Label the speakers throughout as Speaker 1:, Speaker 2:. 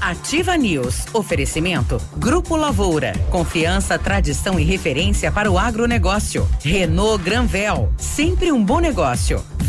Speaker 1: Ativa News. Oferecimento. Grupo Lavoura. Confiança, tradição e referência para o agronegócio. Renault Granvel. Sempre um bom negócio.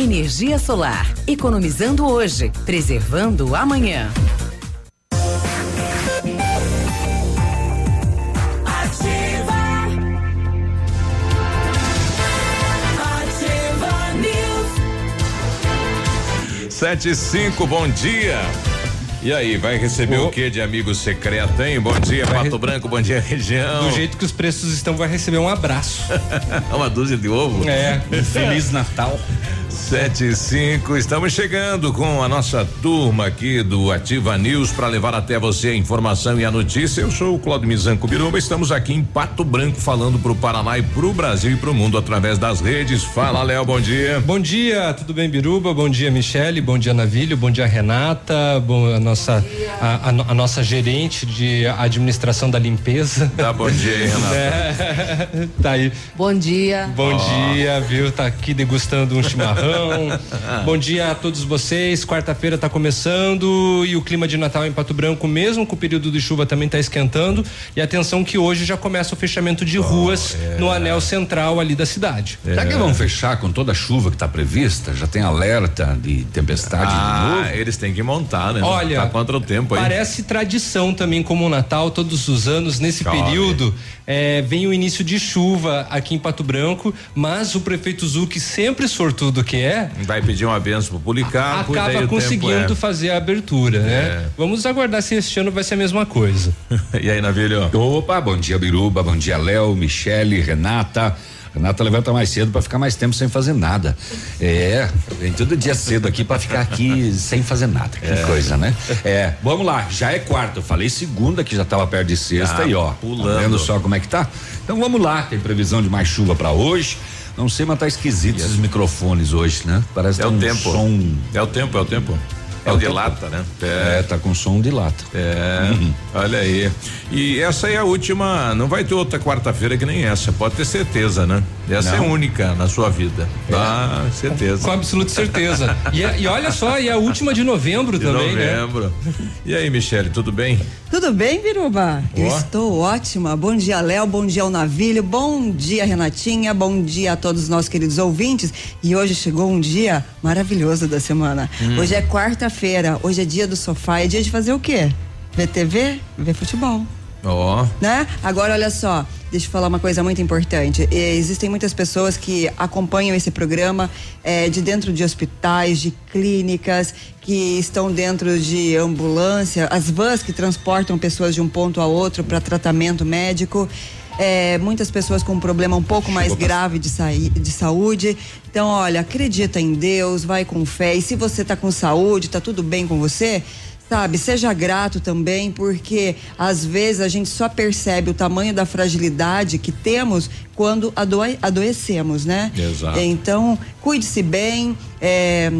Speaker 1: Energia solar. Economizando hoje, preservando amanhã.
Speaker 2: Sete e cinco, bom dia. E aí, vai receber o, o que de amigo secreto, hein? Bom dia, vai Pato re... Branco, bom dia, região.
Speaker 3: Do jeito que os preços estão, vai receber um abraço.
Speaker 2: Uma dúzia de ovo?
Speaker 3: É, Feliz Natal.
Speaker 2: Sete e cinco, estamos chegando com a nossa turma aqui do Ativa News para levar até você a informação e a notícia. Eu sou o Claudio Mizanco Biruba, estamos aqui em Pato Branco falando para o Paraná e para o Brasil e para o mundo através das redes. Fala, Léo, bom dia.
Speaker 3: Bom dia, tudo bem, Biruba? Bom dia, Michele, bom dia, Navilho, bom dia, Renata, bom, a nossa, a, a, a nossa gerente de administração da limpeza.
Speaker 2: Tá, bom dia, Renata.
Speaker 3: É, tá aí.
Speaker 4: Bom dia.
Speaker 3: Bom oh. dia, viu? Tá aqui degustando um chimarrão. Bom dia a todos vocês. Quarta-feira está começando e o clima de Natal em Pato Branco, mesmo com o período de chuva, também está esquentando. E atenção que hoje já começa o fechamento de oh, ruas é. no anel central ali da cidade.
Speaker 2: É. Será que vão fechar com toda a chuva que está prevista? Já tem alerta de tempestade ah, de eles têm que montar, né?
Speaker 3: Olha,
Speaker 2: tá contra o tempo aí.
Speaker 3: Parece tradição também como o Natal, todos os anos, nesse Chove. período, é, vem o início de chuva aqui em Pato Branco, mas o prefeito Zuc, sempre sortudo que é.
Speaker 2: Vai pedir uma benção pro Policarpo.
Speaker 3: Acaba conseguindo é. fazer a abertura, né? É. Vamos aguardar se este ano vai ser a mesma coisa.
Speaker 2: e aí, Navilho?
Speaker 5: Opa, bom dia, Biruba, bom dia, Léo, Michele, Renata. Renata levanta mais cedo para ficar mais tempo sem fazer nada. É, vem todo dia cedo aqui para ficar aqui sem fazer nada. Que é. coisa, né? É, vamos lá, já é quarta. Eu falei segunda que já estava perto de sexta ah, e ó, pulando. Tá vendo só como é que tá? Então vamos lá, tem previsão de mais chuva para hoje. Não sei, mas tá esquisito esses microfones hoje, né?
Speaker 2: Parece é o um tempo. Som... É o tempo, é o tempo. É, é o de lata, né?
Speaker 5: É, tá com som de lata.
Speaker 2: É, uhum. olha aí. E essa é a última, não vai ter outra quarta-feira que nem essa, pode ter certeza, né? Essa não. é única na sua vida. É. Ah, certeza.
Speaker 3: Com absoluta certeza. e, e, olha só, e a última de novembro
Speaker 2: de
Speaker 3: também,
Speaker 2: né? novembro. né? E aí, Michele, tudo bem?
Speaker 4: Tudo bem, Biruba? Oh. Eu estou ótima. Bom dia, Léo, bom dia ao Navilho, bom dia, Renatinha, bom dia a todos os nossos queridos ouvintes. E hoje chegou um dia maravilhoso da semana. Hum. Hoje é quarta-feira, hoje é dia do sofá, é dia de fazer o quê? Ver TV, ver futebol.
Speaker 2: Ó. Oh.
Speaker 4: Né? Agora, olha só, deixa eu falar uma coisa muito importante. existem muitas pessoas que acompanham esse programa é, de dentro de hospitais, de clínicas, que estão dentro de ambulância, as vans que transportam pessoas de um ponto a outro para tratamento médico. É, muitas pessoas com um problema um pouco mais grave de, de saúde. Então, olha, acredita em Deus, vai com fé. E se você está com saúde, está tudo bem com você, Sabe, seja grato também, porque às vezes a gente só percebe o tamanho da fragilidade que temos quando adoe adoecemos, né?
Speaker 2: Exato.
Speaker 4: Então, cuide-se bem, é,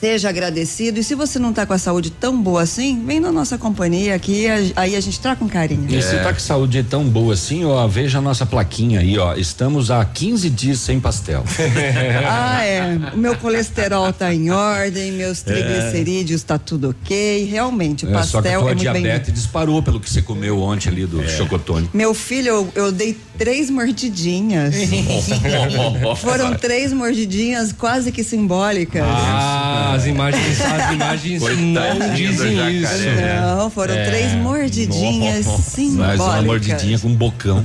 Speaker 4: Seja agradecido. E se você não está com a saúde tão boa assim, vem na nossa companhia aqui, aí a gente tá com carinho.
Speaker 5: E é. se tá com saúde tão boa assim, ó, veja a nossa plaquinha aí, ó. Estamos há 15 dias sem pastel.
Speaker 4: ah, é. O meu colesterol tá em ordem, meus é. triglicerídeos é. tá tudo ok. Realmente, o pastel é, só que a tua é
Speaker 5: diabetes
Speaker 4: bem...
Speaker 5: disparou pelo que você comeu ontem ali do é. chocotone.
Speaker 4: Meu filho, eu, eu dei três mordidinhas. Foram três mordidinhas quase que simbólicas.
Speaker 3: Ah, as imagens, as imagens não dizem isso.
Speaker 4: Não, foram é. três mordidinhas Nossa. simbólicas. Mais
Speaker 5: uma mordidinha com um bocão.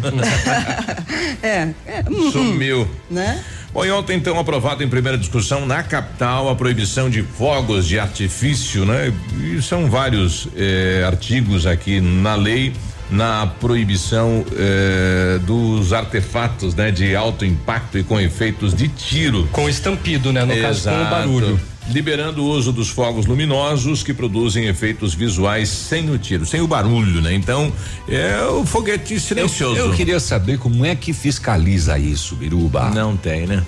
Speaker 4: é,
Speaker 2: é hum, hum, Sumiu.
Speaker 4: Né?
Speaker 2: Bom, e ontem então aprovado em primeira discussão na capital a proibição de fogos de artifício, né? E são vários eh, artigos aqui na lei na proibição eh, dos artefatos, né, de alto impacto e com efeitos de tiro.
Speaker 3: Com estampido, né, no Exato. caso com o barulho.
Speaker 2: Liberando o uso dos fogos luminosos que produzem efeitos visuais sem o tiro, sem o barulho, né? Então, é o foguete silencioso.
Speaker 5: Eu, eu queria saber como é que fiscaliza isso, Biruba.
Speaker 2: Não tem, né?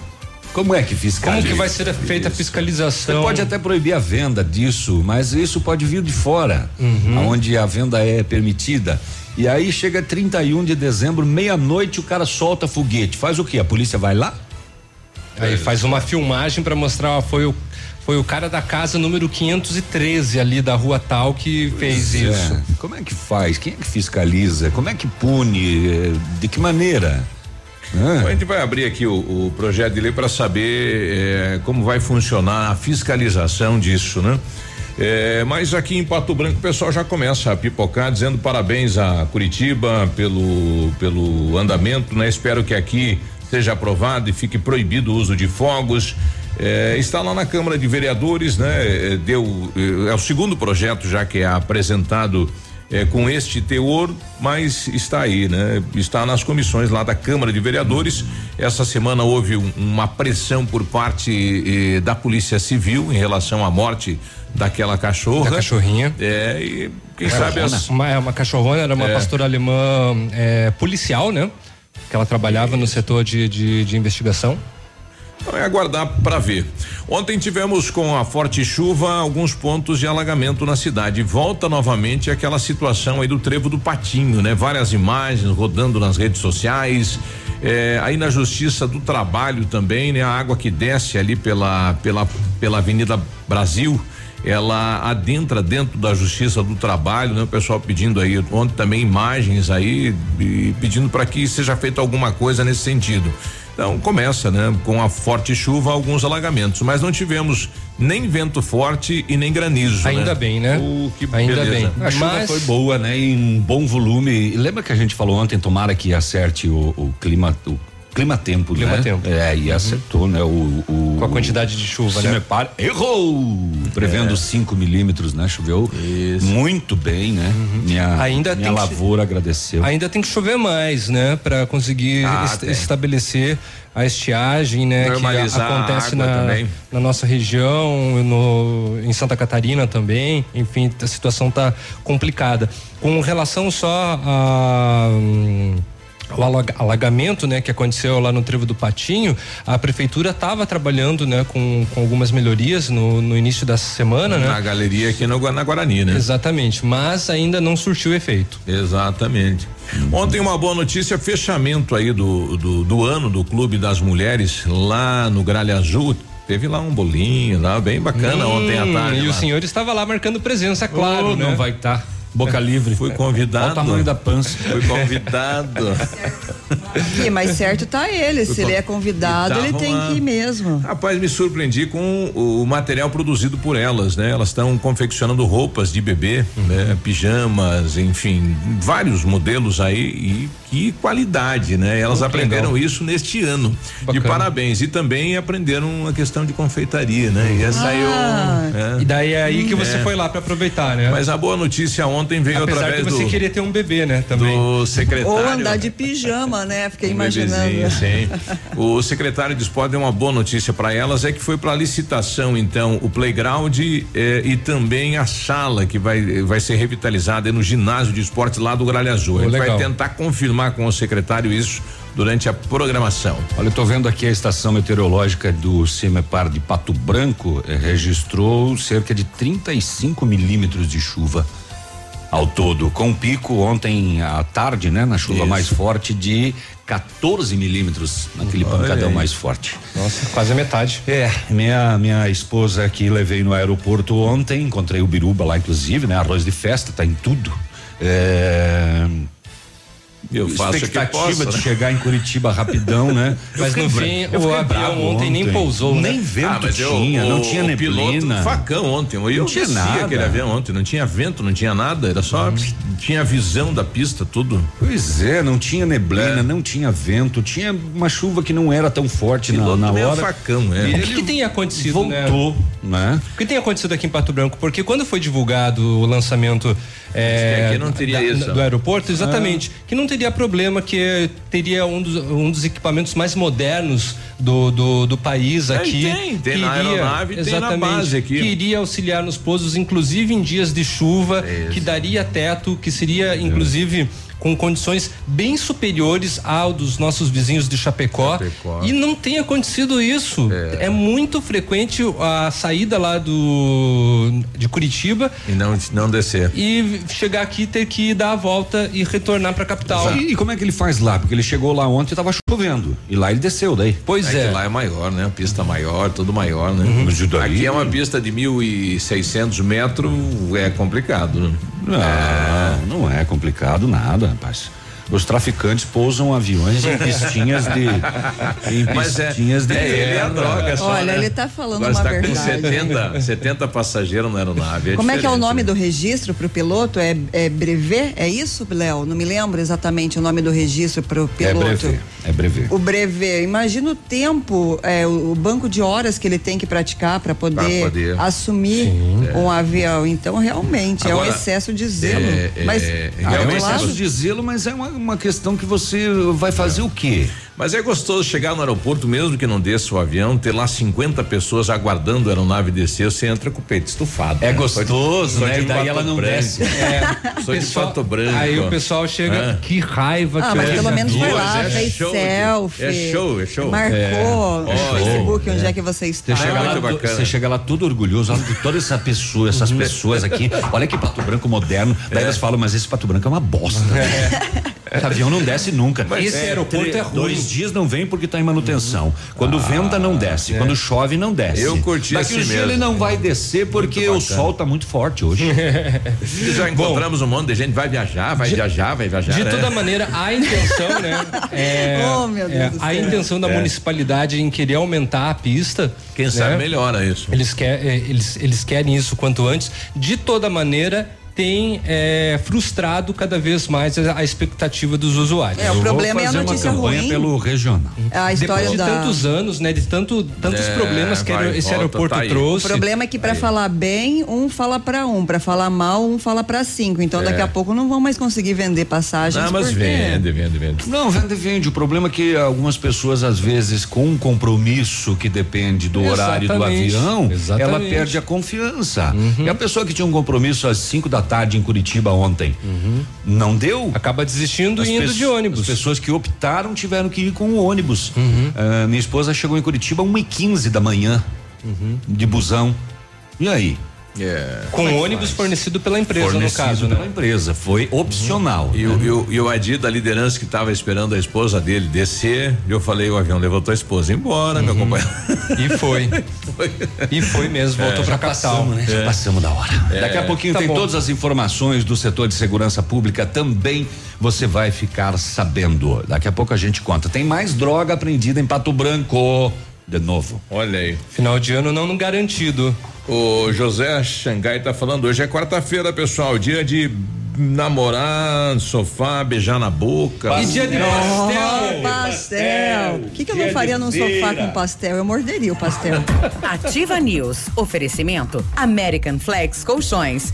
Speaker 5: Como é que fiscaliza?
Speaker 3: Como que vai ser feita a fiscalização?
Speaker 5: Você pode até proibir a venda disso, mas isso pode vir de fora, uhum. onde a venda é permitida. E aí chega 31 de dezembro, meia-noite, o cara solta foguete. Faz o quê? A polícia vai lá?
Speaker 3: Aí faz uma filmagem para mostrar, ó, foi o foi o cara da casa número 513 ali da rua tal que fez
Speaker 5: pois é.
Speaker 3: isso.
Speaker 5: É. Como é que faz? Quem é que fiscaliza? Como é que pune? Eh, de que maneira?
Speaker 2: A gente vai abrir aqui o, o projeto de lei para saber eh, como vai funcionar a fiscalização disso, né? É, mas aqui em Pato Branco o pessoal já começa a pipocar dizendo parabéns a Curitiba pelo pelo andamento, né? Espero que aqui seja aprovado e fique proibido o uso de fogos. É, está lá na Câmara de Vereadores, né? É, deu é o segundo projeto já que é apresentado é, com este teor, mas está aí, né? Está nas comissões lá da Câmara de Vereadores. Essa semana houve um, uma pressão por parte eh, da Polícia Civil em relação à morte daquela cachorra.
Speaker 3: Da cachorrinha.
Speaker 2: É, e quem
Speaker 3: era
Speaker 2: sabe
Speaker 3: as, uma, é uma cachorrona, era uma é. pastora alemã é, policial, né? Que ela trabalhava Isso. no setor de, de, de investigação.
Speaker 2: Então é aguardar para ver. Ontem tivemos com a forte chuva alguns pontos de alagamento na cidade. Volta novamente aquela situação aí do trevo do Patinho, né? Várias imagens rodando nas redes sociais. É, aí na Justiça do Trabalho também, né? A água que desce ali pela pela pela Avenida Brasil ela adentra dentro da Justiça do Trabalho, né? O pessoal pedindo aí ontem também imagens aí pedindo para que seja feita alguma coisa nesse sentido. Então começa, né? Com a forte chuva, alguns alagamentos, mas não tivemos nem vento forte e nem granizo.
Speaker 3: Ainda
Speaker 2: né?
Speaker 3: bem, né?
Speaker 2: Uh,
Speaker 3: Ainda
Speaker 2: beleza.
Speaker 3: bem.
Speaker 5: A chuva mas... foi boa, né? Em bom volume. Lembra que a gente falou ontem, tomara que acerte o, o clima, o clima-tempo,
Speaker 3: clima
Speaker 5: né?
Speaker 3: Tempo.
Speaker 5: É, e acertou, né? O, o,
Speaker 3: Com a quantidade de chuva, né?
Speaker 5: Para, errou! Prevendo 5 é. milímetros, né? Choveu Isso. muito bem, né? Uhum. Minha, ainda minha lavoura agradeceu.
Speaker 3: Ainda tem que chover mais, né? Para conseguir ah, est estabelecer a estiagem, né?
Speaker 2: Normalizar
Speaker 3: que acontece
Speaker 2: na,
Speaker 3: na, nossa região, no, em Santa Catarina também. Enfim, a situação tá complicada. Com relação só a. Hum, o alagamento, né, que aconteceu lá no Trevo do Patinho, a prefeitura estava trabalhando, né, com, com algumas melhorias no, no início dessa semana, né?
Speaker 2: Na galeria aqui no, na Guarani, né?
Speaker 3: Exatamente, mas ainda não surtiu efeito.
Speaker 2: Exatamente. Ontem uma boa notícia, fechamento aí do, do, do ano do Clube das Mulheres lá no Gralha Azul. Teve lá um bolinho, lá bem bacana hum, ontem à tarde.
Speaker 3: E
Speaker 2: lá.
Speaker 3: o senhor estava lá marcando presença, claro, oh, né?
Speaker 5: Não vai estar. Tá. Boca livre.
Speaker 2: Fui convidado. Olha o
Speaker 5: tamanho da pança.
Speaker 2: Fui convidado.
Speaker 4: Sim, mas certo tá ele. Se ele é convidado, ele tem que ir mesmo.
Speaker 2: Rapaz, me surpreendi com o material produzido por elas, né? Elas estão confeccionando roupas de bebê, uhum. né? Pijamas, enfim, vários modelos aí e que qualidade, né? Elas Muito aprenderam legal. isso neste ano. Bacana. De parabéns. E também aprenderam a questão de confeitaria, né? E essa ah.
Speaker 3: eu. É. E daí é aí que você é. foi lá para aproveitar, né?
Speaker 2: Mas a boa notícia ontem veio
Speaker 3: Apesar
Speaker 2: através
Speaker 3: que você
Speaker 2: do,
Speaker 3: queria ter um bebê, né? Também.
Speaker 2: Do secretário.
Speaker 4: Ou andar de pijama, né? Fiquei um imaginando.
Speaker 2: Sim. o secretário de esporte deu uma boa notícia para elas é que foi para licitação então o playground eh, e também a sala que vai vai ser revitalizada no ginásio de esporte lá do Gralha Azul. Oh, a gente legal. vai tentar confirmar com o secretário isso durante a programação.
Speaker 5: Olha, eu tô vendo aqui a estação meteorológica do CIMEPAR de Pato Branco eh, registrou cerca de 35 milímetros de chuva ao todo, com pico ontem à tarde, né, na chuva Isso. mais forte de 14 milímetros naquele Olha pancadão aí. mais forte.
Speaker 3: Nossa, quase a metade.
Speaker 5: É, minha minha esposa que levei no aeroporto ontem, encontrei o Biruba lá inclusive, né, arroz de festa, tá em tudo. É, eu faço expectativa de né? chegar em Curitiba rapidão, né?
Speaker 3: Mas no fim, o avião ontem, nem pousou,
Speaker 5: né? Nem vento ah, tinha, eu, não o, tinha o neblina.
Speaker 2: facão ontem, eu não tinha nada. aquele avião ontem, não tinha vento, não tinha nada, era só, hum. tinha visão da pista, tudo.
Speaker 5: Pois é, não tinha neblina, é. não tinha vento, tinha uma chuva que não era tão forte na, na hora.
Speaker 2: facão, é.
Speaker 3: O que, que, tem acontecido,
Speaker 5: voltou, né?
Speaker 3: né? O que tem acontecido aqui em Pato Branco? Porque quando foi divulgado o lançamento é,
Speaker 2: que não teria
Speaker 3: da,
Speaker 2: isso.
Speaker 3: do aeroporto, exatamente, ah. que não teria problema, que teria um dos, um dos equipamentos mais modernos do, do, do país aqui.
Speaker 2: Tem, tem na aeronave, tem na base aqui.
Speaker 3: Que iria auxiliar nos pousos, inclusive em dias de chuva, Isso. que daria teto, que seria inclusive com condições bem superiores ao dos nossos vizinhos de Chapecó, Chapecó. e não tem acontecido isso. É. é. muito frequente a saída lá do de Curitiba
Speaker 2: e não não descer
Speaker 3: e chegar aqui ter que dar a volta e retornar para a capital.
Speaker 5: E, e, como é que ele faz lá? Porque ele chegou lá ontem e estava chovendo e lá ele desceu daí.
Speaker 2: Pois é. é. lá é maior, né? A pista maior, tudo maior, né? Uhum. Aqui é uma pista de 1.600 metros, é complicado. Né?
Speaker 5: Não, é. não é complicado nada, rapaz. Os traficantes pousam aviões em pistinhas de. Em
Speaker 2: é, pistinhas é, de. É, ele é a droga
Speaker 4: só. Olha, né? ele tá falando Agora uma tá verdade.
Speaker 2: com 70, 70 passageiros na aeronave.
Speaker 4: É Como é que é o nome né? do registro para o piloto? É, é brevet? É isso, Léo? Não me lembro exatamente o nome do registro para o piloto.
Speaker 5: É brevet. É brevet.
Speaker 4: O brevet. Imagina o tempo, é, o, banco de horas que ele tem que praticar para poder, poder, assumir Sim, um é. avião. Então, realmente, Agora, é um excesso de zelo. É,
Speaker 5: mas, é, é um excesso de zelo, mas é uma uma questão que você vai fazer é. o quê?
Speaker 2: Mas é gostoso chegar no aeroporto, mesmo que não desça o avião, ter lá 50 pessoas aguardando a aeronave descer, você entra com o peito estufado.
Speaker 5: É né? gostoso, né? E daí ela não branco. desce.
Speaker 2: É. Sou pessoal, de pato branco.
Speaker 3: Aí o pessoal chega, ah. que raiva
Speaker 4: ah,
Speaker 3: que
Speaker 4: mas pelo menos foi lá, é fez show, selfie.
Speaker 2: É show, é show.
Speaker 4: Marcou é. no é Facebook onde é. é que você está.
Speaker 5: Você chega, lá, você chega lá tudo orgulhoso, olha toda essa pessoa, essas uhum. pessoas aqui, olha que pato branco moderno. Daí elas falam, mas esse pato branco é uma bosta. Esse avião não desce nunca.
Speaker 3: Mas esse é, aeroporto é ruim.
Speaker 5: Dois dias não vem porque está em manutenção. Quando ah, venta, não desce. É. Quando chove, não desce.
Speaker 2: Eu curti
Speaker 5: Daqui
Speaker 2: assim
Speaker 5: mesmo. ele não vai descer porque o sol está muito forte hoje.
Speaker 2: Já encontramos Bom, um monte de gente vai viajar, vai de, viajar, vai viajar.
Speaker 3: De né? toda maneira, a intenção, né? É,
Speaker 4: oh, meu Deus
Speaker 3: é, a intenção da é. municipalidade em querer aumentar a pista.
Speaker 2: Quem né? sabe melhora isso.
Speaker 3: Eles, quer, é, eles, eles querem isso quanto antes. De toda maneira, tem é, frustrado cada vez mais a, a, expectativa dos usuários.
Speaker 4: É, o problema é a notícia ruim.
Speaker 5: pelo regional.
Speaker 4: A história
Speaker 3: Depois de
Speaker 4: da...
Speaker 3: tantos anos, né, de tanto, tantos é, problemas que vai, esse volta, aeroporto tá trouxe.
Speaker 4: O problema é que para falar bem, um fala para um, para falar mal, um fala para cinco. Então daqui a é. pouco não vão mais conseguir vender passagens.
Speaker 2: Não, mas vende, vende, vende.
Speaker 5: Não, vende, vende. O problema é que algumas pessoas às vezes com um compromisso que depende do Exatamente. horário do avião, Exatamente. ela perde a confiança. Uhum. E a pessoa que tinha um compromisso às 5 da tarde em Curitiba ontem. Uhum. Não deu.
Speaker 3: Acaba desistindo e indo de ônibus.
Speaker 5: As pessoas que optaram tiveram que ir com o ônibus. Uhum. Uh, minha esposa chegou em Curitiba 1 e 15 da manhã uhum. de busão. E aí?
Speaker 3: É. Com ônibus faz? fornecido pela empresa, fornecido no caso.
Speaker 5: Né? Pela empresa, foi opcional.
Speaker 2: E, o, e, o, e o Adi da liderança que estava esperando a esposa dele descer, eu falei, o avião levantou a esposa embora, uhum. meu companheiro.
Speaker 3: E foi. foi. E foi mesmo, voltou é, para capital.
Speaker 5: Passamos, né? Já é. passamos da hora. É. Daqui a pouquinho tá tem bom. todas as informações do setor de segurança pública também você vai ficar sabendo. Daqui a pouco a gente conta. Tem mais droga apreendida em Pato Branco de novo.
Speaker 2: Olha aí.
Speaker 3: Final de ano não garantido.
Speaker 2: O José Xangai tá falando hoje é quarta-feira, pessoal, dia de namorar no sofá, beijar na boca.
Speaker 3: E dia de pastel.
Speaker 4: Oh, pastel. O que, que eu não faria num sofá com pastel? Eu morderia o pastel.
Speaker 1: Ativa News. Oferecimento American Flex Colchões.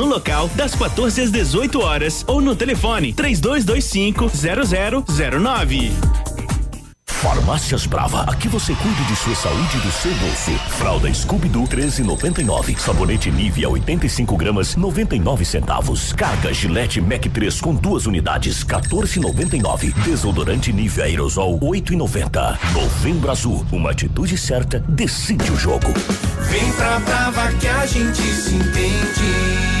Speaker 6: no local das 14 às 18 horas ou no telefone 3225 0009.
Speaker 7: Farmácias Brava, aqui você cuida de sua saúde e do seu bolso. Fralda Scooby-Doo 13,99. Sabonete Nivea 85 gramas 99 centavos. Carga Gillette Mac 3 com duas unidades 14,99. Desodorante Nivea Aerosol 8,90. Novembro Azul, uma atitude certa decide o jogo.
Speaker 8: Vem pra Brava que a gente se entende.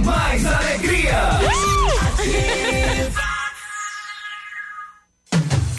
Speaker 8: Mais alegria!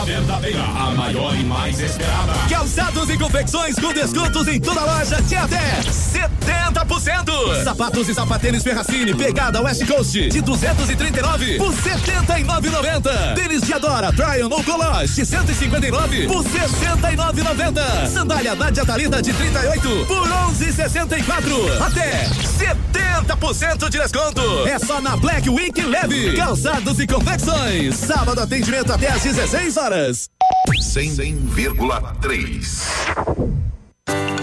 Speaker 9: a verdadeira, a maior e mais esperada.
Speaker 10: Calçados e confecções com descontos em toda loja de até 70%. Sapatos e sapatênis Ferracini, pegada West Coast, de 239 por 79,90. Tênis de Adora, Tryon ou Collage, de 159 por 69,90. Sandália Nadia Talida de 38 por 11,64. Até 70% de desconto. É só na Black Week Leve. Calçados e confecções. Sábado atendimento até às 16 horas.
Speaker 11: 100,3.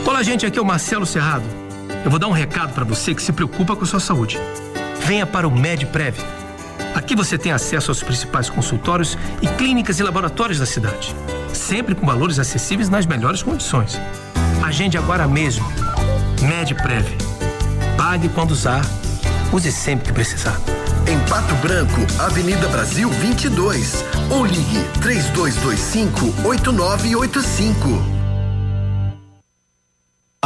Speaker 12: Olá, gente, aqui é o Marcelo Serrado. Eu vou dar um recado para você que se preocupa com sua saúde. Venha para o MedPrev. Aqui você tem acesso aos principais consultórios e clínicas e laboratórios da cidade, sempre com valores acessíveis nas melhores condições. Agende agora mesmo. MedPrev. Pague quando usar, use sempre que precisar.
Speaker 11: Em Pato Branco, Avenida Brasil 22. Ou ligue 3225 8985.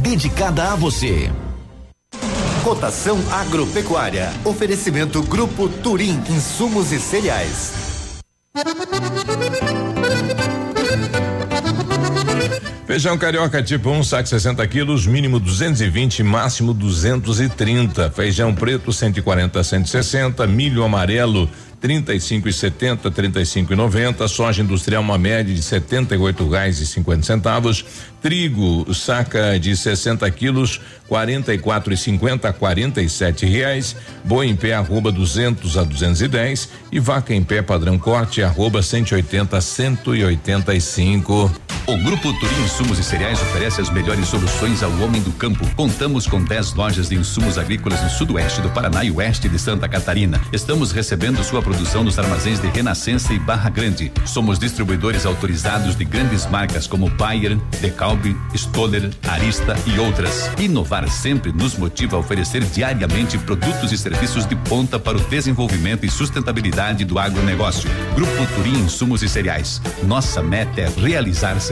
Speaker 13: dedicada a você.
Speaker 14: Cotação agropecuária. Oferecimento Grupo Turim, insumos e cereais.
Speaker 2: Feijão carioca tipo 1, um, saco 60 quilos, mínimo 220, máximo 230. Feijão preto 140 160, milho amarelo 35 e 70, 35 e 90, soja industrial uma média de 78 reais e 50 centavos, trigo saca de 60 quilos, 44 e 50 a 47 reais, boi em pé arroba 200 a 210 e vaca em pé padrão corte arroba 180 a 185.
Speaker 15: O Grupo Turim Insumos e Cereais oferece as melhores soluções ao homem do campo. Contamos com 10 lojas de insumos agrícolas no sudoeste do Paraná e oeste de Santa Catarina. Estamos recebendo sua produção nos armazéns de Renascença e Barra Grande. Somos distribuidores autorizados de grandes marcas como Bayer, Decalbe, Stoller, Arista e outras. Inovar sempre nos motiva a oferecer diariamente produtos e serviços de ponta para o desenvolvimento e sustentabilidade do agronegócio. Grupo Turim Insumos e Cereais. Nossa meta é realizar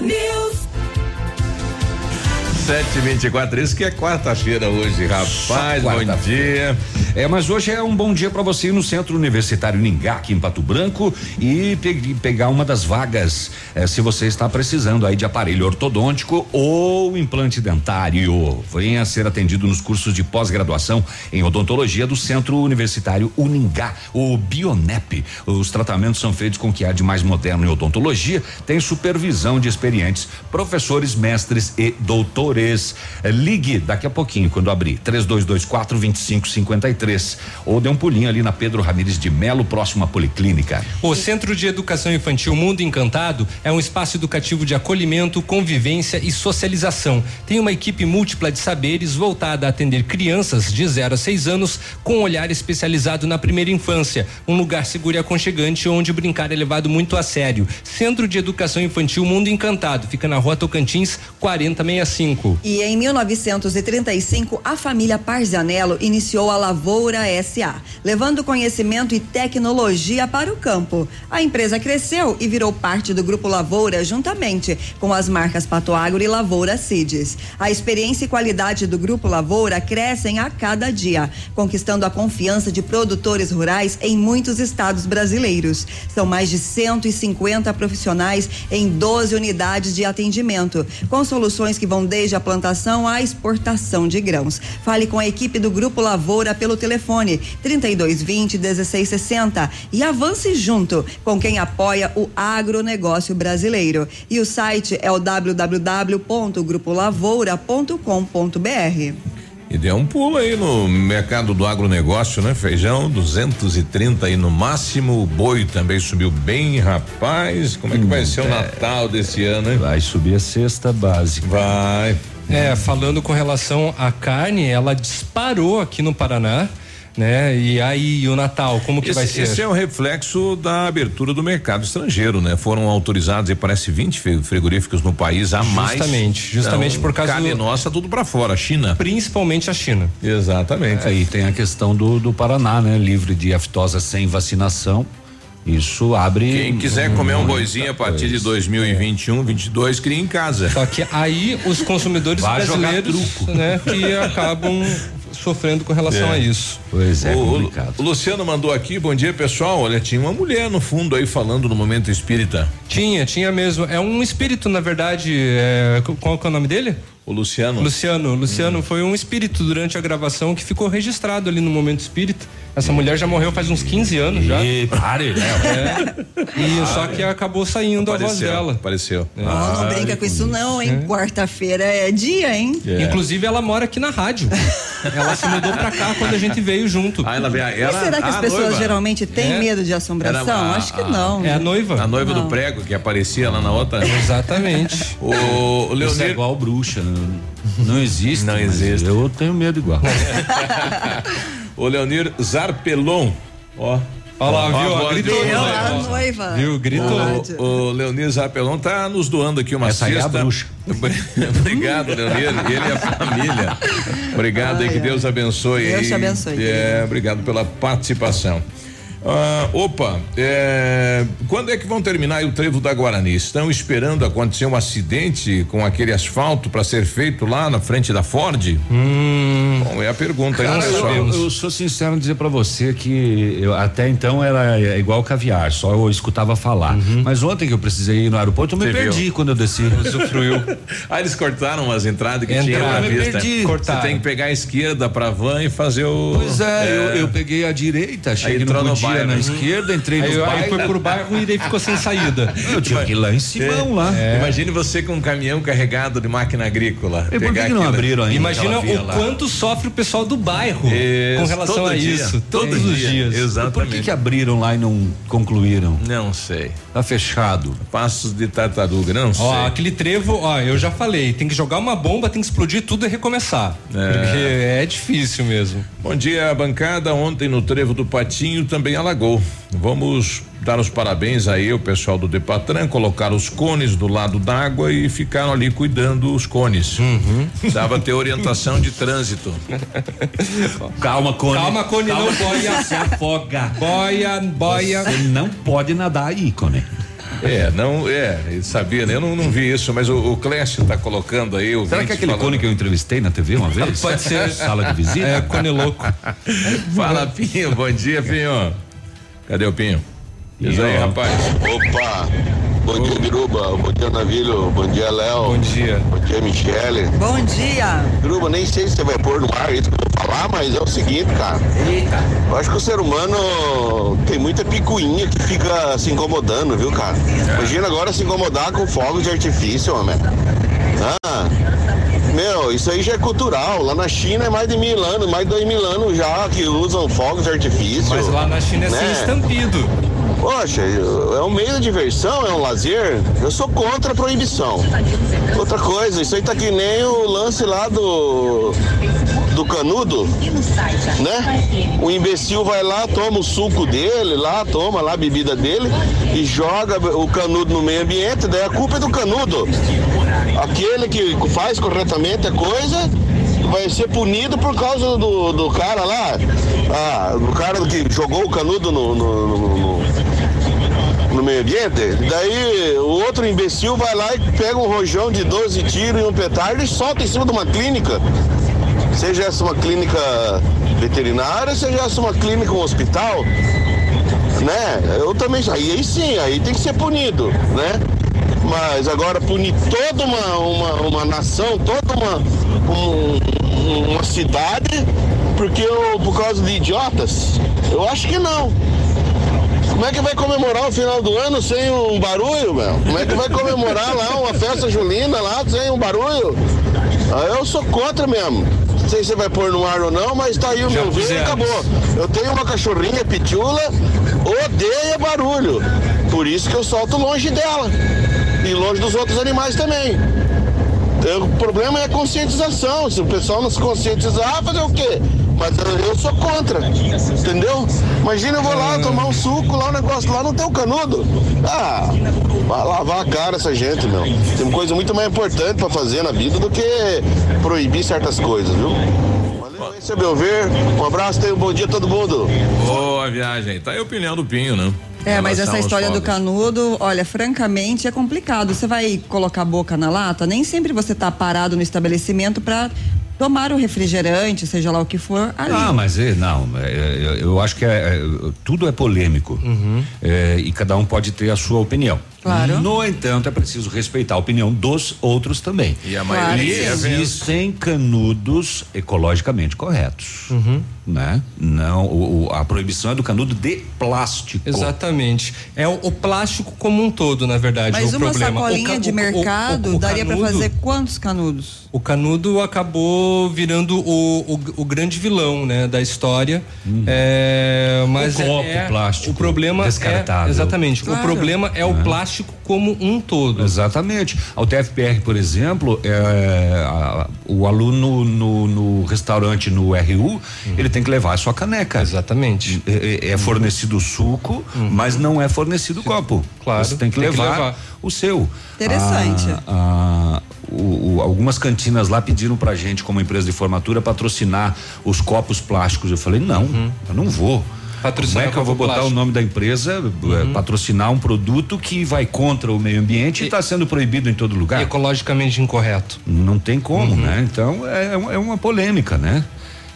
Speaker 2: News. 7h24, isso que é quarta-feira hoje, rapaz. Quarta bom dia.
Speaker 5: É, mas hoje é um bom dia para você ir no Centro Universitário Ningá, aqui em Pato Branco, e pe pegar uma das vagas, eh, se você está precisando aí de aparelho ortodôntico ou implante dentário. Venha ser atendido nos cursos de pós-graduação em odontologia do Centro Universitário Uningá, o Bionep. Os tratamentos são feitos com o que há de mais moderno em odontologia, tem supervisão de experientes professores, mestres e doutores. Eh, Ligue daqui a pouquinho, quando abrir, 3224 2553. Ou dê um pulinho ali na Pedro Ramires de Melo, próximo à Policlínica.
Speaker 3: O Centro de Educação Infantil Mundo Encantado é um espaço educativo de acolhimento, convivência e socialização. Tem uma equipe múltipla de saberes voltada a atender crianças de 0 a 6 anos com um olhar especializado na primeira infância. Um lugar seguro e aconchegante onde brincar é levado muito a sério. Centro de Educação Infantil Mundo Encantado fica na rua Tocantins 4065.
Speaker 4: E em 1935, a família Parzanello iniciou a Lavoura SA, levando conhecimento e tecnologia para o campo. A empresa cresceu e virou parte do Grupo Lavoura juntamente com as marcas Pato Agro e Lavoura Cides. A experiência e qualidade do Grupo Lavoura crescem a cada dia, conquistando a confiança de produtores rurais em muitos estados brasileiros. São mais de 150 profissionais em 12 unidades de atendimento, com soluções que vão desde a plantação à exportação de grãos. Fale com a equipe do Grupo Lavoura pelo telefone 3220 1660 e avance junto com quem apoia o agronegócio brasileiro. E o site é o www.grupolavoura.com.br.
Speaker 2: E deu um pulo aí no mercado do agronegócio, né? Feijão, 230 aí no máximo. O boi também subiu bem, rapaz. Como é que vai ser o Natal desse ano, hein?
Speaker 5: Vai subir a cesta básica.
Speaker 2: Vai.
Speaker 3: É, falando com relação à carne, ela disparou aqui no Paraná. Né? E aí, o Natal, como que
Speaker 2: esse,
Speaker 3: vai ser?
Speaker 2: Esse é um reflexo da abertura do mercado estrangeiro, né? Foram autorizados, e parece 20 frigoríficos no país a mais.
Speaker 3: Justamente, justamente
Speaker 2: então,
Speaker 3: por causa
Speaker 2: carne
Speaker 3: do-
Speaker 2: nossa tudo para fora, China.
Speaker 3: Principalmente a China.
Speaker 2: Exatamente.
Speaker 5: Aí tem a questão do, do Paraná, né? Livre de aftosa sem vacinação. Isso abre.
Speaker 2: Quem quiser comer um boizinho a partir de
Speaker 5: coisa.
Speaker 2: 2021, 22, cria em casa.
Speaker 3: Só que aí os consumidores brasileiros, né, que acabam sofrendo com relação
Speaker 2: É.
Speaker 3: a isso.
Speaker 5: Pois é,
Speaker 2: o,
Speaker 5: complicado.
Speaker 2: o Luciano mandou aqui, bom dia pessoal. Olha, tinha uma mulher no fundo aí falando no momento espírita.
Speaker 3: Tinha, tinha mesmo. É um espírito, na verdade. é, qual que é o nome dele?
Speaker 2: O Luciano.
Speaker 3: Luciano. Luciano foi um espírito durante a gravação que ficou registrado ali no momento espírita. Essa mulher já morreu faz uns 15 anos já.
Speaker 5: E pare, né?
Speaker 3: É. E só que acabou saindo a voz
Speaker 2: Apareceu,
Speaker 3: dela.
Speaker 2: Apareceu.
Speaker 4: Não, não brinca com isso não, hein? Quarta-feira é dia, hein?
Speaker 2: É.
Speaker 3: Inclusive, ela mora aqui na rádio. ela se mudou pra cá quando a gente veio junto.
Speaker 2: Ah, ela veio.
Speaker 4: E
Speaker 2: Era
Speaker 4: será que as
Speaker 2: a
Speaker 4: pessoas
Speaker 2: noiva.
Speaker 4: geralmente têm
Speaker 3: É.
Speaker 4: medo de assombração?
Speaker 2: Era a-
Speaker 4: Acho que não.
Speaker 3: É a
Speaker 4: né?
Speaker 3: noiva.
Speaker 2: A noiva
Speaker 4: Não.
Speaker 2: do prego que aparecia lá na outra.
Speaker 3: Exatamente.
Speaker 2: O, o
Speaker 5: Isso é
Speaker 2: Leonir.
Speaker 5: igual bruxa. Não, não existe.
Speaker 2: Não existe.
Speaker 5: Eu tenho medo igual.
Speaker 2: o Leonir Zarpelon. Ó.
Speaker 3: Olha lá, viu? Ó,
Speaker 2: voz
Speaker 3: gritou, né?
Speaker 4: a noiva.
Speaker 3: Viu? Gritou.
Speaker 2: O, o Leonir Zarpelon tá nos doando aqui uma
Speaker 5: Essa aí é a
Speaker 2: cesta.
Speaker 5: bruxa.
Speaker 2: Obrigado, Leonir. Ele e a família. Obrigado aí,
Speaker 4: Ai,
Speaker 2: que
Speaker 4: ai.
Speaker 2: Deus abençoe.
Speaker 4: Deus
Speaker 2: aí.
Speaker 4: te abençoe,
Speaker 2: É, obrigado pela participação. Ah, opa, é, quando é que vão terminar aí o trevo da Guarani? Estão esperando acontecer um acidente com aquele asfalto para ser feito lá na frente da Ford?
Speaker 3: Hum,
Speaker 2: Bom, é a pergunta aí,
Speaker 5: Cara, eu, eu- eu sou sincero em dizer pra você que eu, até então era igual caviar, só eu escutava falar. Mas ontem que eu precisei ir no aeroporto, eu me
Speaker 2: Uhum. Você
Speaker 5: perdi
Speaker 2: viu?
Speaker 5: quando eu desci.
Speaker 3: usufruiu.
Speaker 2: Ah, eles cortaram as entradas que
Speaker 3: Entraram,
Speaker 2: tinha na
Speaker 5: me
Speaker 2: vista.
Speaker 5: perdi.
Speaker 2: Você
Speaker 3: Cortaram.
Speaker 2: tem que pegar a esquerda pra van e fazer o.
Speaker 5: Pois é, Eu, eu peguei a direita, cheguei no
Speaker 2: entrou no Bairro.
Speaker 5: na esquerda, entrei
Speaker 3: Aí,
Speaker 5: no
Speaker 3: aí
Speaker 5: bairro.
Speaker 3: foi pro bairro e daí ficou sem saída.
Speaker 5: Eu tinha que ir lá em Simão, lá.
Speaker 2: Imagine você com um caminhão carregado de máquina agrícola.
Speaker 5: E por que, que não
Speaker 2: aquilo-
Speaker 5: abriram ainda?
Speaker 3: Imagina o
Speaker 5: lá?
Speaker 3: quanto sofre o pessoal do bairro com
Speaker 2: Isso,
Speaker 3: relação
Speaker 2: todo
Speaker 3: a
Speaker 2: dia,
Speaker 3: isso.
Speaker 2: todo
Speaker 3: todos os
Speaker 2: dia,
Speaker 3: dias.
Speaker 2: Exatamente.
Speaker 5: Por que, que abriram lá e não concluíram?
Speaker 2: Não sei.
Speaker 5: Tá fechado.
Speaker 2: Passos de tartaruga, não sei.
Speaker 3: Ó, aquele trevo, ó, eu já falei, tem que jogar uma bomba, tem que explodir tudo e recomeçar. Porque é difícil mesmo.
Speaker 2: Bom dia, bancada. Ontem no trevo do Patinho também alagou. Vamos dar os parabéns aí ao pessoal do Depatran, colocar os cones do lado d'água e ficaram ali cuidando os cones.
Speaker 3: Uhum.
Speaker 2: Precisava ter orientação de trânsito.
Speaker 5: Calma, Cone.
Speaker 3: Calma, Cone, não boia.
Speaker 5: Se afoga.
Speaker 3: Boia, boia.
Speaker 5: Você não pode nadar aí, Cone.
Speaker 2: É, não, é, ele sabia, né? Eu não, não vi isso, mas o, o Clécio tá colocando aí. O
Speaker 5: Será que é aquele
Speaker 2: falando...
Speaker 5: cone que eu entrevistei na TV uma vez?
Speaker 3: Pode ser.
Speaker 5: Sala de visita?
Speaker 3: É, cone louco.
Speaker 2: Fala, Pinho, bom dia, Pinho. Cadê o Pinho? Diz aí, rapaz.
Speaker 16: Opa! Bom dia, Biruba. Bom dia, Navilho. Bom dia, Léo.
Speaker 3: Bom dia.
Speaker 16: Bom dia, Michele.
Speaker 4: Bom dia.
Speaker 16: Biruba, nem sei se você vai pôr no ar isso que eu vou falar, mas é o seguinte, cara.
Speaker 4: Eita.
Speaker 16: Eu acho que o ser humano tem muita picuinha que fica se incomodando, viu, cara? Imagina agora se incomodar com fogos de artifício, homem. Ah, meu, isso aí já é cultural. Lá na China é mais de mil anos, mais de dois mil anos já que usam fogos de artifício.
Speaker 3: Mas lá na China é sem
Speaker 16: né?
Speaker 3: estampido.
Speaker 16: Poxa, é um meio de diversão, é um lazer. Eu sou contra a proibição. Outra coisa, isso aí tá que nem o lance lá do. do canudo, né? O imbecil vai lá, toma o suco dele lá, toma lá a bebida dele e joga o canudo no meio ambiente, daí a culpa é do canudo. Aquele que faz corretamente a coisa vai ser punido por causa do, do cara lá, ah, do cara que jogou o canudo no, no, no, no, meio ambiente. Daí o outro imbecil vai lá e pega um rojão de 12 tiros e um petardo e solta em cima de uma clínica. Seja essa uma clínica veterinária, seja essa uma clínica, um hospital, né? Eu também, aí, aí sim, aí tem que ser punido, né? Mas agora punir toda uma, uma, uma nação, toda uma, um- uma cidade, porque eu, por causa de idiotas, eu acho que não. Como é que vai comemorar o final do ano sem um barulho, meu? Como é que vai comemorar lá uma festa julina lá sem um barulho? Ah, Eu sou contra mesmo. Não sei se vai pôr no ar ou não, mas tá aí o meu ver e acabou. Eu tenho uma cachorrinha pitula, odeia barulho. Por isso que eu solto longe dela. E longe dos outros animais também. Então, O problema é a conscientização. Se o pessoal não se conscientizar, fazer o quê? Mas eu, sou contra, entendeu? Imagina eu vou lá tomar um suco, lá o negócio lá não tem o canudo. Ah, vai lavar a cara essa gente, meu. Tem coisa muito mais importante pra fazer na vida do que proibir certas coisas, viu? Valeu, esse é meu ver. Um abraço, tenha um bom dia a todo mundo.
Speaker 2: Boa viagem. Tá aí a opinião do Pinho, né?
Speaker 4: É, mas essa história do canudo, olha, francamente é complicado. Você vai colocar a boca na lata, nem sempre você tá parado no estabelecimento para tomar o refrigerante, seja lá o que for, ali.
Speaker 5: Ah, mas é, não, é, é, eu acho que é, é, tudo é polêmico É, e cada um pode ter a sua opinião.
Speaker 4: Claro.
Speaker 5: No entanto, é preciso respeitar a opinião dos outros também.
Speaker 2: E a
Speaker 4: Claro
Speaker 2: maioria é vendo-
Speaker 5: Existem canudos ecologicamente corretos, né? Não, o- o- a proibição é do canudo de plástico.
Speaker 3: Exatamente. É o, o plástico como um todo, na verdade.
Speaker 4: Mas
Speaker 3: o
Speaker 4: uma
Speaker 3: problema.
Speaker 4: sacolinha
Speaker 3: ca-
Speaker 4: de mercado
Speaker 3: o- o
Speaker 4: daria para fazer quantos canudos?
Speaker 3: O canudo acabou virando o, o, o grande vilão, né, da história. É, mas
Speaker 5: O copo
Speaker 3: é,
Speaker 5: plástico
Speaker 3: O problema
Speaker 5: descartável.
Speaker 3: é exatamente.
Speaker 4: Claro.
Speaker 3: O problema é o plástico como um todo.
Speaker 5: Exatamente. Ao TFPR, por exemplo, é, a- o aluno no, no restaurante no RU, ele tem que levar a sua caneca.
Speaker 3: Exatamente.
Speaker 5: É, é fornecido o suco, mas não é fornecido o copo.
Speaker 3: Claro,
Speaker 5: Você tem que,
Speaker 3: tem que
Speaker 5: levar,
Speaker 3: levar.
Speaker 5: o seu.
Speaker 4: Interessante.
Speaker 5: Ah, ah, o- o- algumas cantinas lá pediram pra gente, como empresa de formatura, patrocinar os copos plásticos. Eu falei, não, eu não vou.
Speaker 3: Patrocinar
Speaker 5: Como é que eu vou botar
Speaker 3: plástico.
Speaker 5: o nome da empresa, eh, patrocinar um produto que vai contra o meio ambiente e está sendo proibido em todo lugar?
Speaker 3: Ecologicamente incorreto.
Speaker 5: Não tem como, né? Então é, é uma polêmica, né?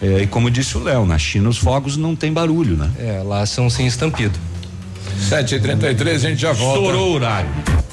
Speaker 5: É, e como disse o Léo, na China os fogos não tem barulho, né?
Speaker 3: É, lá são sem estampido.
Speaker 2: 7h33, a gente já volta.
Speaker 5: Estourou o horário.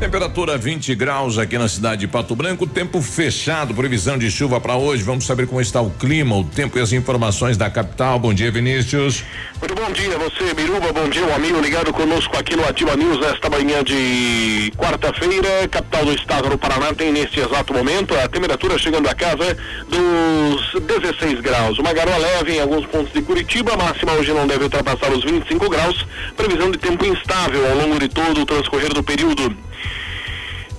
Speaker 2: Temperatura 20 graus aqui na cidade de Pato Branco, tempo fechado, previsão de chuva para hoje. Vamos saber como está o clima, o tempo e as informações da capital. Bom dia, Vinícius.
Speaker 17: Muito bom dia, você, Biruba. Bom dia, um amigo ligado conosco aqui no Ativa News nesta manhã de quarta-feira. Capital do estado do Paraná tem neste exato momento a temperatura chegando a casa dos 16 graus. Uma garoa leve em alguns pontos de Curitiba, máxima hoje não deve ultrapassar os 25 graus. Previsão de tempo instável ao longo de todo o transcorrer do período.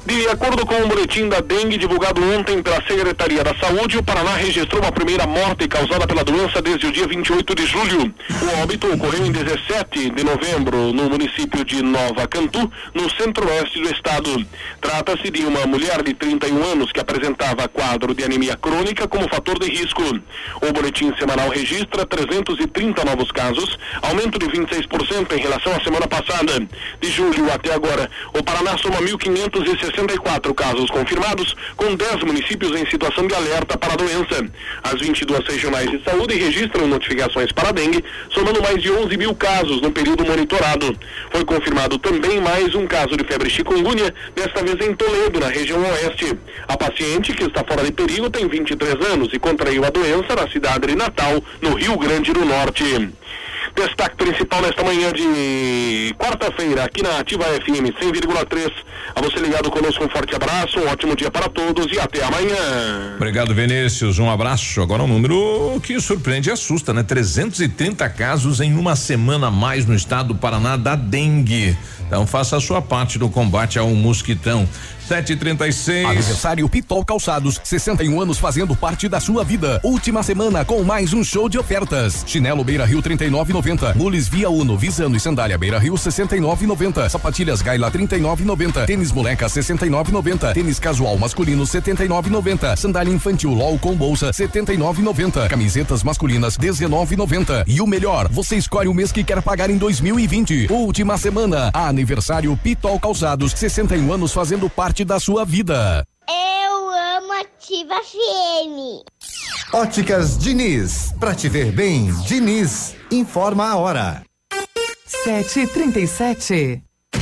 Speaker 17: De acordo com o boletim da dengue divulgado ontem pela Secretaria da Saúde, o Paraná registrou a primeira morte causada pela doença desde o dia 28 de julho. O óbito ocorreu em 17 de novembro no município de Nova Cantu, no centro-oeste do estado. Trata-se de uma mulher de 31 anos que apresentava quadro de anemia crônica como fator de risco. O boletim semanal registra 330 novos casos, aumento de 26% em relação à semana passada. De julho até agora, o Paraná soma 1.560 64 casos confirmados, com 10 municípios em situação de alerta para a doença. As 22 regionais de saúde registram notificações para dengue, somando mais de 11 mil casos no período monitorado. Foi confirmado também mais um caso de febre chikungunya, desta vez em Toledo, na região oeste. A paciente, que está fora de perigo, tem 23 anos e contraiu a doença na cidade de Natal, no Rio Grande do Norte. Destaque principal nesta manhã de quarta-feira, aqui na Ativa FM 100,3. A você ligado conosco, um forte abraço, um ótimo dia para todos e até amanhã.
Speaker 2: Obrigado, Vinícius. Um abraço. Agora um número que surpreende e assusta, né? 330 casos em uma semana a mais no estado do Paraná da dengue. Então faça a sua parte no combate ao mosquitão. 736.
Speaker 10: Aniversário Pitol Calçados, 61 anos fazendo parte da sua vida. Última semana com mais um show de ofertas. Chinelo Beira Rio 39,90. Mules Via Uno, Visano e Sandália Beira Rio 69,90. Sapatilhas Gaila 39,90. Tênis Moleca 69,90. Tênis casual masculino 79,90. Sandália infantil LOL com bolsa 79,90. Camisetas masculinas 19,90. E o melhor, você escolhe o mês que quer pagar em 2020. Última semana, aniversário Pitol Calçados, 61 anos fazendo parte da sua vida.
Speaker 18: Eu amo Ativa FM.
Speaker 14: Óticas Diniz, pra te ver bem, Diniz, informa a hora.
Speaker 19: 7h37.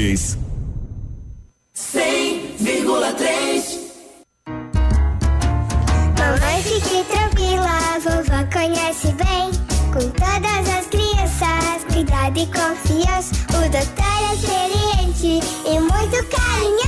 Speaker 20: 100,3
Speaker 18: Mamãe, fique tranquila, a vovó conhece bem. Com todas as crianças, cuidado e confiança. O doutor é experiente e muito carinhoso.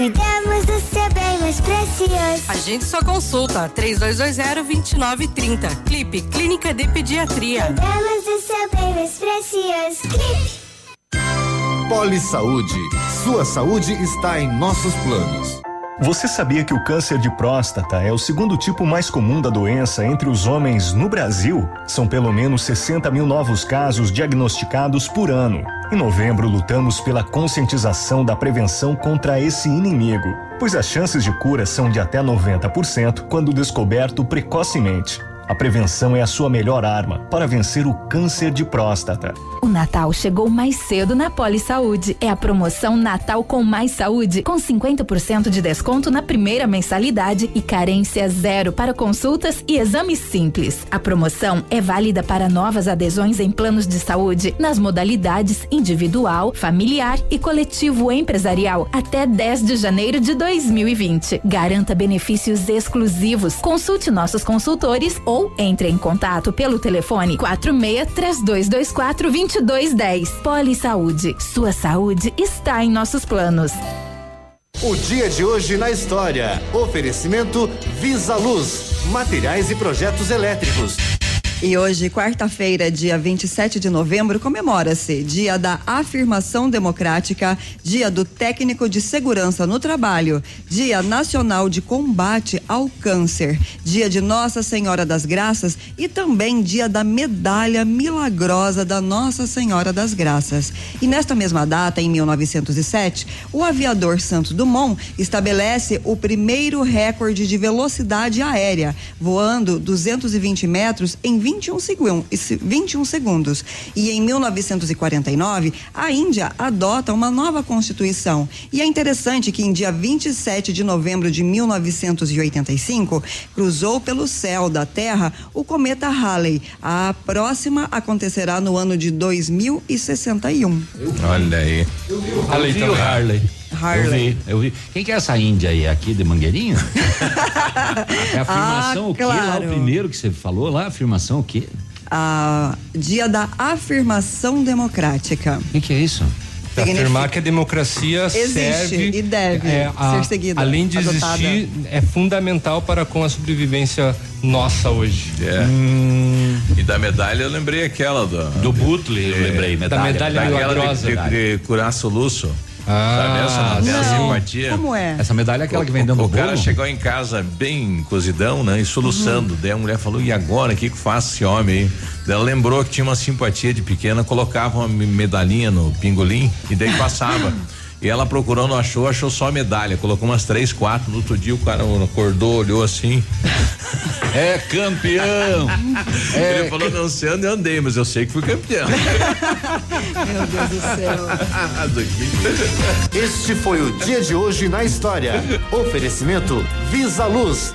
Speaker 18: Cuidamos do seu bem mais precioso.
Speaker 21: Agende sua consulta 3220-2930. Clipe Clínica de Pediatria.
Speaker 18: Cuidamos do seu bem mais precioso. Clipe.
Speaker 14: Poli Saúde, sua saúde está em nossos planos.
Speaker 22: Você sabia que o câncer de próstata é o segundo tipo mais comum da doença entre os homens no Brasil? São pelo menos 60 mil novos casos diagnosticados por ano. Em novembro, lutamos pela conscientização da prevenção contra esse inimigo, pois as chances de cura são de até 90% quando descoberto precocemente. A prevenção é a sua melhor arma para vencer o câncer de próstata.
Speaker 23: O Natal chegou mais cedo na Poli Saúde. É a promoção Natal com Mais Saúde, com 50% de desconto na primeira mensalidade e carência zero para consultas e exames simples. A promoção é válida para novas adesões em planos de saúde nas modalidades individual, familiar e coletivo empresarial até 10 de janeiro de 2020. Garanta benefícios exclusivos. Consulte nossos consultores ou entre em contato pelo telefone 46 3224 2210. Poli Saúde. Sua saúde está em nossos planos.
Speaker 14: O dia de hoje na história. Oferecimento Visa Luz, materiais e projetos elétricos.
Speaker 4: E hoje, quarta-feira, dia 27 de novembro, comemora-se Dia da Afirmação Democrática, Dia do Técnico de Segurança no Trabalho, Dia Nacional de Combate ao Câncer, Dia de Nossa Senhora das Graças e também Dia da Medalha Milagrosa da Nossa Senhora das Graças. E nesta mesma data, em 1907, o aviador Santos Dumont estabelece o primeiro recorde de velocidade aérea, voando 220 metros em 20 21, segun, 21 segundos. E em 1949, a Índia adota uma nova constituição. E é interessante que em dia 27 de novembro de 1985, cruzou pelo céu da Terra o cometa Halley. A próxima acontecerá no ano de 2061.
Speaker 2: Olha aí.
Speaker 5: Halley também. Harley.
Speaker 4: Harley.
Speaker 5: Eu vi, eu vi. Quem que é essa Índia aí? Aqui de Mangueirinho? é a afirmação
Speaker 4: Ah,
Speaker 5: o quê? Lá,
Speaker 4: claro.
Speaker 5: o primeiro que você falou lá, afirmação o quê?
Speaker 4: A dia da afirmação democrática.
Speaker 5: O que, que é isso?
Speaker 3: Pra afirmar que a democracia
Speaker 4: Existe
Speaker 3: serve
Speaker 4: e deve
Speaker 3: é, a-
Speaker 4: ser seguida,
Speaker 3: Além de
Speaker 4: adotada.
Speaker 3: existir, é fundamental para com a sobrevivência nossa hoje.
Speaker 2: É. E da medalha eu lembrei aquela do.
Speaker 5: Do Butley, eu lembrei, medalha.
Speaker 3: Da medalha milagrosa.
Speaker 2: de, de, de curar soluço.
Speaker 3: Ah,
Speaker 2: Sabe essa? Simpatia.
Speaker 4: Como é?
Speaker 5: Essa medalha é aquela que vem dando
Speaker 2: o, o
Speaker 5: bolo?
Speaker 2: cara chegou em casa bem cozidão, né? E soluçando. Daí a mulher falou: e agora? O que que faz esse homem aí? Daí ela lembrou que tinha uma simpatia de pequena, colocava uma me- medalhinha no pingolim e daí passava. E ela procurou, não achou, achou só a medalha. Colocou umas três, quatro. No outro dia o cara acordou, olhou assim.
Speaker 5: É campeão!
Speaker 2: Ele falou, não sei onde eu andei, mas eu sei que fui campeão.
Speaker 4: Meu Deus do céu.
Speaker 14: Este foi o dia de hoje na história. Oferecimento Visa Luz.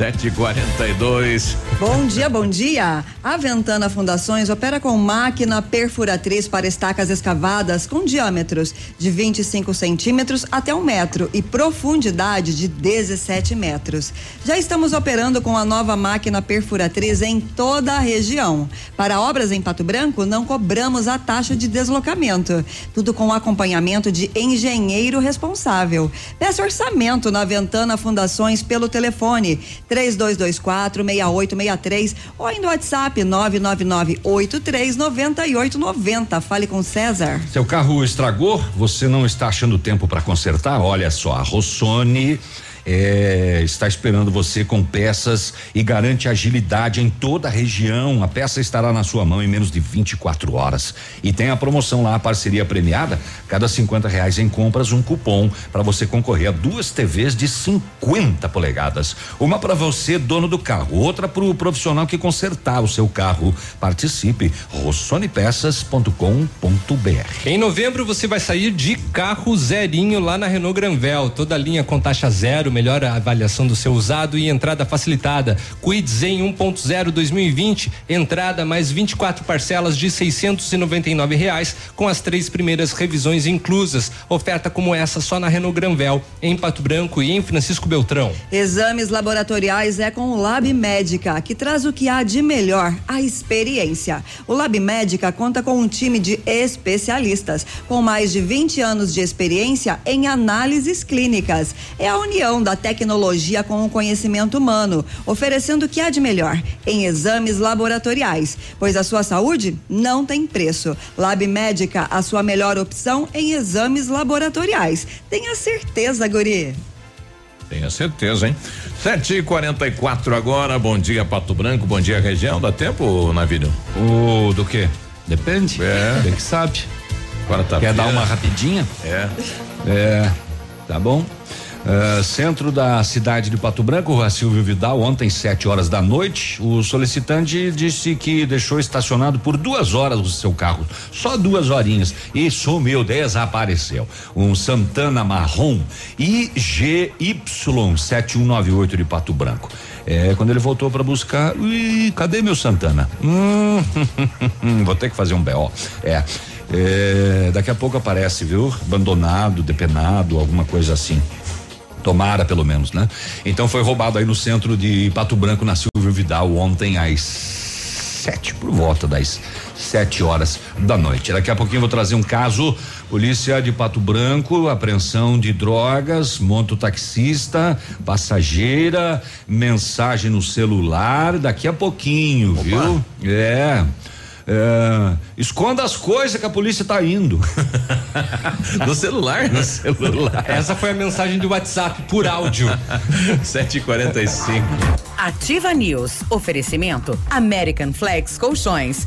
Speaker 2: 742.
Speaker 4: Bom dia, bom dia. A Ventana Fundações opera com máquina perfuratriz para estacas escavadas com diâmetros de 25 centímetros até um metro e profundidade de 17 metros. Já estamos operando com a nova máquina perfuratriz em toda a região. Para obras em Pato Branco, não cobramos a taxa de deslocamento. Tudo com acompanhamento de engenheiro responsável. Peça orçamento na Ventana Fundações pelo telefone 3224 6863 ou ainda WhatsApp 999839890. Fale com César.
Speaker 5: Seu carro estragou? Você não está achando tempo para consertar? Olha só, a Rossoni é, está esperando você com peças e garante agilidade em toda a região. A peça estará na sua mão em menos de 24 horas. E tem a promoção lá, a parceria premiada. Cada 50 reais em compras, um cupom para você concorrer a duas TVs de 50 polegadas. Uma para você, dono do carro, outra para o profissional que consertar o seu carro. Participe. rossonepeças.com.br.
Speaker 3: Em novembro você vai sair de carro zerinho lá na Renault Granvel. Toda linha com taxa zero, melhor avaliação do seu usado e entrada facilitada. Quid Zen 1.0 2020, entrada mais 24 parcelas de 699 reais com as três primeiras revisões inclusas. Oferta como essa só na Renault Granvel, em Pato Branco e em Francisco Beltrão.
Speaker 4: Exames laboratoriais é com o Lab Médica, que traz o que há de melhor, a experiência. O Lab Médica conta com um time de especialistas, com mais de 20 anos de experiência em análises clínicas. É a união da tecnologia com o conhecimento humano, oferecendo o que há de melhor em exames laboratoriais, pois a sua saúde não tem preço. Lab Médica, a sua melhor opção em exames laboratoriais. Tenha certeza, Guri.
Speaker 2: Tenha certeza, hein? 7 e 44 agora. Bom dia, Pato Branco. Bom dia, região. Dá tempo, Navírio?
Speaker 5: O do quê? Depende.
Speaker 2: É.
Speaker 5: Bem que sabe.
Speaker 2: Quarta
Speaker 5: Quer dar uma rapidinha?
Speaker 2: É.
Speaker 5: É. Tá bom. Uh, centro da cidade de Pato Branco, Rua Silvio Vidal, ontem, sete horas da noite, o solicitante disse que deixou estacionado por duas horas o seu carro, só duas horinhas, e sumiu, desapareceu. Um Santana marrom IGY 7198 de Pato Branco. É, quando ele voltou para buscar, ui, cadê meu Santana? Hum, vou ter que fazer um BO. É. É, daqui a pouco aparece, viu? Abandonado, depenado, alguma coisa assim. Tomara, pelo menos, né? Então foi roubado aí no centro de Pato Branco, na Silvio Vidal, ontem às sete, por volta das sete horas da noite. Daqui a pouquinho vou trazer um caso. Polícia de Pato Branco, apreensão de drogas, monto taxista, passageira, mensagem no celular. Daqui a pouquinho,
Speaker 2: Opa.
Speaker 5: viu? É. É, esconda as coisas que a polícia tá indo.
Speaker 2: no celular?
Speaker 5: No celular.
Speaker 3: Essa foi a mensagem do WhatsApp por áudio.
Speaker 2: 7h45.
Speaker 1: Ativa News. Oferecimento American Flex Colchões.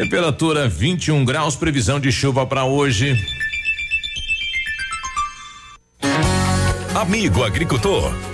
Speaker 2: Temperatura 21 graus, previsão de chuva para hoje.
Speaker 14: Amigo agricultor,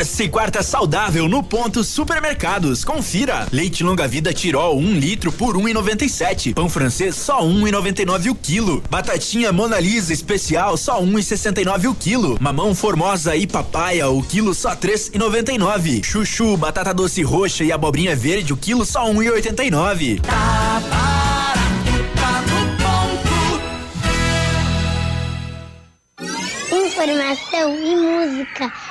Speaker 6: Terça e quarta saudável no ponto supermercados. Confira. Leite longa vida Tirol 1 um litro por 1,97. Pão francês só 1,99 o quilo. Batatinha Mona Lisa especial só 1,69 o quilo. Mamão Formosa e papaya o quilo só 3,99. Chuchu, batata doce roxa e abobrinha verde o quilo só 1,89.
Speaker 24: Tá tá.
Speaker 18: Informação e música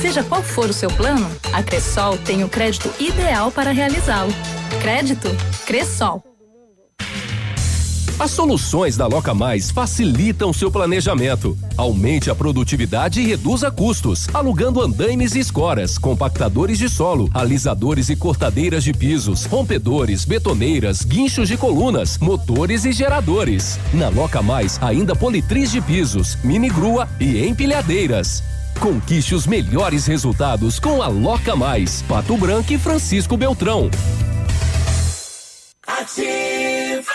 Speaker 21: Seja qual for o seu plano, a Cressol tem o crédito ideal para realizá-lo. Crédito Cressol.
Speaker 25: As soluções da Loca Mais facilitam seu planejamento. Aumente a produtividade e reduza custos, alugando andaimes e escoras, compactadores de solo, alisadores e cortadeiras de pisos, rompedores, betoneiras, guinchos de colunas, motores e geradores. Na Loca Mais, ainda politriz de pisos, mini grua e empilhadeiras. Conquiste os melhores resultados com a Loca Mais, Pato Branco e Francisco Beltrão.
Speaker 24: Ativa.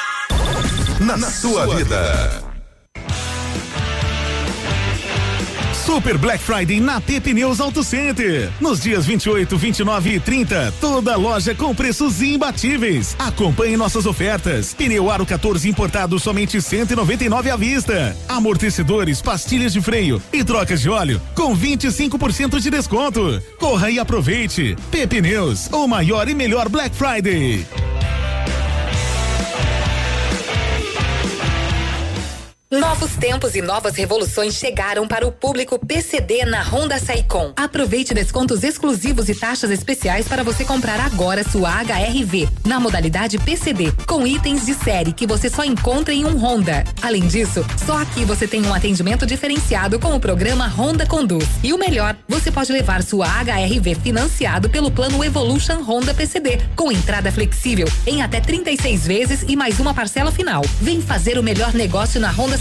Speaker 14: Na, na sua vida.
Speaker 26: Super Black Friday na T Pneus Auto Center. Nos dias 28, 29 e 30, toda loja com preços imbatíveis. Acompanhe nossas ofertas. Pneu Aro 14 importado somente 199 à vista. Amortecedores, pastilhas de freio e trocas de óleo com 25% de desconto. Corra e aproveite. P Pneus, o maior e melhor Black Friday.
Speaker 27: Novos tempos e novas revoluções chegaram para o público PCD na Honda Saicom. Aproveite descontos exclusivos e taxas especiais para você comprar agora sua HRV na modalidade PCD, com itens de série que você só encontra em um Honda. Além disso, só aqui você tem um atendimento diferenciado com o programa Honda Conduz. E o melhor, você pode levar sua HRV financiado pelo plano Evolution Honda PCD, com entrada flexível em até 36 vezes e mais uma parcela final. Vem fazer o melhor negócio na Honda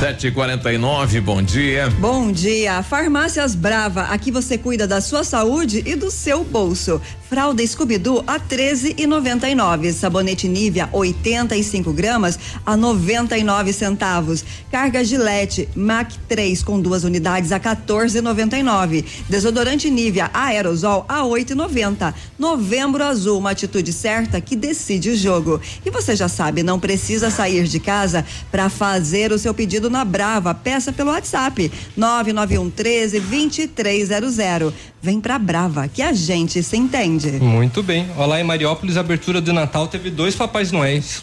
Speaker 2: Sete e quarenta e nove, bom dia.
Speaker 4: Bom dia, Farmácias Brava, aqui você cuida da sua saúde e do seu bolso. Fralda Scooby-Doo a 13,99. Sabonete Nivea 85 gramas a 99 centavos. Carga Gillette Mac 3 com duas unidades a 14,99. Desodorante Nivea Aerosol a 8,90. Novembro Azul, uma atitude certa que decide o jogo. E você já sabe, não precisa sair de casa para fazer o seu pedido na Brava. Peça pelo WhatsApp 991 13 2300. Vem pra Brava, que a gente se entende.
Speaker 3: Muito bem. Olá, em Mariópolis, a abertura do Natal teve dois Papais Noéis.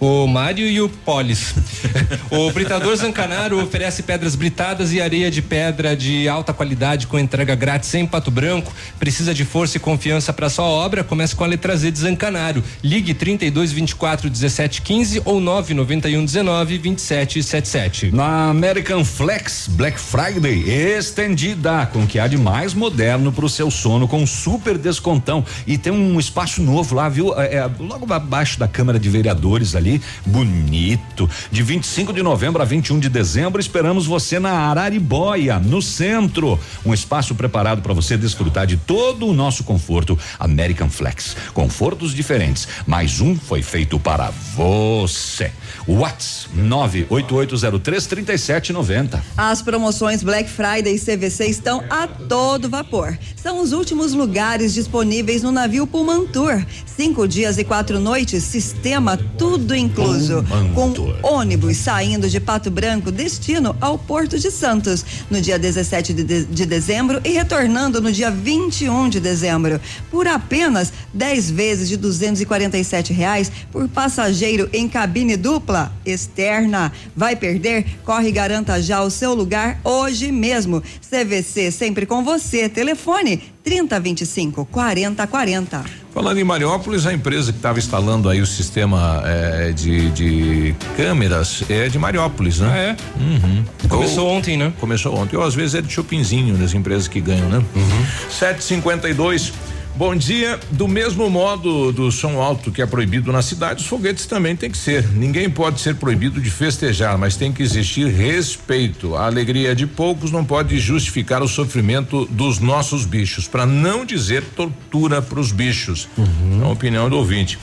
Speaker 3: O Mário e o Polis. o Britador Zancanaro oferece pedras britadas e areia de pedra de alta qualidade com entrega grátis em Pato Branco. Precisa de força e confiança para sua obra? Comece com a letra Z de Zancanaro. Ligue 32 24 17 15 ou 991 19 27 77.
Speaker 5: Na American Flex Black Friday estendida com o que há de mais moderno para o seu sono com super descontão e tem um espaço novo lá, viu? É, é, logo abaixo da Câmara de Vereadores ali, bonito. De 25 de novembro a 21 de dezembro, esperamos você na Araribóia, no centro. Um espaço preparado para você desfrutar de todo o nosso conforto. American Flex, confortos diferentes. Mais um foi feito para você. Whats 988033790.
Speaker 4: As promoções Black Friday e CVC estão a todo vapor. São os últimos lugares disponíveis no navio Pumantur. Cinco dias e quatro noites, sistema tudo incluso. Com ônibus saindo de Pato Branco, destino ao Porto de Santos, no dia 17 de, de, de dezembro e retornando no dia 21 de dezembro. Por apenas 10 vezes de 247 reais por passageiro em cabine dupla externa. Vai perder? Corre e garanta já o seu lugar hoje mesmo. CVC sempre com você. Telefone 3025 4040.
Speaker 2: Falando em Mariópolis, a empresa que estava instalando aí o sistema eh, de, de câmeras é de Mariópolis, né?
Speaker 3: Ah, é?
Speaker 2: Uhum.
Speaker 3: Começou
Speaker 2: Ou,
Speaker 3: ontem, né?
Speaker 2: Começou ontem. Ou às vezes é de Chopinzinho, das empresas que ganham, né? Uhum. 752. Bom dia. Do mesmo modo do som alto que é proibido na cidade, os foguetes também tem que ser. Ninguém pode ser proibido de festejar, mas tem que existir respeito. A alegria de poucos não pode justificar o sofrimento dos nossos bichos, para não dizer tortura para os bichos. Uhum. É a opinião do ouvinte.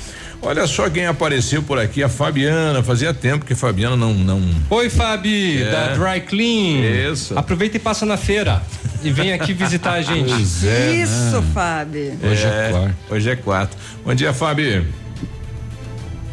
Speaker 2: Olha só quem apareceu por aqui, a Fabiana. Fazia tempo que a Fabiana não. não...
Speaker 3: Oi, Fabi,
Speaker 2: É.
Speaker 3: da Dry Clean.
Speaker 2: Isso.
Speaker 3: Aproveita e passa na feira. E vem aqui visitar a gente.
Speaker 2: Pois é,
Speaker 4: Isso,
Speaker 2: né?
Speaker 4: Fábio.
Speaker 2: Hoje é, quatro. Hoje é quatro. Bom dia, Fabi.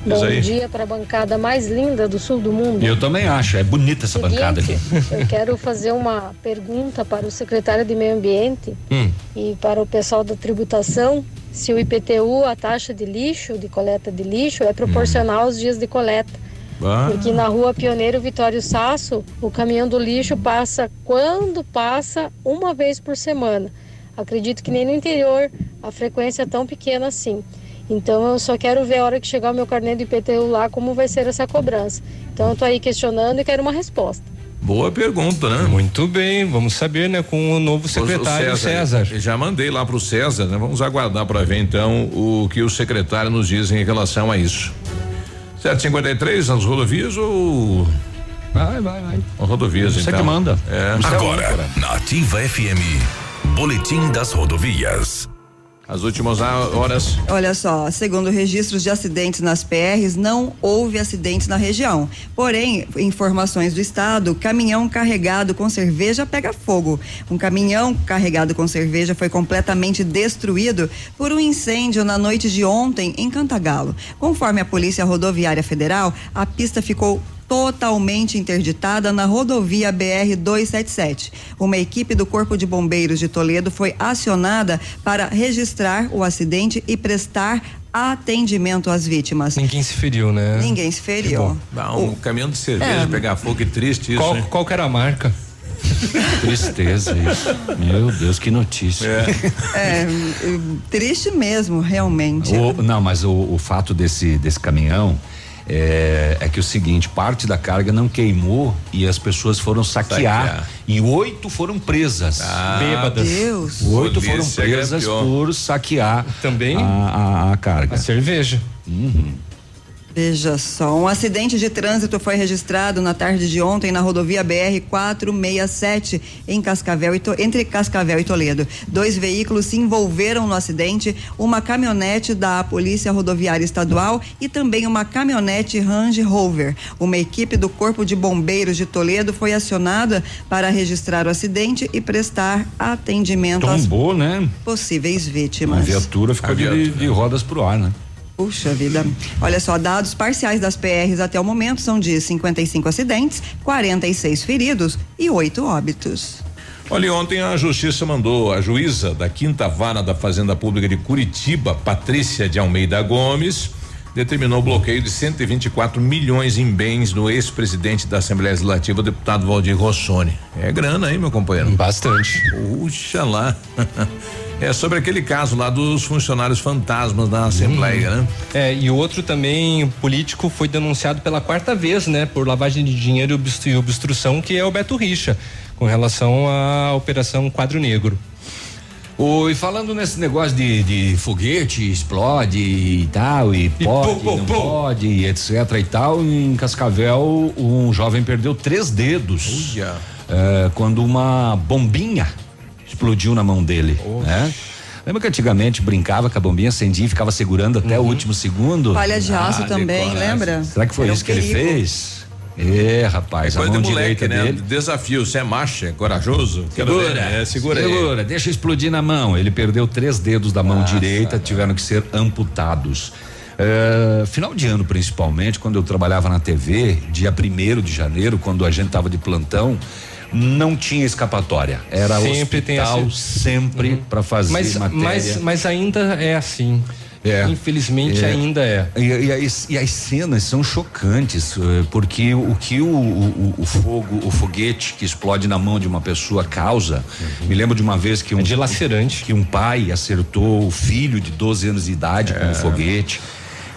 Speaker 2: Diz
Speaker 28: Bom
Speaker 2: aí.
Speaker 28: dia para a bancada mais linda do sul do mundo.
Speaker 5: Eu também acho, é bonita essa
Speaker 28: Seguinte,
Speaker 5: bancada aqui.
Speaker 28: Eu quero fazer uma pergunta para o secretário de Meio Ambiente
Speaker 5: Hum.
Speaker 28: e para o pessoal da tributação, se o IPTU, a taxa de lixo, de coleta de lixo, é proporcional aos dias de coleta.
Speaker 2: Ah.
Speaker 28: Porque na rua Pioneiro Vitório Sasso, o caminhão do lixo passa quando passa uma vez por semana. Acredito que nem no interior a frequência é tão pequena assim. Então eu só quero ver a hora que chegar o meu carnê do IPTU lá como vai ser essa cobrança. Então eu tô aí questionando e quero uma resposta.
Speaker 2: Boa pergunta, né?
Speaker 3: Muito bem, vamos saber, né, com o novo secretário
Speaker 2: O
Speaker 3: César.
Speaker 2: eu Já mandei lá pro César, né? Vamos aguardar para ver então o que o secretário nos diz em relação a isso. 753 nas rodovias ou
Speaker 5: Vai, vai, vai.
Speaker 2: As rodovias,
Speaker 5: Você
Speaker 2: então.
Speaker 5: que manda.
Speaker 2: É.
Speaker 29: Agora, na Ativa FM, Boletim das Rodovias.
Speaker 2: As últimas horas.
Speaker 4: Olha só, segundo registros de acidentes nas PRs, não houve acidentes na região. Porém, informações do estado, caminhão carregado com cerveja pega fogo. Um caminhão carregado com cerveja foi completamente destruído por um incêndio na noite de ontem em Cantagalo. Conforme a Polícia Rodoviária Federal, a pista ficou totalmente interditada na rodovia BR 277. Uma equipe do Corpo de Bombeiros de Toledo foi acionada para registrar o acidente e prestar atendimento às vítimas.
Speaker 3: Ninguém se feriu, né?
Speaker 4: Ninguém se feriu.
Speaker 2: Ah, um o... caminhão de cerveja
Speaker 4: É.
Speaker 2: pegar fogo, que triste isso.
Speaker 3: Qual,
Speaker 2: hein?
Speaker 3: qual que era a marca?
Speaker 5: Tristeza isso. Meu Deus, que notícia.
Speaker 4: É, hum, triste mesmo, realmente.
Speaker 5: O- não, mas o, o fato desse, desse caminhão é, é que o seguinte, parte da carga não queimou e as pessoas foram saquear.
Speaker 2: Saquear.
Speaker 5: E oito foram presas.
Speaker 2: Ah,
Speaker 3: Bêbadas.
Speaker 4: Deus.
Speaker 5: Oito foram
Speaker 2: Polícia
Speaker 5: presas
Speaker 2: grampeou.
Speaker 5: por saquear
Speaker 3: Também
Speaker 5: a, a- a carga.
Speaker 3: a cerveja.
Speaker 4: Veja só, um acidente de trânsito foi registrado na tarde de ontem na rodovia BR 467 em Cascavel e entre Cascavel e Toledo. Dois veículos se envolveram no acidente, uma caminhonete da Polícia Rodoviária Estadual e também uma caminhonete Range Rover. Uma equipe do Corpo de Bombeiros de Toledo foi acionada para registrar o acidente e prestar atendimento às
Speaker 5: Tombou, né?
Speaker 4: possíveis
Speaker 5: A
Speaker 4: vítimas.
Speaker 5: viatura ficou
Speaker 2: A
Speaker 5: de,
Speaker 2: viatura.
Speaker 5: de rodas pro ar, né?
Speaker 4: Puxa vida. Olha só, dados parciais das PRs até o momento são de 55 acidentes, 46 feridos e 8 óbitos.
Speaker 2: Olha, ontem a justiça mandou a juíza da quinta vara da Fazenda Pública de Curitiba, Patrícia de Almeida Gomes, determinou o bloqueio de 124 milhões em bens do ex-presidente da Assembleia Legislativa, o deputado Valdir Rossoni. É grana, hein, meu companheiro?
Speaker 3: Bastante.
Speaker 2: Puxa lá. É sobre aquele caso lá dos funcionários fantasmas da Assembleia, né?
Speaker 3: É, e outro também político foi denunciado pela quarta vez, né, por lavagem de dinheiro e obstru- e obstrução, que é o Beto Richa, com relação à operação Quadro Negro.
Speaker 5: O, e falando nesse negócio de, de foguete, explode e tal, e pode,
Speaker 3: pô, pô,
Speaker 5: não
Speaker 3: pô.
Speaker 5: pode, e etc e tal, em Cascavel, um jovem perdeu três dedos.
Speaker 2: Uia.
Speaker 5: é, quando uma bombinha explodiu na mão dele, né? Lembra que antigamente brincava com a bombinha, acendia e ficava segurando até o último segundo?
Speaker 4: Palha de aço
Speaker 2: Ah,
Speaker 4: também, lembra?
Speaker 5: Será que foi
Speaker 4: Era um
Speaker 5: isso que ele
Speaker 4: perigo.
Speaker 5: fez? É, rapaz, a
Speaker 2: Coisa
Speaker 5: mão
Speaker 2: de moleque,
Speaker 5: direita
Speaker 2: né?
Speaker 5: dele.
Speaker 2: Desafio, você é macho, é corajoso?
Speaker 5: Segura,
Speaker 2: É, segura aí.
Speaker 5: segura, deixa explodir na mão. Ele perdeu três dedos da mão
Speaker 2: Nossa,
Speaker 5: direita, tiveram que ser amputados. É, final de ano, principalmente, quando eu trabalhava na TV, dia primeiro de janeiro, quando a gente tava de plantão, não tinha escapatória. Era
Speaker 3: Sempre tem
Speaker 5: hospital,
Speaker 3: essa-
Speaker 5: sempre para fazer
Speaker 3: Mas,
Speaker 5: matéria.
Speaker 3: mas, mas ainda é assim.
Speaker 5: É.
Speaker 3: Infelizmente
Speaker 5: É.
Speaker 3: ainda é.
Speaker 5: E, e as, e as cenas são chocantes, eh, porque o, o que o, o- o fogo, o foguete que explode na mão de uma pessoa causa. Me lembro de uma vez que um.
Speaker 3: É dilacerante.
Speaker 5: Que um pai acertou o filho de 12 anos de idade
Speaker 3: É.
Speaker 5: com um foguete.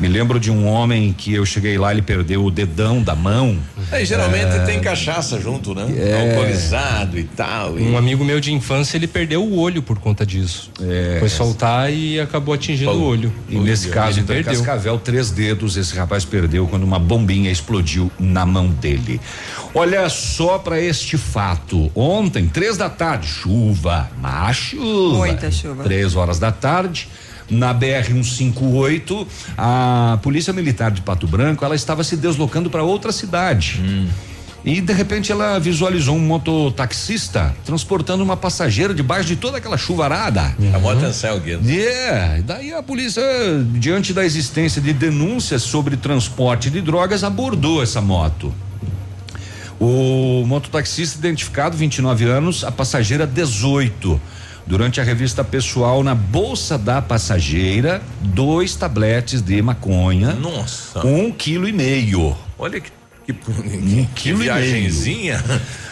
Speaker 5: Me lembro de um homem que eu cheguei lá, ele perdeu o dedão da mão.
Speaker 2: Aí, geralmente
Speaker 5: É.
Speaker 2: tem cachaça junto, né?
Speaker 5: É.
Speaker 2: Alcoolizado e tal. e-
Speaker 3: Um amigo meu de infância, ele perdeu o olho por conta disso.
Speaker 5: É.
Speaker 3: Foi soltar e acabou atingindo o olho.
Speaker 5: E nesse caso,
Speaker 3: ele
Speaker 5: então,
Speaker 3: perdeu.
Speaker 5: Cascavel, três dedos, esse rapaz perdeu quando uma bombinha explodiu na mão dele. Olha só para este fato. Ontem, três da tarde, chuva, má chuva.
Speaker 4: Muita chuva.
Speaker 5: Três horas da tarde. Na BR 158, a Polícia Militar de Pato Branco, ela estava se deslocando para outra cidade. E de repente ela visualizou um mototaxista transportando uma passageira debaixo de toda aquela chuvarada.
Speaker 2: Chamou atenção, Guido.
Speaker 5: É, daí a polícia, diante da existência de denúncias sobre transporte de drogas, abordou essa moto. O mototaxista identificado, 29 anos, a passageira 18. Durante a revista pessoal, na bolsa da passageira, dois tabletes de maconha.
Speaker 2: Nossa.
Speaker 5: Um quilo e meio.
Speaker 2: Olha que, que,
Speaker 5: Um
Speaker 2: que
Speaker 5: quilo e meio.
Speaker 2: viagenzinha.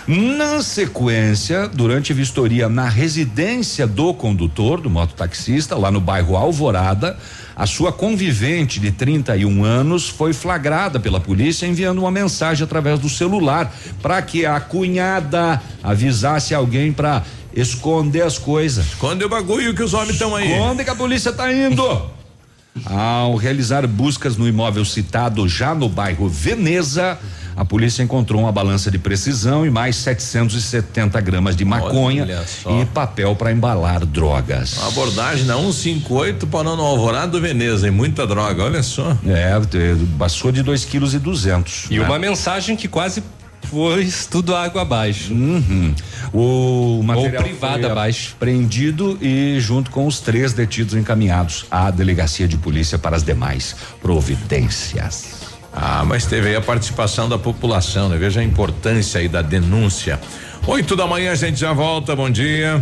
Speaker 5: Na sequência, durante a vistoria na residência do condutor, do mototaxista, lá no bairro Alvorada, a sua convivente de 31 anos foi flagrada pela polícia enviando uma mensagem através do celular para que a cunhada avisasse alguém para esconder as coisas.
Speaker 2: Esconde o bagulho que os homens estão aí.
Speaker 5: Onde que a polícia tá indo? Ao realizar buscas no imóvel citado já no bairro Veneza, a polícia encontrou uma balança de precisão e mais 770 gramas de maconha e papel para embalar drogas.
Speaker 2: Uma abordagem na 158 para no Alvorado do Veneza e muita droga, olha só.
Speaker 5: É, passou de 2 quilos e 200.
Speaker 3: E né? uma mensagem que quase pôs tudo água abaixo.
Speaker 5: Uhum. O material
Speaker 3: Ou privado abaixo.
Speaker 5: Prendido e junto com os três detidos encaminhados à delegacia de polícia para as demais providências.
Speaker 2: Ah, mas teve aí a participação da população, né? Veja a importância aí da denúncia. Oito da manhã a gente já volta, bom dia.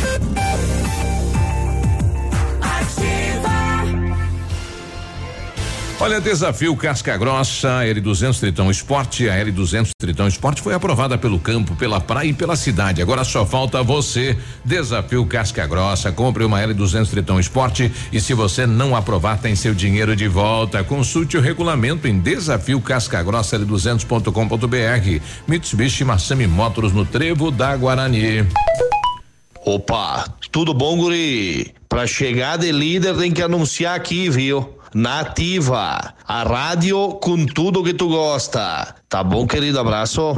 Speaker 2: Olha, desafio Casca Grossa, L200 Tritão Esporte. A L200 Tritão Esporte foi aprovada pelo campo, pela praia e pela cidade. Agora só falta você. Desafio Casca Grossa. Compre uma L200 Tritão Esporte e se você não aprovar, tem seu dinheiro de volta. Consulte o regulamento em desafio Casca Grossa L200.com.br. Mitsubishi Massami Motors no Trevo da Guarani.
Speaker 30: Opa, tudo bom, guri? Pra chegar de líder tem que anunciar aqui, viu? Nativa, a rádio com tudo que tu gosta. Tá bom, querido? Abraço.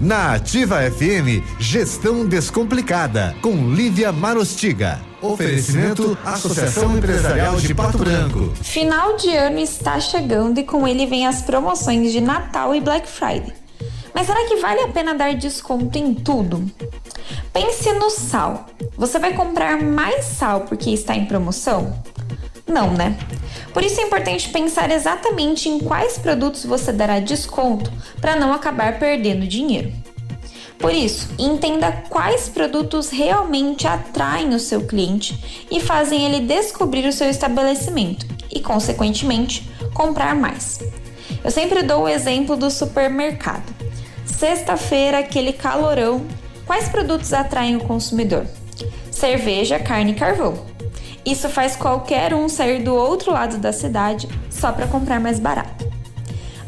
Speaker 14: Na Ativa FM, Gestão Descomplicada, com Lívia Marostiga. Oferecimento Associação Empresarial de Pato Branco.
Speaker 31: Final de ano está chegando e com ele vem as promoções de Natal e Black Friday. Mas será que vale a pena dar desconto em tudo? Pense no sal. Você vai comprar mais sal porque está em promoção? Não, né? Por isso é importante pensar exatamente em quais produtos você dará desconto para não acabar perdendo dinheiro. Por isso, entenda quais produtos realmente atraem o seu cliente e fazem ele descobrir o seu estabelecimento e, consequentemente, comprar mais. Eu sempre dou o exemplo do supermercado. Sexta-feira, aquele calorão, quais produtos atraem o consumidor? Cerveja, carne e carvão. Isso faz qualquer um sair do outro lado da cidade só para comprar mais barato.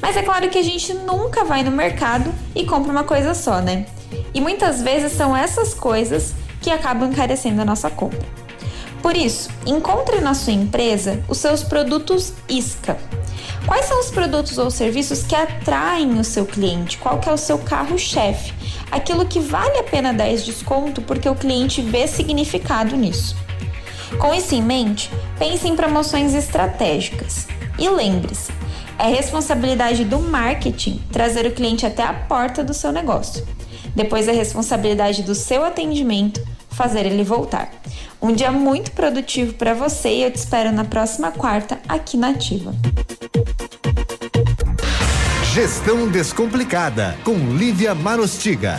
Speaker 31: Mas é claro que a gente nunca vai no mercado e compra uma coisa só, né? E muitas vezes são essas coisas que acabam encarecendo a nossa compra. Por isso, encontre na sua empresa os seus produtos isca. Quais são os produtos ou serviços que atraem o seu cliente? Qual que é o seu carro-chefe? Aquilo que vale a pena dar esse desconto porque o cliente vê significado nisso. Com isso em mente, pense em promoções estratégicas. E lembre-se, é responsabilidade do marketing trazer o cliente até a porta do seu negócio. Depois é responsabilidade do seu atendimento fazer ele voltar. Um dia muito produtivo para você e eu te espero na próxima quarta aqui na Ativa.
Speaker 14: Gestão Descomplicada com Lívia Marostiga.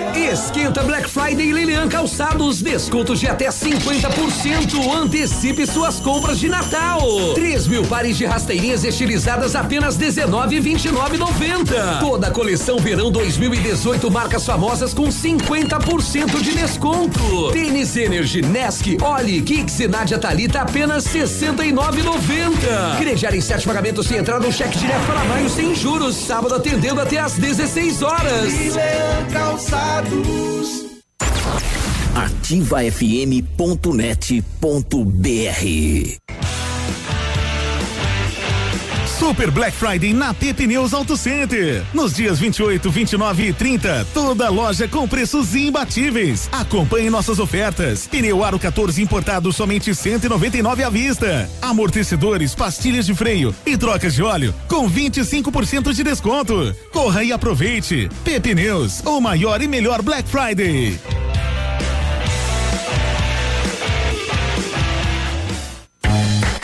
Speaker 32: Esquenta Black Friday Lilian Calçados, descontos de até 50%. Antecipe suas compras de Natal. 3 mil pares de rasteirinhas estilizadas apenas 19,29,90. Toda a coleção verão 2018 marcas famosas com 50% de desconto. Tênis Energy, Nesk, Oli, Kicks e Nadia Talita apenas 69,90. Crediar em sete pagamentos sem entrar no cheque direto para maio sem juros. Sábado atendendo até às 16 horas.
Speaker 21: Lilian Calçados.
Speaker 33: ativafm.net.br
Speaker 25: Super Black Friday na T Pneus Auto Center. Nos dias 28, 29 e 30, toda loja com preços imbatíveis. Acompanhe nossas ofertas. Pneu Aro 14 importado somente 199 à vista. Amortecedores, pastilhas de freio e trocas de óleo com 25% de desconto. Corra e aproveite. P Pneus, o maior e melhor Black Friday.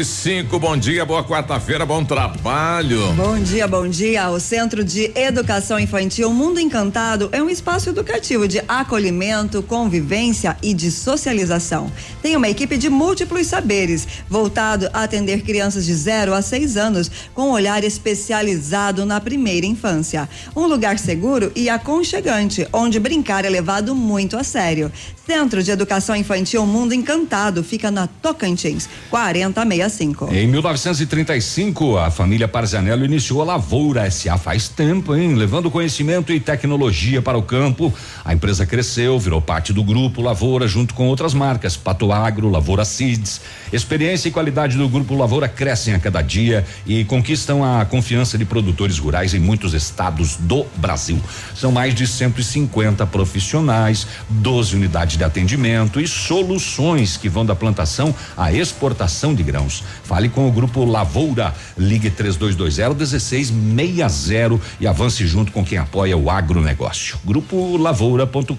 Speaker 2: E 5, bom dia, boa quarta-feira, bom trabalho.
Speaker 4: Bom dia, bom dia. O Centro de Educação Infantil Mundo Encantado é um espaço educativo de acolhimento, convivência e de socialização. Tem uma equipe de múltiplos saberes, voltado a atender crianças de 0 a 6 anos, com um olhar especializado na primeira infância. Um lugar seguro e aconchegante, onde brincar é levado muito a sério. Centro de Educação Infantil Mundo Encantado fica na Tocantins, 4065.
Speaker 5: Em 1935, a família Parzanello iniciou a Lavoura SA faz tempo, hein? Levando conhecimento e tecnologia para o campo. A empresa cresceu, virou parte do grupo Lavoura, junto com outras marcas, Pato Agro, Lavoura Seeds. Experiência e qualidade do grupo Lavoura crescem a cada dia e conquistam a confiança de produtores rurais em muitos estados do Brasil. São mais de 150 profissionais, 12 unidades de atendimento e soluções que vão da plantação à exportação de grãos. Fale com o grupo Lavoura, ligue 3220 1660 e avance junto com quem apoia o agronegócio. Grupo lavoura.com.br.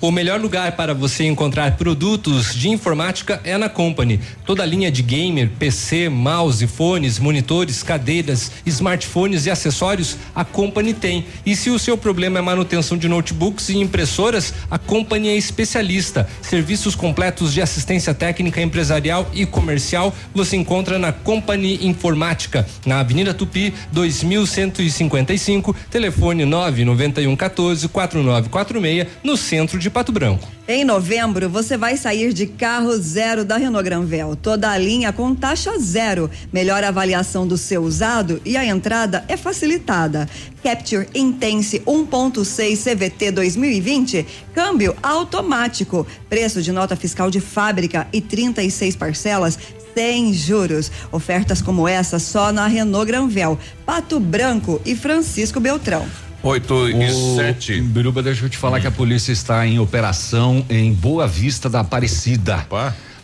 Speaker 3: O melhor lugar para você encontrar produtos de informática é na Company. Toda a linha de gamer, PC, mouse, fones, monitores, cadeiras, smartphones e acessórios, a Company tem. E se o seu problema é manutenção de notebooks e impressoras, a Company é especialista. Serviços completos de assistência técnica empresarial e comercial você encontra na Company Informática, na Avenida Tupi, 2155, telefone 991 14 4946, no centro de Pato Branco.
Speaker 4: Em novembro, você vai sair de carro zero da Renault Granvel. Toda a linha com taxa zero. Melhor avaliação do seu usado e a entrada é facilitada. Capture Intense 1.6 CVT 2020, câmbio automático, preço de nota fiscal de fábrica e 36 parcelas sem juros. Ofertas como essa só na Renault Granvel, Pato Branco e Francisco Beltrão.
Speaker 2: 8 e
Speaker 5: Ô,
Speaker 2: 7.
Speaker 5: Biruba, deixa eu te falar que a polícia está em operação em Boa Vista da Aparecida.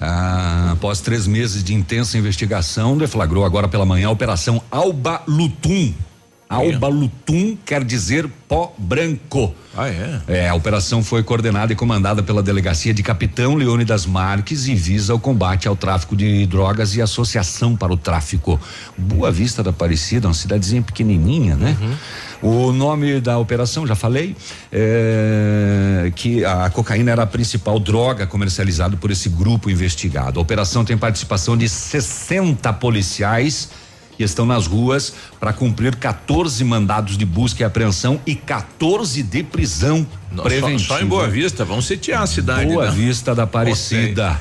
Speaker 5: Ah, após três meses de intensa investigação, deflagrou agora pela manhã a Operação Alba Lutum. Alba Lutum quer dizer pó branco.
Speaker 2: Ah, é?
Speaker 5: É, a operação foi coordenada e comandada pela delegacia de Capitão Leone das Marques e visa o combate ao tráfico de drogas e associação para o tráfico. Boa Vista da Aparecida, uma cidadezinha pequenininha, né? O nome da operação, já falei, é, que a cocaína era a principal droga comercializada por esse grupo investigado. A operação tem participação de 60 policiais que estão nas ruas para cumprir 14 mandados de busca e apreensão e 14 de prisão
Speaker 2: só-
Speaker 5: preventiva.
Speaker 2: Só, em Boa Vista, vamos sitiar a cidade.
Speaker 5: Boa
Speaker 2: né?
Speaker 5: Vista da Aparecida.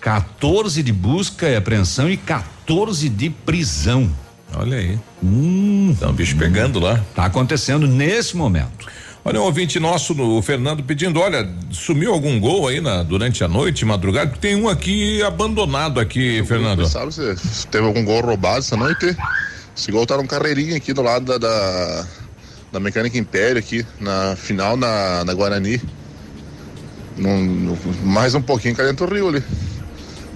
Speaker 5: 14 de busca e apreensão e 14 de prisão.
Speaker 2: Olha aí.
Speaker 5: Hum,
Speaker 2: Então, o bicho pegando lá.
Speaker 5: Tá acontecendo nesse momento.
Speaker 2: Olha, um ouvinte nosso, no- o Fernando, pedindo, olha, sumiu algum gol aí na, durante a noite, madrugada? Porque Tem um aqui abandonado aqui, Fernando.
Speaker 34: Sabe se teve algum gol roubado essa noite? Esse gol tá num carreirinho aqui do lado da, da, da Mecânica Império aqui, na final na, na Guarani. Num- no- mais um pouquinho cá dentro do rio ali.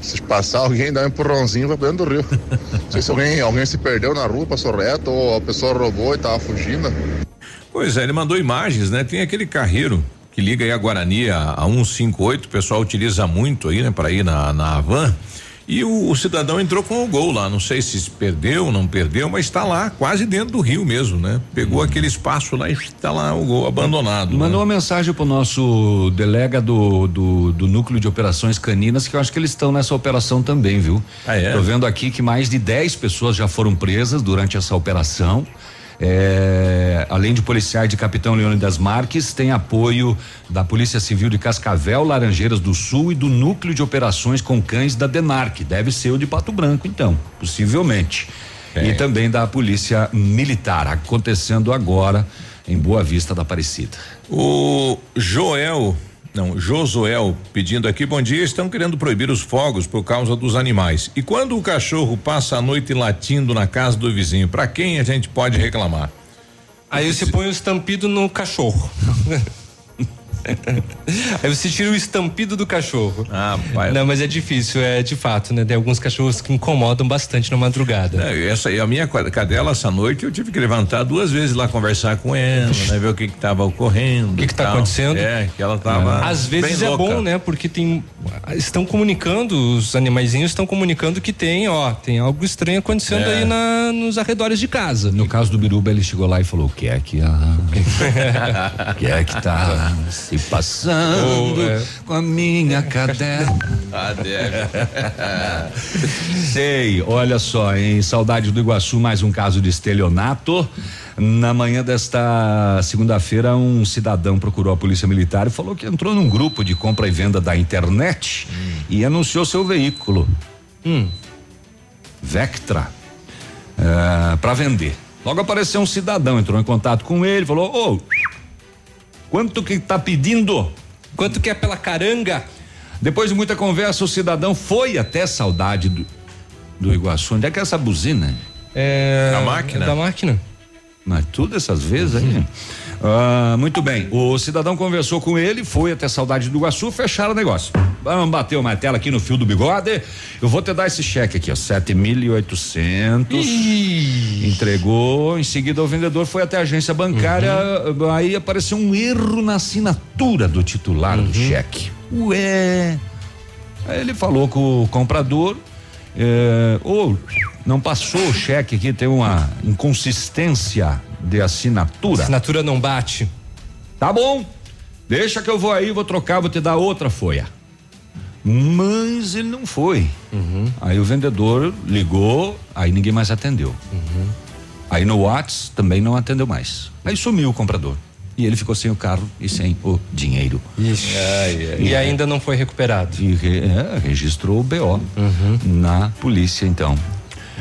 Speaker 34: Se passar alguém, dá um empurrãozinho, vai pra dentro do rio. Não sei se alguém, alguém se perdeu na rua, passou reto, ou a pessoa roubou e tava fugindo.
Speaker 2: Pois é, ele mandou imagens, né? Tem aquele carreiro que liga aí a Guarani a, a 158, o pessoal utiliza muito aí, né, para ir na, na van. E o, o cidadão entrou com o gol lá, não sei se perdeu, não perdeu, mas está lá, quase dentro do rio mesmo, né? Pegou aquele espaço lá e está lá o gol abandonado.
Speaker 5: Mandou uma mensagem pro nosso delega do, do, do núcleo de operações caninas, que eu acho que eles estão nessa operação também, viu?
Speaker 2: Ah, é?
Speaker 5: Tô vendo aqui que mais de 10 pessoas já foram presas durante essa operação. É, além de policiais de Capitão Leônidas Marques, tem apoio da Polícia Civil de Cascavel, Laranjeiras do Sul e do Núcleo de Operações com Cães da DENARC. Deve ser o de Pato Branco, então, possivelmente. E também da Polícia Militar, acontecendo agora em Boa Vista da Aparecida.
Speaker 2: O Joel, não, Josuel pedindo aqui, bom dia, estão querendo proibir os fogos por causa dos animais. E quando o cachorro passa a noite latindo na casa do vizinho, para quem a gente pode reclamar?
Speaker 3: Aí você põe o estampido no cachorro. Aí você tira o estampido do cachorro.
Speaker 2: Ah, pai.
Speaker 3: Não, mas é difícil, é de fato, né? Tem alguns cachorros que incomodam bastante na madrugada.
Speaker 2: É, essa aí, a minha cadela essa noite eu tive que levantar duas vezes lá conversar com ela, né? Ver o que que tava ocorrendo. O
Speaker 3: que que tá acontecendo?
Speaker 2: É, que ela tava.
Speaker 3: Às vezes
Speaker 2: bem
Speaker 3: é
Speaker 2: louca.
Speaker 3: bom, né? Porque tem estão comunicando, os animaizinhos estão comunicando que tem, ó, tem algo estranho acontecendo
Speaker 5: É.
Speaker 3: aí na, nos arredores de casa.
Speaker 5: No caso do Biruba, ele chegou lá e falou: o que é que a. O que é que tá se passando
Speaker 3: Oh, é.
Speaker 5: com a minha cadela?
Speaker 2: Ah,
Speaker 5: Sei, olha só, em Saudade do Iguaçu, mais um caso de estelionato. Na manhã desta segunda-feira, um cidadão procurou a polícia militar e falou que entrou num grupo de compra e venda da internet e anunciou seu veículo. Vectra. para vender. Logo apareceu um cidadão, entrou em contato com ele, falou: Ô, quanto que tá pedindo?
Speaker 3: Quanto que é pela caranga?
Speaker 5: Depois de muita conversa, o cidadão foi até Saudade do, do Iguaçu. Onde é que é essa buzina?
Speaker 3: É.
Speaker 2: Da máquina?
Speaker 3: Da máquina.
Speaker 5: Mas tudo essas vezes aí. Ah, muito bem. O cidadão conversou com ele, foi até Saudade do Iguaçu, fecharam o negócio. Vamos bater o martelo aqui no fio do bigode. Eu vou te dar esse cheque aqui, ó, sete mil e oitocentos. Entregou. Em seguida, o vendedor foi até a agência bancária. Aí apareceu um erro na assinatura do titular do cheque. Ué. Aí ele falou com o comprador. É, ô, não passou o cheque aqui, tem uma inconsistência de assinatura.
Speaker 3: Assinatura não bate.
Speaker 5: Tá bom. Deixa que eu vou aí, vou trocar, vou te dar outra folha. Mas ele não foi. Aí o vendedor ligou, aí ninguém mais atendeu. Aí no Whats também não atendeu mais. Aí sumiu o comprador. E ele ficou sem o carro e sem o dinheiro.
Speaker 3: Ixi. E ainda não foi recuperado.
Speaker 5: E re- é, registrou o BO na polícia, então.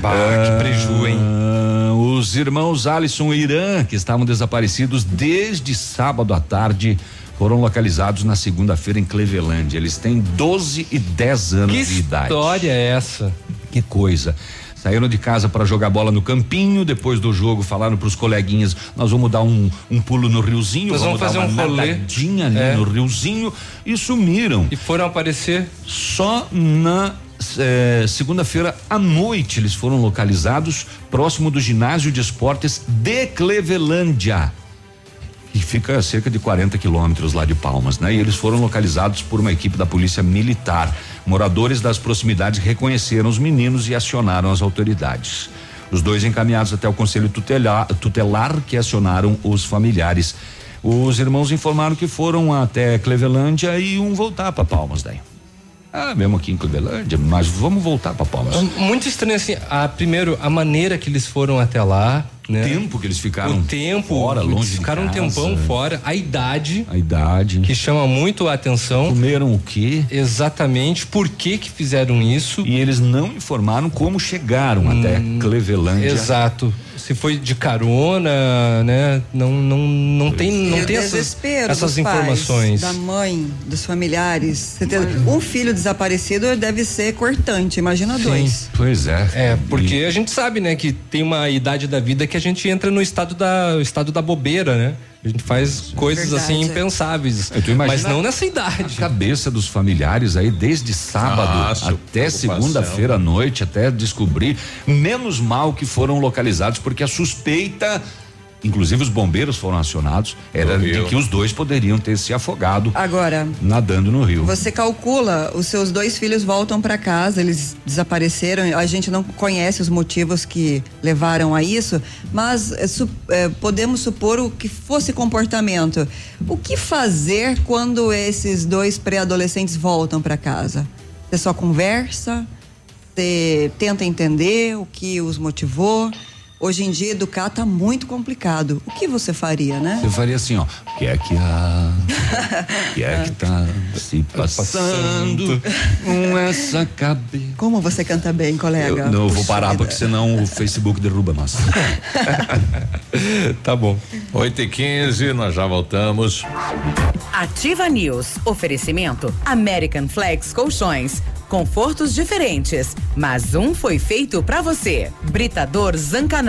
Speaker 3: Bah, que preju, hein?
Speaker 5: Ah, Os irmãos Alisson e Irã, que estavam desaparecidos desde sábado à tarde, foram localizados na segunda-feira em Cleveland. Eles têm 12 e 10 anos
Speaker 3: Que
Speaker 5: de idade.
Speaker 3: história é essa?
Speaker 5: Que coisa. Saíram de casa para jogar bola no campinho. Depois do jogo, falaram para os coleguinhas: nós vamos dar um, um pulo no riozinho,
Speaker 3: Nós vamos
Speaker 5: dar
Speaker 3: fazer
Speaker 5: uma
Speaker 3: um rolê."
Speaker 5: nadadinha ali
Speaker 3: É.
Speaker 5: no riozinho e sumiram.
Speaker 3: E foram aparecer
Speaker 5: Só na eh, segunda-feira à noite eles foram localizados próximo do ginásio de esportes de Clevelândia. Que fica a cerca de 40 quilômetros lá de Palmas, né? E eles foram localizados por uma equipe da Polícia Militar. Moradores das proximidades reconheceram os meninos e acionaram as autoridades. Os dois encaminhados até o Conselho tutelar, tutelar que acionaram os familiares. Os irmãos informaram que foram até Clevelândia e um voltar para Palmas daí. Ah, mesmo aqui em Clevelândia, mas vamos voltar para Palmas.
Speaker 3: Muito estranho assim, a, primeiro a maneira que eles foram até lá, né?
Speaker 5: tempo que eles ficaram
Speaker 3: o tempo,
Speaker 5: fora, longe
Speaker 3: eles
Speaker 5: de
Speaker 3: ficaram um
Speaker 5: casa.
Speaker 3: tempão fora, a idade,
Speaker 5: a idade
Speaker 3: que chama muito a atenção.
Speaker 5: Comeram o quê?
Speaker 3: Exatamente, por que que fizeram isso?
Speaker 5: E eles não informaram como chegaram até Clevelândia.
Speaker 3: Exato. Se foi de carona, né? Não não não tem não
Speaker 4: E
Speaker 3: tem essas,
Speaker 4: desespero
Speaker 3: essas informações.
Speaker 4: Pais, da mãe, dos familiares. Um filho desaparecido deve ser cortante, imagina dois.
Speaker 5: Pois é.
Speaker 3: É, porque a gente sabe, né, que tem uma idade da vida que a gente entra no estado da estado da bobeira, né? A gente faz coisas
Speaker 5: Verdade,
Speaker 3: assim
Speaker 5: é.
Speaker 3: impensáveis.
Speaker 5: Imagina
Speaker 3: Mas não nessa idade.
Speaker 5: A cabeça dos familiares aí desde sábado
Speaker 2: Nossa,
Speaker 5: até segunda-feira à noite até descobrir. Menos mal que foram localizados porque a suspeita Inclusive os bombeiros foram acionados, era
Speaker 2: No
Speaker 5: de
Speaker 2: rio.
Speaker 5: que os dois poderiam ter se afogado
Speaker 4: Agora,
Speaker 5: nadando no rio.
Speaker 4: Você calcula, os seus dois filhos voltam para casa, eles desapareceram. A gente não conhece os motivos que levaram a isso, mas é, su- é, podemos supor o que fosse comportamento. O que fazer quando esses dois pré-adolescentes voltam para casa? Você só conversa? Você tenta entender o que os motivou? Hoje em dia educar tá muito complicado. O que você faria, né?
Speaker 5: Você faria assim, ó. O que é que há? O que é que tá se passando com essa cabeça?
Speaker 4: Como você canta bem, colega?
Speaker 5: Eu, não, eu vou parar
Speaker 4: vida.
Speaker 5: porque senão o Facebook derruba nós.
Speaker 3: tá bom.
Speaker 2: 8 e 15 nós já voltamos.
Speaker 1: Ativa News. Oferecimento American Flex Colchões. Confortos diferentes, mas um foi feito pra você. Britador Zancanaro.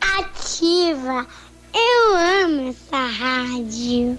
Speaker 35: Ativa. Eu amo essa rádio.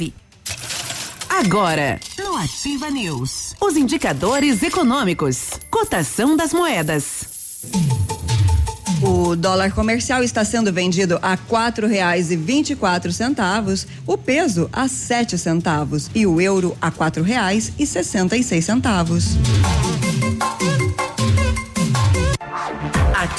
Speaker 1: Agora, no Ativa News, os indicadores econômicos, cotação das moedas.
Speaker 4: O dólar comercial está sendo vendido a quatro reais e vinte e quatro centavos, o peso a sete centavos e o euro a quatro reais e sessenta e seis centavos.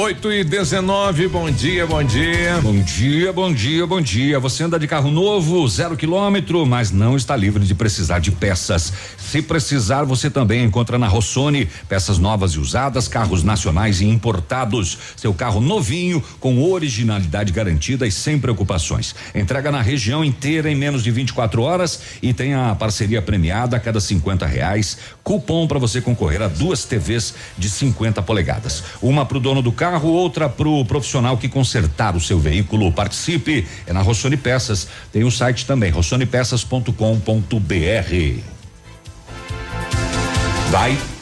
Speaker 2: 8 e 19, bom dia, bom dia.
Speaker 5: Bom dia, bom dia, bom dia. Você anda de carro novo, zero quilômetro, mas não está livre de precisar de peças. Se precisar, você também encontra na Rossoni peças novas e usadas, carros nacionais e importados. Seu carro novinho, com originalidade garantida e sem preocupações. Entrega na região inteira em menos de 24 horas e tem a parceria premiada a cada 50 reais. Cupom para você concorrer a duas TVs de 50 polegadas. Uma para o dono do carro, outra para o profissional que consertar o seu veículo. Participe, é na Rossoni Peças. Tem o site também, rossonipeças.com.br. Vai.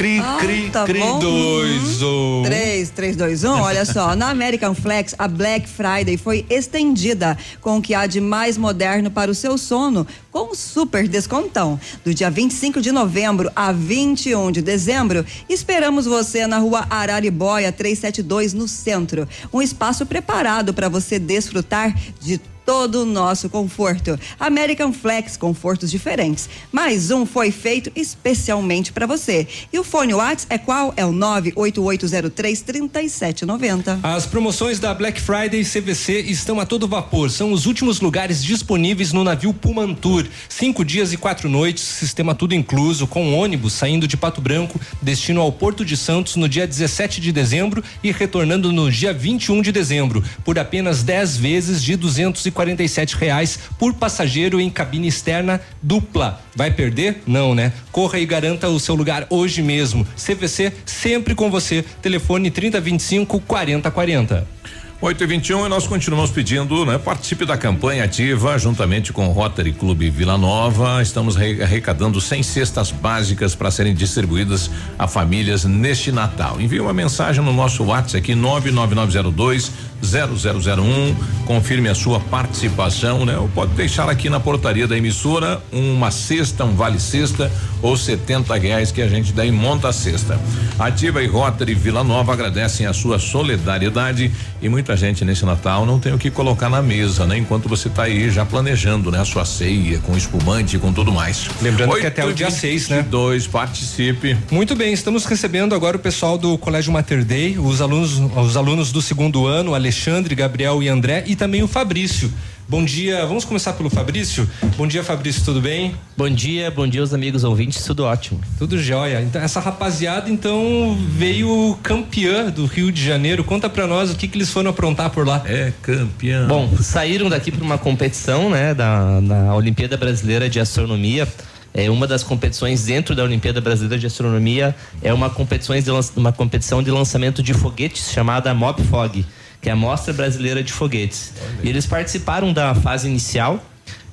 Speaker 5: Cri,
Speaker 4: Ah,
Speaker 5: cri,
Speaker 4: tá
Speaker 5: cri.
Speaker 4: bom.
Speaker 5: Dois, um.
Speaker 4: 3, 3, 2, 1. Olha só, na American Flex, a Black Friday foi estendida com o que há de mais moderno para o seu sono, com super descontão. Do dia 25 de novembro a 21 de dezembro, esperamos você na rua Araribóia 372, no centro. Um espaço preparado para você desfrutar de todo o nosso conforto. American Flex, confortos diferentes. Mais um foi feito especialmente para você. E o fone Whats é qual? É o 98803 3790.
Speaker 3: As promoções da Black Friday CVC estão a todo vapor. São os últimos lugares disponíveis no navio Pumantur. Cinco dias e quatro noites, sistema tudo incluso, com ônibus saindo de Pato Branco, destino ao Porto de Santos no dia 17 de dezembro e retornando no dia 21 de dezembro, por apenas 10 vezes de 247 reais por passageiro em cabine externa dupla. Vai perder? Não, né? Corra e garanta o seu lugar hoje mesmo. CVC sempre com você. Telefone 3025 4040.
Speaker 2: 8 e 21 e nós continuamos pedindo, né? Participe da campanha ativa juntamente com o Rotary Clube Vila Nova. Estamos re- arrecadando 100 cestas básicas para serem distribuídas a famílias neste Natal. Envie uma mensagem no nosso WhatsApp aqui 99902 0001. Confirme a sua participação, né? Ou pode deixar aqui na portaria da emissora uma cesta, um vale cesta ou 70 reais que a gente daí monta a cesta. Ativa e Rotary Vila Nova agradecem a sua solidariedade e muita gente nesse Natal não tem o que colocar na mesa, né? Enquanto você está aí já planejando, né? A sua ceia com espumante e com tudo mais.
Speaker 3: Lembrando que até o dia 6, né?
Speaker 2: Dois, participe.
Speaker 3: Muito bem, estamos recebendo agora o pessoal do Colégio Mater Dei, os alunos, os alunos do segundo ano, Alexandre, Gabriel e André e também o Fabrício. Bom dia, vamos começar pelo Fabrício. Bom dia, Fabrício, tudo bem?
Speaker 36: Bom dia, bom dia aos amigos ouvintes, tudo ótimo.
Speaker 3: Tudo jóia. Então, essa rapaziada então veio campeã do Rio de Janeiro. Conta pra nós o que que eles foram aprontar por lá.
Speaker 2: É campeão.
Speaker 36: Bom, saíram daqui para uma competição, né, da, da Olimpíada Brasileira de Astronomia. É uma das competições dentro da Olimpíada Brasileira de Astronomia é uma competição de, lan- uma competição de lançamento de foguetes chamada Mob Fog, que é a Mostra Brasileira de Foguetes. E eles participaram da fase inicial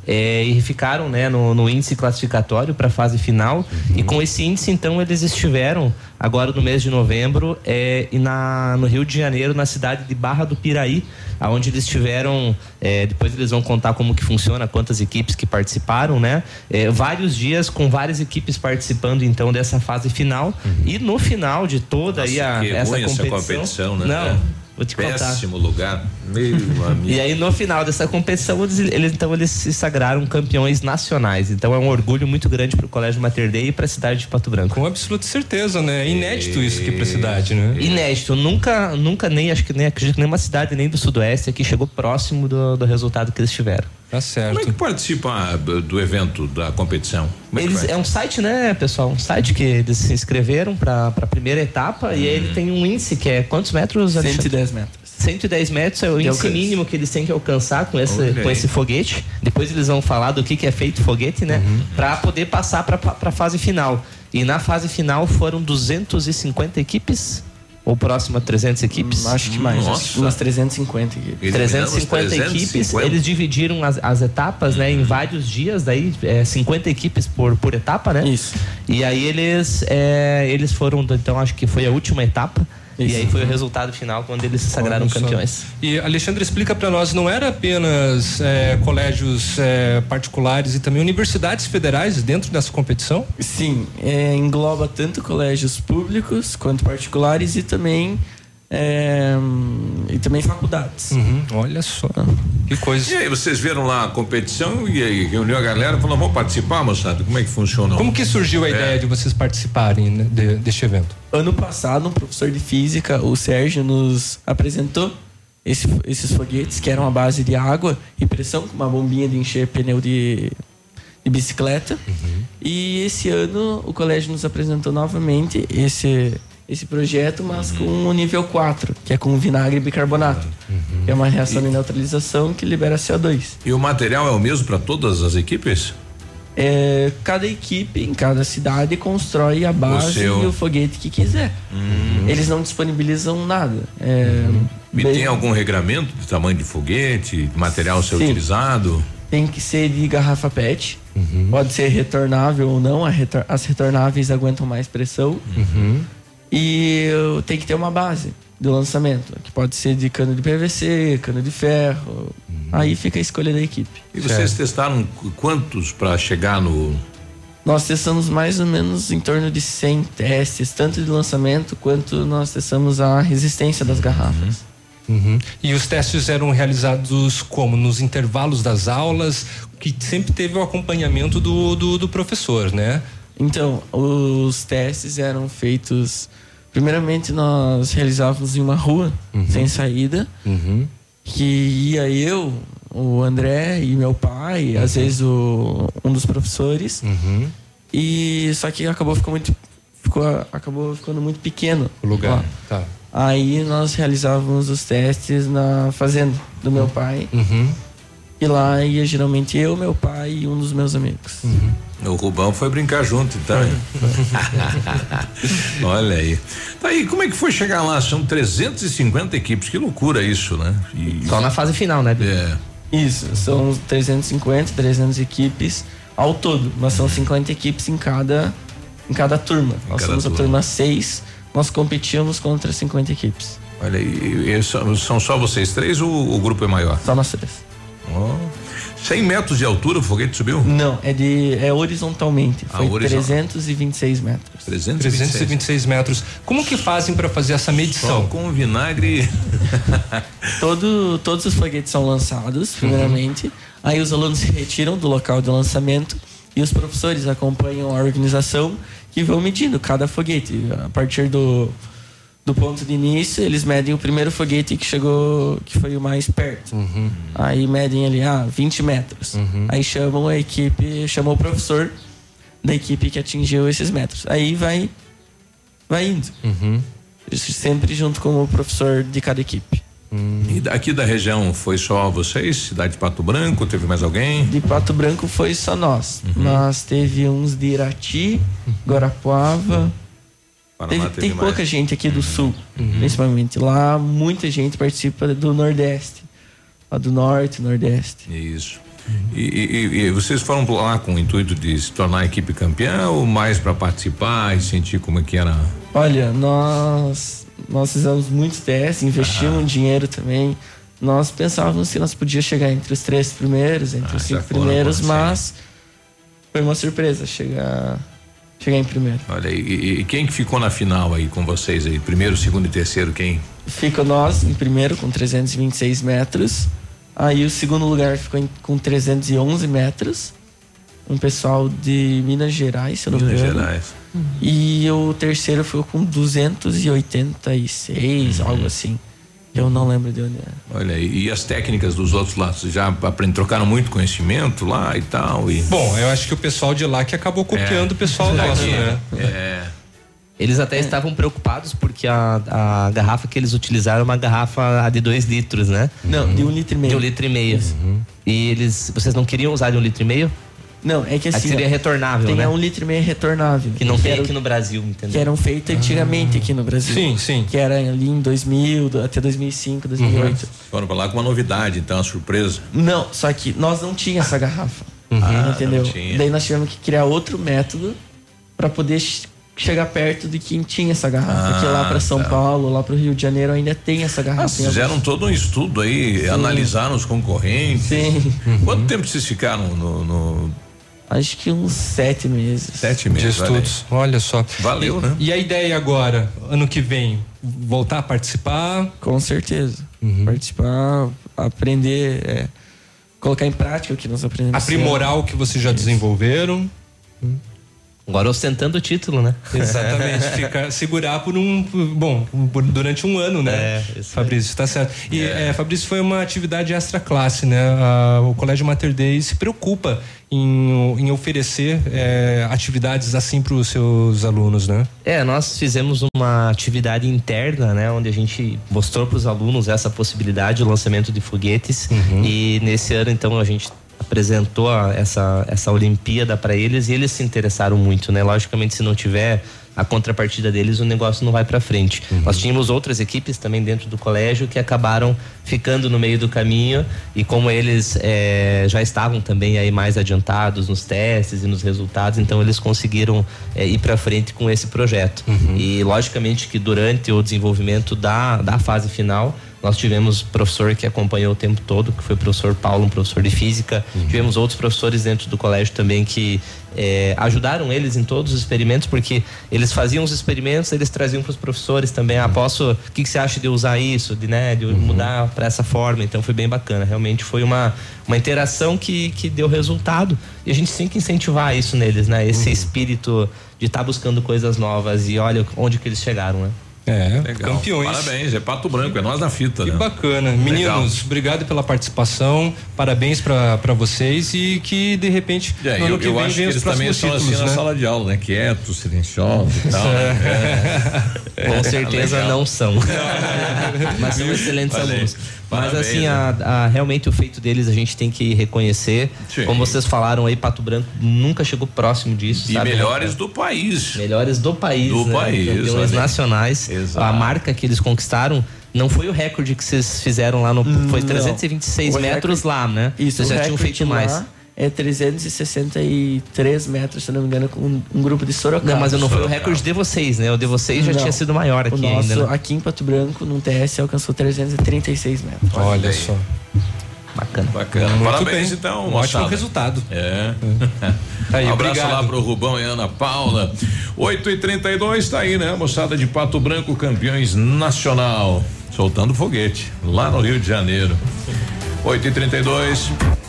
Speaker 36: é, e ficaram né, no, no índice classificatório para a fase final. E com esse índice, então, eles estiveram agora no mês de novembro é, e na, no Rio de Janeiro, na cidade de Barra do Piraí, aonde eles tiveram. é, depois eles vão contar como que funciona, quantas equipes que participaram, né? É, vários dias com várias equipes participando então dessa fase final. E no final de toda aí a, essa competição.
Speaker 2: essa competição, né?
Speaker 36: Não.
Speaker 2: É.
Speaker 36: Vou te contar.
Speaker 2: Péssimo lugar. Meu amigo.
Speaker 36: E aí no final dessa competição eles, eles- então eles se sagraram campeões nacionais. Então é um orgulho muito grande para o Colégio Mater Dei e para a cidade de Pato Branco.
Speaker 3: Com absoluta certeza, né? É inédito isso aqui pra cidade, né?
Speaker 36: Inédito, nunca, nunca nem acho que nem acredito que nenhuma cidade nem do sudoeste aqui chegou próximo do, do resultado que eles tiveram.
Speaker 3: Tá certo.
Speaker 2: Como é que participa do do evento, da competição? É
Speaker 36: Eles, é um site, né, pessoal? Um site que eles se inscreveram para a primeira etapa e aí ele tem um índice que é quantos metros? Alexandre?
Speaker 37: 110 metros.
Speaker 36: 110 metros é o
Speaker 37: De
Speaker 36: índice
Speaker 37: alcance.
Speaker 36: mínimo que eles têm que alcançar com esse, com esse foguete. Depois eles vão falar do que, que é feito foguete, né? Para poder passar para a fase final. E na fase final foram 250 equipes. Ou próximo a 300 equipes?
Speaker 37: Hum, acho que mais, que umas 350 equipes.
Speaker 36: 350 equipes, eles dividiram as, as etapas, né, em vários dias, daí é, 50 equipes por, por etapa, né?
Speaker 37: Isso.
Speaker 36: E aí eles é, eles foram, então acho que foi a última etapa. E
Speaker 37: Isso.
Speaker 36: aí foi o resultado final quando eles se sagraram campeões.
Speaker 3: E Alexandre explica para nós, não era apenas é, colégios é, particulares e também universidades federais dentro dessa competição?
Speaker 37: Sim, é, engloba tanto colégios públicos quanto particulares e também é, e também faculdades.
Speaker 3: Uhum, olha só. Que coisa.
Speaker 2: E aí, vocês viram lá a competição e aí reuniu a galera e falou: vamos participar, moçada? Como é que funciona?
Speaker 3: Como que surgiu a
Speaker 2: É.
Speaker 3: ideia de vocês participarem né, de- deste evento?
Speaker 37: Ano passado, um professor de física, o Sérgio, nos apresentou esse- esses foguetes que eram a base de água e pressão, com uma bombinha de encher pneu de, de bicicleta. E esse ano o colégio nos apresentou novamente esse, esse projeto, mas com o nível 4, que é com vinagre e bicarbonato. Que é uma reação de neutralização que libera CO2.
Speaker 2: E o material é o mesmo para todas as equipes?
Speaker 37: É, cada equipe em cada cidade constrói a base
Speaker 2: seu.
Speaker 37: e o foguete que quiser. Eles não disponibilizam nada. É,
Speaker 2: E
Speaker 37: bem-
Speaker 2: tem algum regramento de tamanho de foguete, material ser
Speaker 37: Sim.
Speaker 2: utilizado?
Speaker 37: Tem que ser de garrafa PET. Pode ser retornável ou não. as retornáveis aguentam mais pressão. E tem que ter uma base do lançamento, que pode ser de cano de PVC, cano de ferro. Aí fica a escolha da equipe.
Speaker 2: E vocês testaram qu- quantos para chegar no.
Speaker 37: Nós testamos mais ou menos em torno de 100 testes, tanto de lançamento quanto nós testamos a resistência das garrafas.
Speaker 3: Uhum. E os testes eram realizados como? Nos intervalos das aulas, que sempre teve o acompanhamento do, do, do professor, né?
Speaker 37: Então, os testes eram feitos. Primeiramente, nós realizávamos em uma rua, sem saída, que ia eu, o André e meu pai, às vezes o, um dos professores. E só que acabou ficando muito. Ficou, acabou ficando muito pequeno.
Speaker 3: O lugar. Tá.
Speaker 37: Aí nós realizávamos os testes na fazenda do meu pai. E lá ia geralmente eu, meu pai e um dos meus amigos.
Speaker 2: O Rubão foi brincar junto, então. Olha aí. Tá aí, como é que foi chegar lá? São 350 equipes, que loucura isso, né? E-
Speaker 36: Só na fase final, né?
Speaker 2: É.
Speaker 37: Isso, são 350, 300 equipes ao todo, mas são 50 equipes em cada, em cada turma. nós
Speaker 2: cada
Speaker 37: somos a
Speaker 2: turma.
Speaker 37: turma 6, nós competíamos contra 50 equipes.
Speaker 2: Olha aí, e são, são só vocês três ou o grupo é maior?
Speaker 37: Só nós três.
Speaker 2: Ó. 100 metros de altura o foguete subiu?
Speaker 37: Não, é de é horizontalmente,
Speaker 2: Ah,
Speaker 37: foi
Speaker 2: horizontal.
Speaker 37: 326 metros.
Speaker 3: 326 metros. Como que fazem para fazer essa medição?
Speaker 2: Só com vinagre.
Speaker 37: Todo, todos os foguetes são lançados, primeiramente. Aí os alunos se retiram do local de lançamento e os professores acompanham a organização que vão medindo cada foguete. A partir do, do ponto de início, eles medem o primeiro foguete que chegou, que foi o mais perto. Aí medem ali, ah, 20 metros. Aí chamam a equipe, chamam o professor da equipe que atingiu esses metros. Aí vai, vai indo. Sempre junto com o professor de cada equipe.
Speaker 2: E daqui da região foi só vocês? Cidade de Pato Branco? Teve mais alguém?
Speaker 37: De Pato Branco foi só nós.
Speaker 2: Uhum.
Speaker 37: Mas teve uns de Irati, Guarapuava.
Speaker 2: Paraná
Speaker 37: Teve,
Speaker 2: teve
Speaker 37: tem
Speaker 2: mais.
Speaker 37: pouca gente aqui do sul, principalmente. Lá muita gente participa do Nordeste. Lá do Norte, Nordeste.
Speaker 2: Isso. E, e- e vocês foram lá com o intuito de se tornar a equipe campeã ou mais para participar e sentir como é que era?
Speaker 37: Olha, nós nós fizemos muitos testes, investimos dinheiro também. Nós pensávamos que nós podíamos chegar entre os três primeiros, entre os
Speaker 2: Ah, já
Speaker 37: cinco primeiros, mas foi uma surpresa chegar chegar em primeiro.
Speaker 2: Olha, e, e- quem que ficou na final aí com vocês aí? Primeiro, segundo e terceiro, quem?
Speaker 37: Fica nós em primeiro com 326 metros. Aí o segundo lugar ficou em- com 311 metros. Um pessoal de Minas Gerais, se eu não me
Speaker 2: Minas
Speaker 37: engano.
Speaker 2: Gerais.
Speaker 37: E o terceiro ficou com 286,
Speaker 2: Uhum.
Speaker 37: algo assim. Eu não lembro de onde é.
Speaker 2: Olha, e, e as técnicas dos outros lá, vocês já trocaram muito conhecimento lá e tal? E...
Speaker 3: Bom, eu acho que o pessoal de lá que acabou copiando o pessoal nosso, né?
Speaker 2: É.
Speaker 36: Eles até estavam preocupados porque a, a garrafa que eles utilizaram é uma garrafa de 2 litros, né?
Speaker 37: Não, de um litro e meio.
Speaker 36: De um litro e meio. E eles. Vocês não queriam usar de um litro e meio?
Speaker 37: Não, é que
Speaker 36: Aí
Speaker 37: assim.
Speaker 36: seria
Speaker 37: ó,
Speaker 36: retornável,
Speaker 37: tem
Speaker 36: né?
Speaker 37: a um litro e meio retornável.
Speaker 36: Que não tem
Speaker 37: era-
Speaker 36: aqui no Brasil, entendeu?
Speaker 37: Que eram feitos antigamente aqui no Brasil.
Speaker 3: Sim, sim.
Speaker 37: Que era ali em 2000, do- até 2005, 2008.
Speaker 2: Foram pra lá com uma novidade, então, uma surpresa.
Speaker 37: Não, só que nós não tinha essa garrafa.
Speaker 2: Ah,
Speaker 37: entendeu?
Speaker 2: não tinha.
Speaker 37: Daí nós tivemos que criar outro método para poder ch- chegar perto de quem tinha essa garrafa.
Speaker 2: Ah,
Speaker 37: Porque lá para São
Speaker 2: tá.
Speaker 37: Paulo, lá para o Rio de Janeiro ainda tem essa garrafa.
Speaker 2: Ah, fizeram todo um estudo aí, analisaram os concorrentes.
Speaker 37: Sim.
Speaker 2: Quanto tempo vocês ficaram no. no-
Speaker 37: Acho que uns sete meses.
Speaker 2: Sete
Speaker 3: De
Speaker 2: meses. olha aí.
Speaker 3: estudos. Olha só.
Speaker 2: Valeu,
Speaker 3: e,
Speaker 2: né?
Speaker 3: E a ideia agora, ano que vem, voltar a participar?
Speaker 37: Com certeza.
Speaker 3: Uhum.
Speaker 37: Participar, aprender, é, colocar em prática o que nós aprendemos.
Speaker 3: Aprimorar o que vocês já desenvolveram.
Speaker 36: Agora ostentando o título, né?
Speaker 3: Exatamente, ficar, segurar por um, bom, por- durante um ano, né?
Speaker 36: É, isso
Speaker 3: Fabrício, tá certo. E é, Fabrício foi uma atividade extra classe, né? Ah, o Colégio Mater Dei se preocupa em, em oferecer é, atividades assim para os seus alunos, né?
Speaker 36: É, nós fizemos uma atividade interna, né, onde a gente mostrou para os alunos essa possibilidade, o lançamento de foguetes. E nesse ano, então, a gente apresentou a- essa essa Olimpíada para eles e eles se interessaram muito, né? Logicamente, se não tiver a contrapartida deles, o negócio não vai para frente. Nós tínhamos outras equipes também dentro do colégio que acabaram ficando no meio do caminho e como eles eh, já estavam também aí mais adiantados nos testes e nos resultados, então eles conseguiram eh, ir para frente com esse projeto. E logicamente que durante o desenvolvimento da, da fase final nós tivemos professor que acompanhou o tempo todo, que foi o professor Paulo, um professor de física. Tivemos outros professores dentro do colégio também que eh, ajudaram eles em todos os experimentos, porque eles faziam os experimentos, eles traziam para os professores também. Ah, posso. O que, que você acha de usar isso, de, né, de mudar para essa forma? Então foi bem bacana. Realmente foi uma, uma interação que, que deu resultado. E a gente tem que incentivar isso neles, né? Esse espírito de estar buscando coisas novas e olha onde que eles chegaram, né?
Speaker 3: É,
Speaker 2: Legal.
Speaker 3: campeões.
Speaker 2: Parabéns, é Pato Branco, é nós na fita,
Speaker 3: Que
Speaker 2: né?
Speaker 3: bacana. Meninos, obrigado pela participação. Parabéns pra pra vocês e que de repente
Speaker 2: É,
Speaker 3: no ano
Speaker 2: eu,
Speaker 3: que
Speaker 2: eu
Speaker 3: vem
Speaker 2: acho que
Speaker 3: venham os
Speaker 2: eles também
Speaker 3: próximos
Speaker 2: estão assim
Speaker 3: títulos,
Speaker 2: na
Speaker 3: né?
Speaker 2: sala de aula, né? Quietos, silenciosos e tal. né? É.
Speaker 36: Com certeza
Speaker 2: Legal.
Speaker 36: não são. Mas são excelentes
Speaker 2: Olha
Speaker 36: alunos. Mas
Speaker 2: Parabéns,
Speaker 36: assim,
Speaker 2: né?
Speaker 36: a- a- realmente o feito deles a gente tem que reconhecer.
Speaker 2: Sim.
Speaker 36: Como vocês falaram aí, Pato Branco nunca chegou próximo disso.
Speaker 2: E
Speaker 36: sabe?
Speaker 2: melhores do país.
Speaker 36: Melhores do país.
Speaker 2: Do
Speaker 36: né?
Speaker 2: país,
Speaker 36: Campeões nacionais.
Speaker 2: Exato.
Speaker 36: A marca que eles conquistaram não foi o recorde que vocês fizeram lá no. Foi
Speaker 37: Não.
Speaker 36: 326
Speaker 37: O
Speaker 36: metros
Speaker 37: recorde-
Speaker 36: lá, né?
Speaker 37: Isso,
Speaker 36: vocês já tinham feito
Speaker 37: lá
Speaker 36: mais.
Speaker 37: É 363 metros, se não me engano, com um, um grupo de Sorocaba.
Speaker 36: Não, mas não foi o recorde de vocês, né? O de vocês já
Speaker 37: Não.
Speaker 36: tinha sido maior aqui
Speaker 37: o nosso,
Speaker 36: ainda. Né?
Speaker 37: aqui em Pato Branco, no TS, alcançou 336 metros.
Speaker 3: Olha só.
Speaker 36: Bacana.
Speaker 2: Bacana.
Speaker 3: Muito
Speaker 2: Parabéns,
Speaker 3: bem.
Speaker 2: então.
Speaker 3: Um
Speaker 2: moçada.
Speaker 3: ótimo resultado.
Speaker 2: É.
Speaker 3: Tá aí,
Speaker 2: um abraço
Speaker 3: obrigado.
Speaker 2: lá pro Rubão e Ana Paula. 8 e 32 tá aí, né? Moçada de Pato Branco, campeões nacional. Soltando foguete, lá no Rio de Janeiro. 8 e 32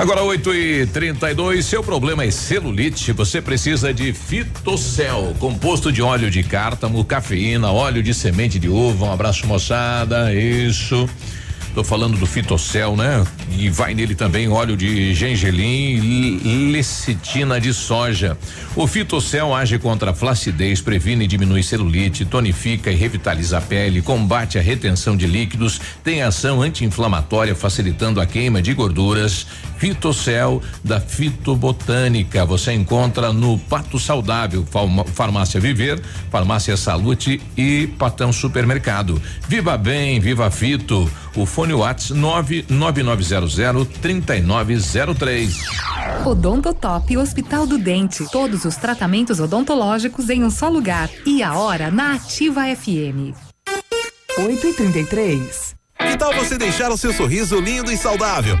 Speaker 2: Agora 8 e 32 seu problema é celulite, você precisa de Fitocel, composto de óleo de cártamo, cafeína, óleo de semente de uva. Um abraço moçada, isso. Tô falando do Fitocel, né? E vai nele também óleo de gengelim e lecitina de soja. O Fitocel age contra a flacidez, previne e diminui celulite, tonifica e revitaliza a pele, combate a retenção de líquidos, tem ação anti-inflamatória, facilitando a queima de gorduras. Fitocel da Fitobotânica. Você encontra no Pato Saudável, Farmácia Viver, Farmácia Salute e Patão Supermercado. Viva bem, viva Fito. O fone Whats 99900 3903.
Speaker 38: Odontotop Hospital do Dente. Todos os tratamentos odontológicos em um só lugar. E a hora na Ativa FM.
Speaker 39: 8 e 33
Speaker 25: Que tal você deixar o seu sorriso lindo e saudável?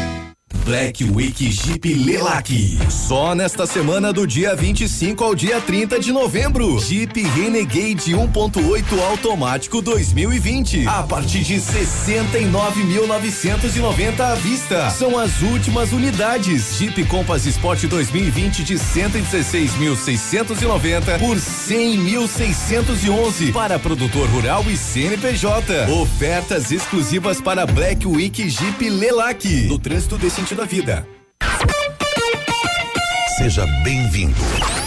Speaker 40: Black Week Jeep Lelac. Só nesta semana do dia 25 ao dia 30 de novembro. Jeep Renegade 1.8 automático 2020. A partir de 69.990 à vista. São as últimas unidades. Jeep Compass Sport 2020 de 116.690 por 100.611 para produtor rural e CNPJ. Ofertas exclusivas para Black Week Jeep Lelac. No trânsito desse sentido da vida.
Speaker 41: Seja bem-vindo.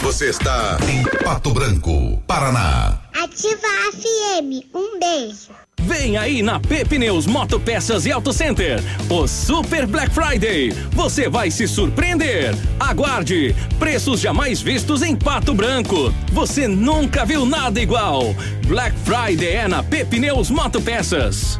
Speaker 41: Você está em Pato Branco, Paraná.
Speaker 18: Ativa FM. Um beijo.
Speaker 42: Vem aí na Pepineus Motopeças e Auto Center, o Super Black Friday. Você vai se surpreender. Aguarde, preços jamais vistos em Pato Branco. Você nunca viu nada igual. Black Friday é na Pepineus Motopeças.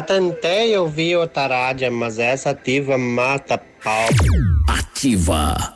Speaker 43: Já tentei ouvir o Tarádia, mas essa ativa mata pau.
Speaker 44: Ativa.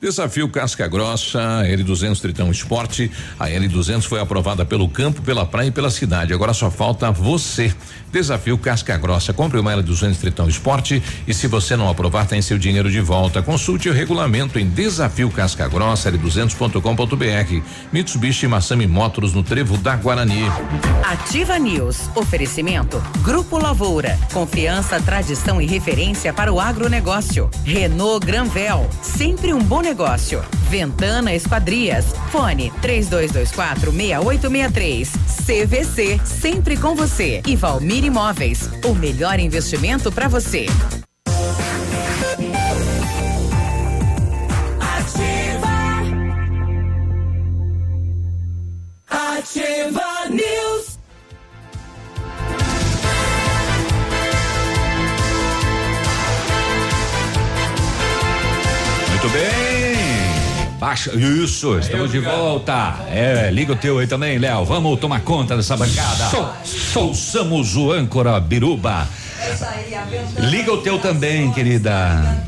Speaker 2: Desafio Casca Grossa, L200 Tritão Esporte. A L200 foi aprovada pelo campo, pela praia e pela cidade. Agora só falta você. Desafio Casca Grossa. Compre uma L200 Tritão Esporte e se você não aprovar, tem seu dinheiro de volta. Consulte o regulamento em Desafio Casca Grossa, L200.com.br. Mitsubishi Massami Motors no Trevo da Guarani.
Speaker 1: Ativa News. Oferecimento. Grupo Lavoura. Confiança, tradição e referência para o agronegócio. Renault Granvel. Sempre um bom negócio. Ventana Esquadrias. Fone 3224 6863. CVC. Sempre com você. E Valmir Imóveis. O melhor investimento para você.
Speaker 5: Bem. Baixa, isso, estamos de volta. É, liga o teu aí também, Léo. Vamos tomar conta dessa bancada. Solçamos o âncora Biruba. Liga o teu também, querida.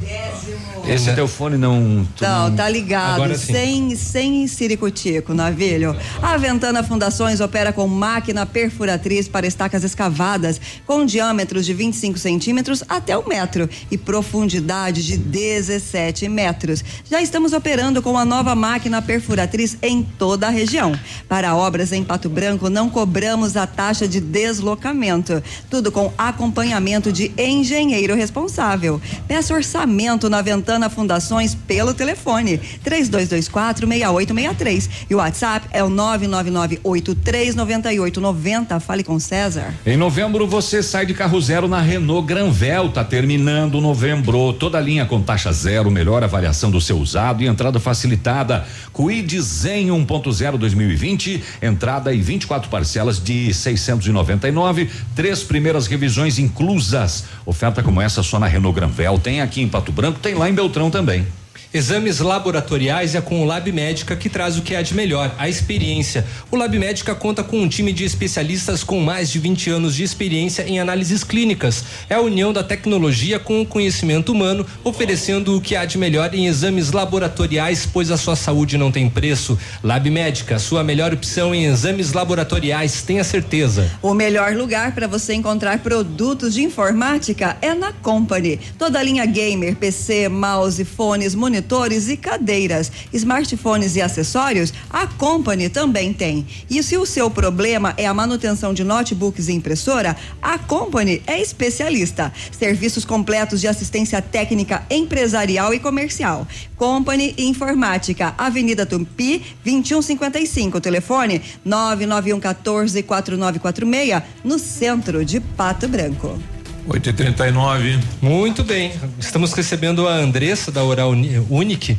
Speaker 5: Esse teu fone não.
Speaker 4: Não, tá ligado,
Speaker 5: Agora sim.
Speaker 4: sem, sem ciricutico, navilho. A Ventana Fundações opera com máquina perfuratriz para estacas escavadas, com diâmetros de 25 centímetros até um metro e profundidade de 17 metros. Já estamos operando com a nova máquina perfuratriz em toda a região. Para obras em Pato Branco, não cobramos a taxa de deslocamento. Tudo com acompanhamento de engenheiro responsável. Peça orçamento na Ventana Fundações pelo telefone 32246863 e o WhatsApp é o 999839890. Fale com César.
Speaker 5: Em novembro você sai de carro zero na Renault Granvel, tá terminando novembro. Toda linha com taxa zero, melhor avaliação do seu usado e entrada facilitada. Quid Zen 1.0 2020, entrada e 24 parcelas de 699, três primeiras revisões inclusas. Oferta como essa só na Renault Granvel, tem aqui em Pato Branco, tem lá em Beltrão também.
Speaker 3: Exames laboratoriais é com o Lab Médica que traz o que há de melhor, a experiência. O Lab Médica conta com um time de especialistas com mais de 20 anos de experiência em análises clínicas. É a união da tecnologia com o conhecimento humano, oferecendo o que há de melhor em exames laboratoriais, pois a sua saúde não tem preço. Lab Médica, sua melhor opção em exames laboratoriais, tenha certeza.
Speaker 4: O melhor lugar para você encontrar produtos de informática é na Company. Toda a linha gamer, PC, mouse, fones, monitores e cadeiras, smartphones e acessórios, a Company também tem. E se o seu problema é a manutenção de notebooks e impressora, a Company é especialista. Serviços completos de assistência técnica empresarial e comercial. Company Informática, Avenida Tupi, 2155, telefone 991 14 4946, no centro de Pato Branco.
Speaker 2: 8 e 39
Speaker 3: Muito bem. Estamos recebendo a Andressa da Oral Uni- Unique.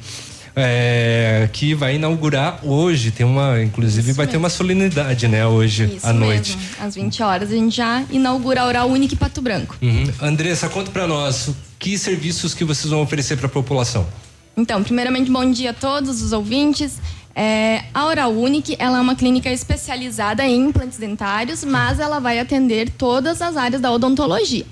Speaker 3: é, que vai inaugurar hoje, tem uma, inclusive vai ter uma solenidade, né, hoje
Speaker 45: Isso
Speaker 3: à noite.
Speaker 45: mesmo. Às 20 horas a gente já inaugura a Oral Unique Pato Branco.
Speaker 3: Uhum. Andressa, conta pra nós que serviços que vocês vão oferecer para a população.
Speaker 45: Então, primeiramente, bom dia a todos os ouvintes. É, a Oral Unique, ela é uma clínica especializada em implantes dentários, mas ela vai atender todas as áreas da odontologia.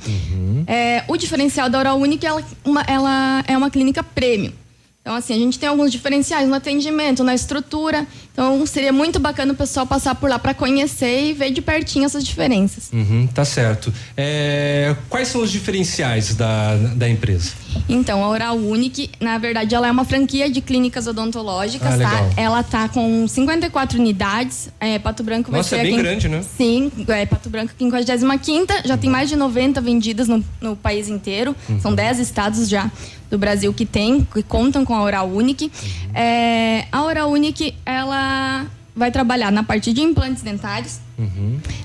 Speaker 45: É, o diferencial da Oral Unique, ela, uma- ela é uma clínica premium. Então, assim, a gente tem alguns diferenciais no atendimento, na estrutura. Então, seria muito bacana o pessoal passar por lá para conhecer e ver de pertinho essas diferenças.
Speaker 3: Uhum, tá certo. É, quais são os diferenciais da, da empresa?
Speaker 45: Então, a Oral Unique, na verdade, ela é uma franquia de clínicas odontológicas,
Speaker 3: Ah,
Speaker 45: tá? Ela tá com 54 unidades. É, Pato Branco vai
Speaker 3: Nossa,
Speaker 45: ser
Speaker 3: é bem grande, né?
Speaker 45: Sim, é, Pato Branco 55 já tem mais de 90 vendidas no, no país inteiro.
Speaker 3: Uhum.
Speaker 45: São 10 estados já do Brasil que tem, que contam com a Oral Unique.
Speaker 3: Uhum.
Speaker 45: É, a Oral Unique, ela vai trabalhar na parte de implantes dentários,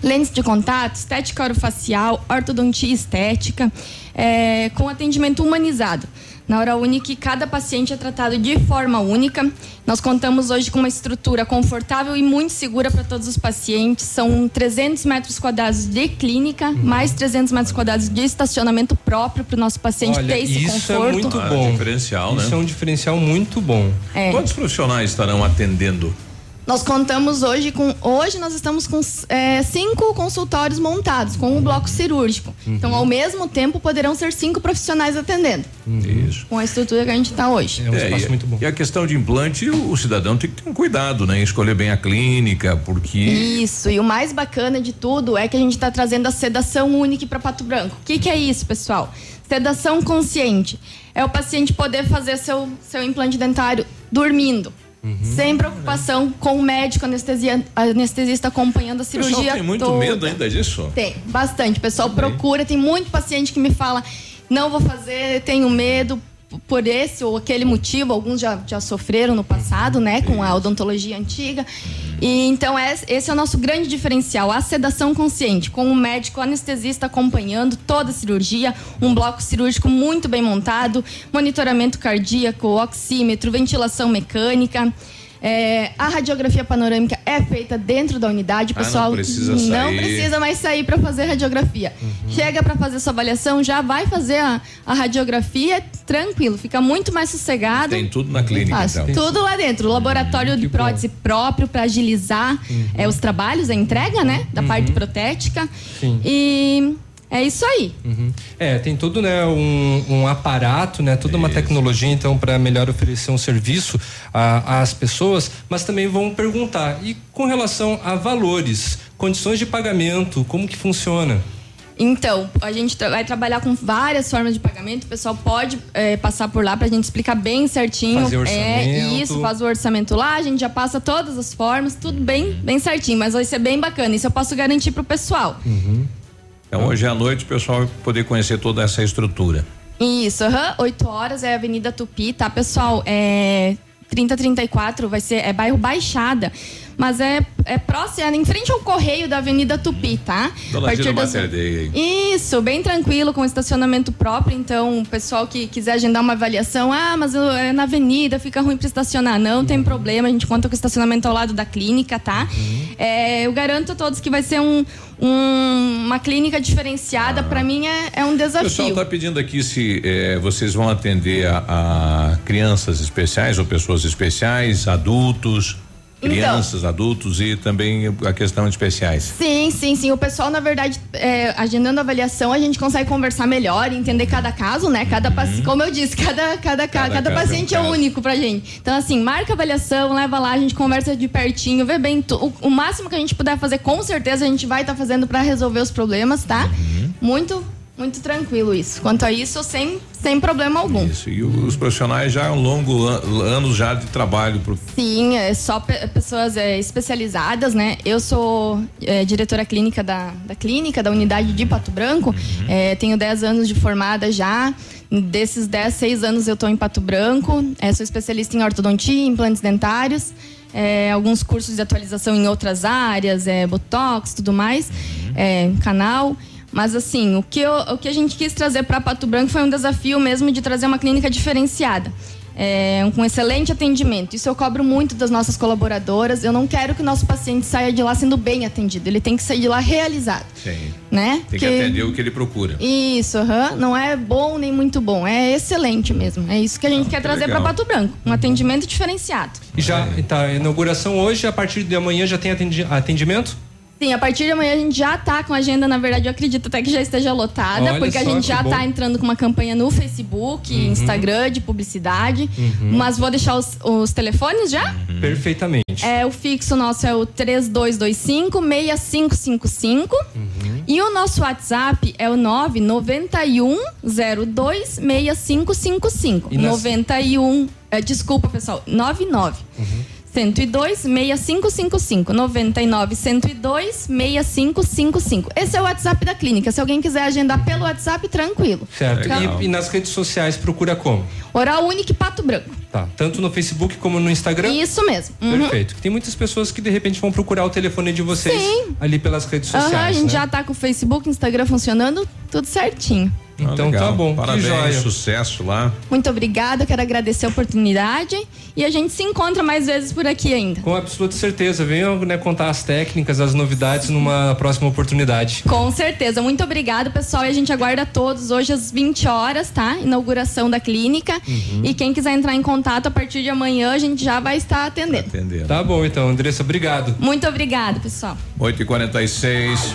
Speaker 45: lentes de contato, estética orofacial, ortodontia estética, é, com atendimento humanizado. Na Oral Unique, cada paciente é tratado de forma única. Nós contamos hoje com uma estrutura confortável e muito segura para todos os pacientes. São 300 metros quadrados de clínica, mais 300 metros quadrados de estacionamento próprio para o nosso paciente
Speaker 3: Olha,
Speaker 45: ter esse
Speaker 3: isso é
Speaker 45: conforto.
Speaker 3: muito
Speaker 2: Ah,
Speaker 3: bom.
Speaker 2: diferencial,
Speaker 3: Isso
Speaker 2: né?
Speaker 3: é um diferencial muito bom.
Speaker 45: É.
Speaker 2: Quantos profissionais estarão atendendo?
Speaker 45: Nós contamos hoje com. Hoje nós estamos com é, cinco consultórios montados, com um bloco cirúrgico. Então, ao mesmo tempo, poderão ser cinco profissionais atendendo,
Speaker 2: Isso.
Speaker 45: com a estrutura que a gente está hoje.
Speaker 2: É, e, E a questão de implante, o, o cidadão tem que ter um cuidado, né? Escolher bem a clínica, porque.
Speaker 45: Isso, e o mais bacana de tudo é que a gente está trazendo a sedação única para Pato Branco. O que, que é isso, pessoal? Sedação consciente. É o paciente poder fazer seu, seu implante dentário dormindo. Sem preocupação com o médico anestesia, anestesista acompanhando a
Speaker 2: O
Speaker 45: cirurgia.
Speaker 2: pessoal tem muito
Speaker 45: toda.
Speaker 2: medo ainda disso?
Speaker 45: Tem, bastante. O pessoal procura, tem muito paciente que me fala, não vou fazer, tenho medo por esse ou aquele motivo. Alguns já, já sofreram no passado, né, com a odontologia antiga. E então es- esse é o nosso grande diferencial, a sedação consciente, com o médico anestesista acompanhando toda a cirurgia, um bloco cirúrgico muito bem montado, monitoramento cardíaco, oxímetro, ventilação mecânica. É, a radiografia panorâmica é feita dentro da unidade,
Speaker 2: Ah, não
Speaker 45: pessoal.
Speaker 2: precisa
Speaker 45: não precisa mais sair para fazer radiografia. Chega para fazer sua avaliação, já vai fazer a, a radiografia, tranquilo, fica muito mais sossegado.
Speaker 2: Tem tudo na clínica, então.
Speaker 45: Tudo lá dentro. O laboratório de prótese próprio para agilizar é, os trabalhos, a entrega, né? Da parte protética.
Speaker 3: Sim.
Speaker 45: E é isso aí.
Speaker 3: Uhum. É, tem todo né, um, um aparato, né, toda uma tecnologia então para melhor oferecer um serviço a- às pessoas, mas também vão perguntar e com relação a valores, condições de pagamento, como que funciona?
Speaker 45: Então, a gente vai trabalhar com várias formas de pagamento. O pessoal pode eh, passar por lá para a gente explicar bem certinho.
Speaker 3: Fazer
Speaker 45: É
Speaker 3: orçamento.
Speaker 45: isso, faz o orçamento lá, a gente já passa todas as formas, tudo bem, bem certinho. Mas vai ser bem bacana. Isso eu posso garantir pro pessoal.
Speaker 2: Então hoje à noite o pessoal vai poder conhecer toda essa estrutura.
Speaker 45: Isso, aham. 8 horas é Avenida Tupi, tá, pessoal? É 3034, vai ser, é bairro Baixada. Mas é, é próximo, é em frente ao correio da Avenida Tupi, tá?
Speaker 2: Do
Speaker 45: A
Speaker 2: ladinho
Speaker 45: partir das-. Isso, bem tranquilo, com estacionamento próprio. Então, o pessoal que quiser agendar uma avaliação, ah, mas eu- é na avenida, fica ruim para estacionar. Não tem problema, a gente conta com o estacionamento ao lado da clínica, tá? É, eu garanto a todos que vai ser um, um- uma clínica diferenciada. Para mim é, é um
Speaker 2: O pessoal
Speaker 45: desafio.
Speaker 2: está pedindo aqui se eh, vocês vão atender a, a crianças especiais ou pessoas especiais, adultos,
Speaker 45: Então.
Speaker 2: crianças, adultos e também a questão de especiais.
Speaker 45: Sim, sim, sim. O pessoal, na verdade, é, agendando a avaliação, a gente consegue conversar melhor, entender cada caso, né? Cada paci- como eu disse, cada, cada, cada, cada
Speaker 2: é um
Speaker 45: paciente é,
Speaker 2: caso.
Speaker 45: único pra gente. Então, assim, marca a avaliação, leva lá, a gente conversa de pertinho, vê bem. o, o máximo que a gente puder fazer, com certeza, a gente vai estar fazendo pra resolver os problemas, tá? Muito, muito tranquilo isso. Quanto a isso, sem, sem problema algum.
Speaker 2: Isso. E os profissionais já há um longo an- anos já de trabalho pro
Speaker 45: Sim, é só pe- pessoas é, especializadas, né? Eu sou é, diretora clínica da, da clínica, da unidade de Pato Branco. É, tenho 10 anos de formada já. Desses 10, 6 anos eu estou em Pato Branco. É, sou especialista em ortodontia, implantes dentários. é, alguns cursos de atualização em outras áreas, é, botox, tudo mais, é, canal. Mas assim, o que, eu- o que a gente quis trazer para Pato Branco foi um desafio mesmo de trazer uma clínica diferenciada. É, com excelente atendimento. Isso eu cobro muito das nossas colaboradoras. Eu não quero que o nosso paciente saia de lá sendo bem atendido. Ele tem que sair de lá realizado,
Speaker 2: Sim.
Speaker 45: né?
Speaker 2: Tem que
Speaker 45: Porque-
Speaker 2: atender o que ele procura.
Speaker 45: Isso, aham. não é bom nem muito bom. É excelente mesmo. É isso que a gente quer trazer para. Pato Branco. Um atendimento diferenciado.
Speaker 3: E já, tá, a inauguração hoje, a partir de amanhã já tem atendi- atendimento?
Speaker 45: Sim, a partir de amanhã a gente já tá com a agenda, na verdade, eu acredito até que já esteja lotada,
Speaker 3: Olha
Speaker 45: porque a gente já
Speaker 3: bom.
Speaker 45: tá entrando com uma campanha no Facebook,
Speaker 3: Uhum.
Speaker 45: Instagram de publicidade.
Speaker 3: Uhum.
Speaker 45: Mas vou deixar os, os telefones já?
Speaker 3: Perfeitamente.
Speaker 45: É, o fixo nosso é o 3225 6555 e o nosso WhatsApp é o 99102 6555.
Speaker 3: E nas-
Speaker 45: 91, é, desculpa, pessoal, 99 102 6555 99 102 6555. Esse é o WhatsApp da clínica. Se alguém quiser agendar pelo WhatsApp, tranquilo.
Speaker 3: Certo. E, e nas redes sociais procura como?
Speaker 45: Oral Unique Pato Branco.
Speaker 3: Tá. Tanto no Facebook como no Instagram?
Speaker 45: Isso mesmo. Uhum.
Speaker 3: Perfeito. Tem muitas pessoas que de repente vão procurar o telefone de vocês
Speaker 45: Sim.
Speaker 3: ali pelas redes sociais.
Speaker 45: a gente
Speaker 3: né?
Speaker 45: já tá com o Facebook, Instagram funcionando, tudo certinho.
Speaker 3: Então
Speaker 2: legal.
Speaker 3: tá bom. Que
Speaker 2: Parabéns,
Speaker 3: joia.
Speaker 2: sucesso lá.
Speaker 45: Muito obrigada, quero agradecer a oportunidade e a gente se encontra mais vezes por aqui ainda.
Speaker 3: Com absoluta certeza. Venham né, contar as técnicas, as novidades numa próxima oportunidade.
Speaker 45: Com certeza. Muito obrigada, pessoal. E a gente aguarda todos hoje às 20 horas, tá? Inauguração da clínica.
Speaker 3: Uhum.
Speaker 45: E quem quiser entrar em contato a partir de amanhã, a gente já vai estar atendendo.
Speaker 3: Tá bom, então, Andressa, obrigado.
Speaker 45: Muito obrigada, pessoal.
Speaker 2: 8 e 46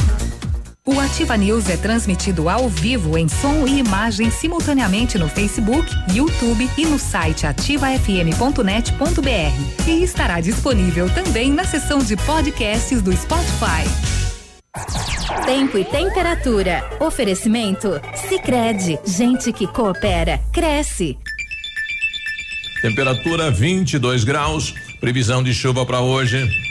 Speaker 38: O Ativa News é transmitido ao vivo em som e imagem simultaneamente no Facebook, YouTube e no site ativafm.net.br. E estará disponível também na seção de podcasts do Spotify.
Speaker 23: Tempo e temperatura. Oferecimento? Sicredi Gente que coopera, cresce.
Speaker 2: Temperatura 22 graus. Previsão de chuva para hoje.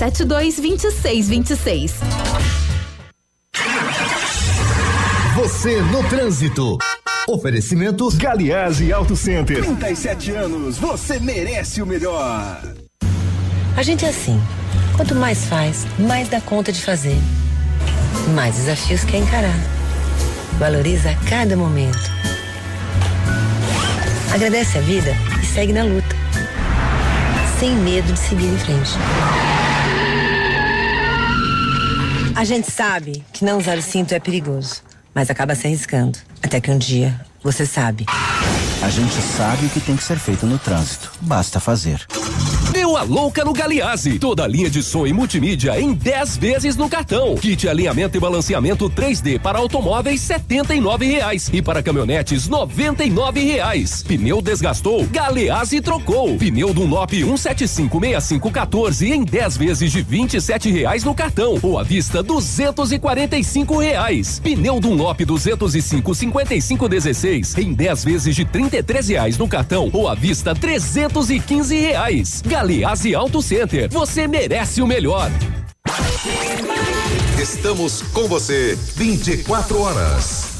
Speaker 23: 72 26 26.
Speaker 46: Você no trânsito. Oferecimento
Speaker 14: Galiase Auto Center. 37 anos, você merece o melhor.
Speaker 47: A gente é assim. Quanto mais faz, mais dá conta de fazer. Mais desafios quer encarar. Valoriza cada momento. Agradece a vida e segue na luta. Sem medo de seguir em frente. A gente sabe que não usar o cinto é perigoso, mas acaba se arriscando. Até que um dia você sabe.
Speaker 48: A gente sabe o que tem que ser feito no trânsito. Basta fazer.
Speaker 10: Deu a louca no Galiase. Toda a linha de som e multimídia em 10 vezes no cartão. Kit alinhamento e balanceamento 3D para automóveis R$ reais e para caminhonetes R$ reais. Pneu desgastou? Galeazzi trocou. Pneu Dunlop 1756514 em 10 vezes de R$ reais no cartão ou à vista R$ reais. Pneu Dunlop 205 5516 em 10 vezes de R$ reais no cartão ou à vista R$ reais. Galeazzi Auto Center. Você merece o melhor.
Speaker 46: Estamos com você 24 horas.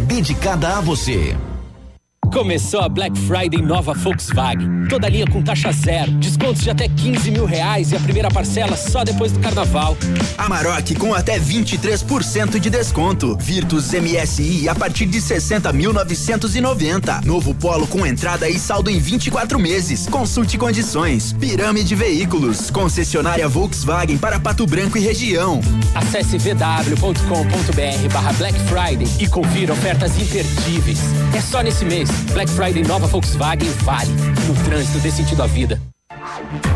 Speaker 13: dedicada a você.
Speaker 49: Começou a Black Friday nova Volkswagen. Toda linha com taxa zero, descontos de até 15 mil reais e a primeira parcela só depois do carnaval.
Speaker 50: Amarok com até 23% de desconto. Virtus MSI a partir de 60.990. Novo Polo com entrada e saldo em 24 meses. Consulte condições. Pirâmide Veículos. Concessionária Volkswagen para Pato Branco e região.
Speaker 49: Acesse vw.com.br barra Black Friday e confira ofertas imperdíveis. É só nesse mês. Black Friday nova Volkswagen vale. No trânsito dê sentido à vida.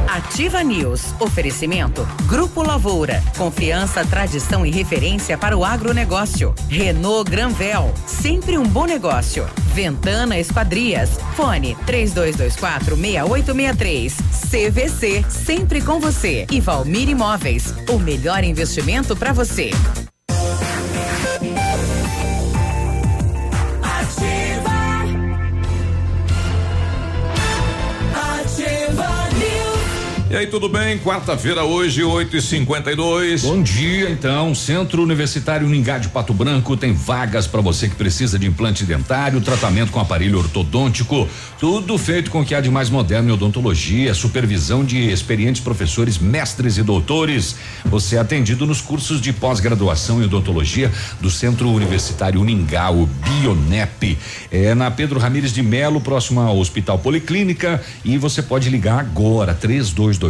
Speaker 1: Ativa News. Oferecimento. Grupo Lavoura. Confiança, tradição e referência para o agronegócio. Renault Granvel. Sempre um bom negócio. Ventana Esquadrias. Fone 3224 6863. CVC. Sempre com você. E Valmir Imóveis. O melhor investimento para você.
Speaker 2: E aí, tudo bem? Quarta-feira hoje, 8 e 52
Speaker 5: Bom dia, então. Centro Universitário Uningá de Pato Branco tem vagas para você que precisa de implante dentário, tratamento com aparelho ortodôntico, tudo feito com o que há de mais moderno em odontologia, supervisão de experientes professores, mestres e doutores. Você é atendido nos cursos de pós-graduação em odontologia do Centro Universitário Uningá, o Bionep. É na Pedro Ramires de Melo, próximo ao Hospital Policlínica, e você pode ligar agora,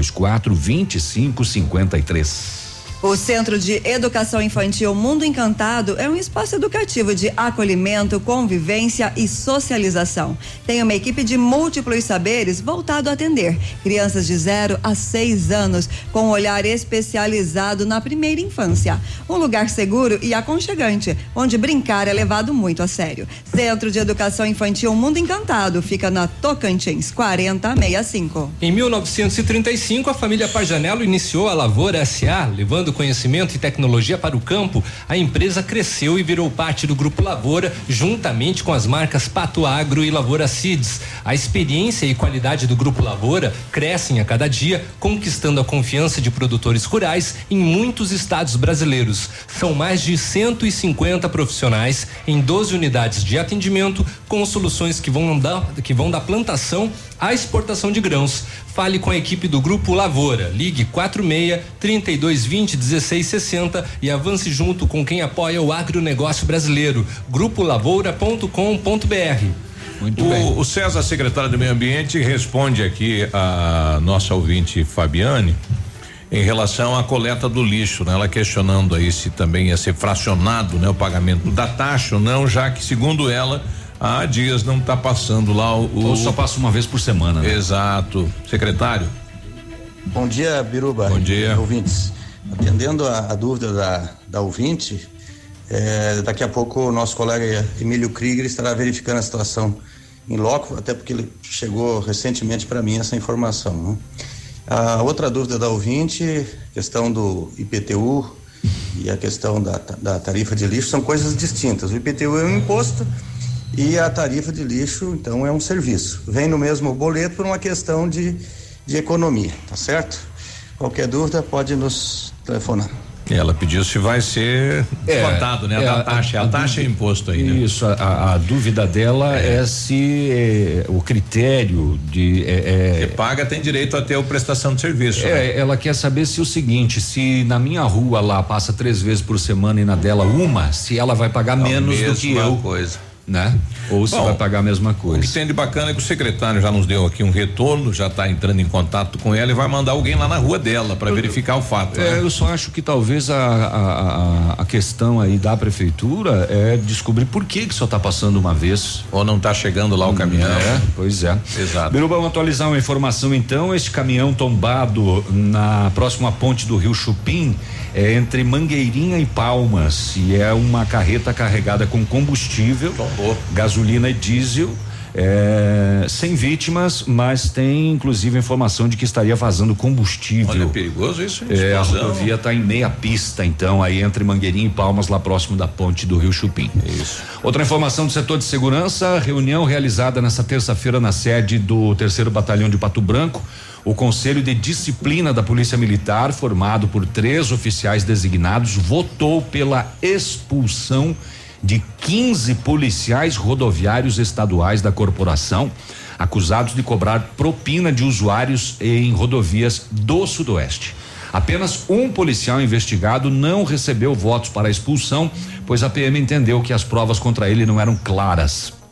Speaker 5: 3224 2553.
Speaker 4: O Centro de Educação Infantil Mundo Encantado é um espaço educativo de acolhimento, convivência e socialização. Tem uma equipe de múltiplos saberes voltado a atender crianças de 0 a 6 anos, com um olhar especializado na primeira infância. Um lugar seguro e aconchegante, onde brincar é levado muito a sério. Centro de Educação Infantil Mundo Encantado fica na Tocantins 4065.
Speaker 3: Em 1935, a família Parjanello iniciou a Lavoura SA, levando conhecimento e tecnologia para o campo, a empresa cresceu e virou parte do Grupo Lavoura, juntamente com as marcas Pato Agro e Lavoura Seeds. A experiência e qualidade do Grupo Lavoura crescem a cada dia, conquistando a confiança de produtores rurais em muitos estados brasileiros. São mais de 150 profissionais em 12 unidades de atendimento com soluções que vão da, que vão da plantação à exportação de grãos. Fale com a equipe do Grupo Lavoura. Ligue 46 3220 1660 e avance junto com quem apoia o agronegócio brasileiro. Grupolavoura.com.br.
Speaker 2: Muito o, bem. O César, secretário do Meio Ambiente, responde aqui a nossa ouvinte Fabiane em relação à coleta do lixo, né? Ela questionando aí se também ia ser fracionado, né? O pagamento da taxa ou não, já que segundo ela há dias não está passando lá o,
Speaker 5: Ou só passa uma vez por semana, né?
Speaker 2: Exato. Secretário.
Speaker 51: Bom dia, Biruba.
Speaker 2: Bom dia.
Speaker 51: Ouvintes. Atendendo a, a dúvida da, da ouvinte, é, daqui a pouco o nosso colega Emílio Krieger estará verificando a situação em loco, até porque ele chegou recentemente para mim essa informação. Né? A outra dúvida da ouvinte, questão do IPTU e a questão da, da tarifa de lixo são coisas distintas. O IPTU é um imposto e a tarifa de lixo, então, é um serviço. Vem no mesmo boleto por uma questão de, de economia, tá certo? Qualquer dúvida pode nos telefonar.
Speaker 2: Ela pediu se vai ser descontado, né?
Speaker 5: é,
Speaker 2: a, taxa, a, a, taxa é imposto aí, né?
Speaker 5: Isso, a, a dúvida dela é, é se é, o critério de. É,
Speaker 2: que paga tem direito a ter a prestação de serviço.
Speaker 5: É, né? ela quer saber se o seguinte, se na minha rua lá passa três vezes por semana e na dela uma, se ela vai pagar menos do que eu.
Speaker 2: coisa
Speaker 5: né? Ou se vai pagar a mesma coisa.
Speaker 2: O que tem de bacana é que o secretário já nos deu aqui um retorno, já está entrando em contato com ela e vai mandar alguém lá na rua dela para verificar o fato.
Speaker 5: É,
Speaker 2: né?
Speaker 5: eu só acho que talvez a, a, a, questão aí da prefeitura é descobrir por que que só está passando uma vez.
Speaker 2: Ou não está chegando lá o caminhão.
Speaker 5: É, pois é.
Speaker 2: Exato.
Speaker 5: Biruba, vamos atualizar uma informação então, este caminhão tombado na próxima ponte do Rio Chupim é entre Mangueirinha e Palmas e é uma carreta carregada com combustível,
Speaker 2: Tombou.
Speaker 5: gasolina e diesel. É, sem vítimas, mas tem inclusive informação de que estaria vazando combustível.
Speaker 2: Olha, é perigoso isso.
Speaker 5: É, a rodovia está em meia pista, então, aí entre Mangueirinha e Palmas, lá próximo da ponte do Rio Chupim.
Speaker 2: Isso.
Speaker 5: Outra informação do setor de segurança: reunião realizada nesta terça-feira na sede do terceiro batalhão de Pato Branco. O Conselho de Disciplina da Polícia Militar, formado por três oficiais designados, votou pela expulsão de 15 policiais rodoviários estaduais da corporação, acusados de cobrar propina de usuários em rodovias do Sudoeste. Apenas um policial investigado não recebeu votos para expulsão, pois a PM entendeu que as provas contra ele não eram claras.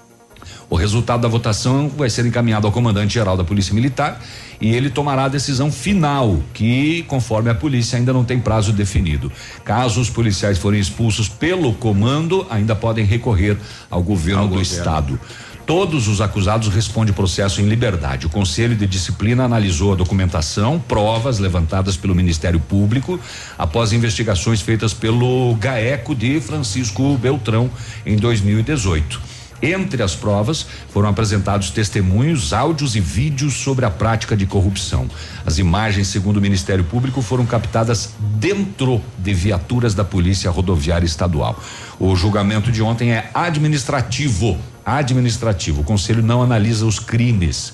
Speaker 5: O resultado da votação vai ser encaminhado ao comandante-geral da Polícia Militar e ele tomará a decisão final, que, conforme a polícia, ainda não tem prazo definido. Caso os policiais forem expulsos pelo comando, ainda podem recorrer ao governo ao do governo. estado. Todos os acusados respondem processo em liberdade. O Conselho de Disciplina analisou a documentação, provas levantadas pelo Ministério Público após investigações feitas pelo GAECO de Francisco Beltrão em 2018. Entre as provas foram apresentados testemunhos, áudios e vídeos sobre a prática de corrupção. As imagens, segundo o Ministério Público, foram captadas dentro de viaturas da Polícia Rodoviária Estadual. O julgamento de ontem é administrativo. Administrativo. O Conselho não analisa os crimes.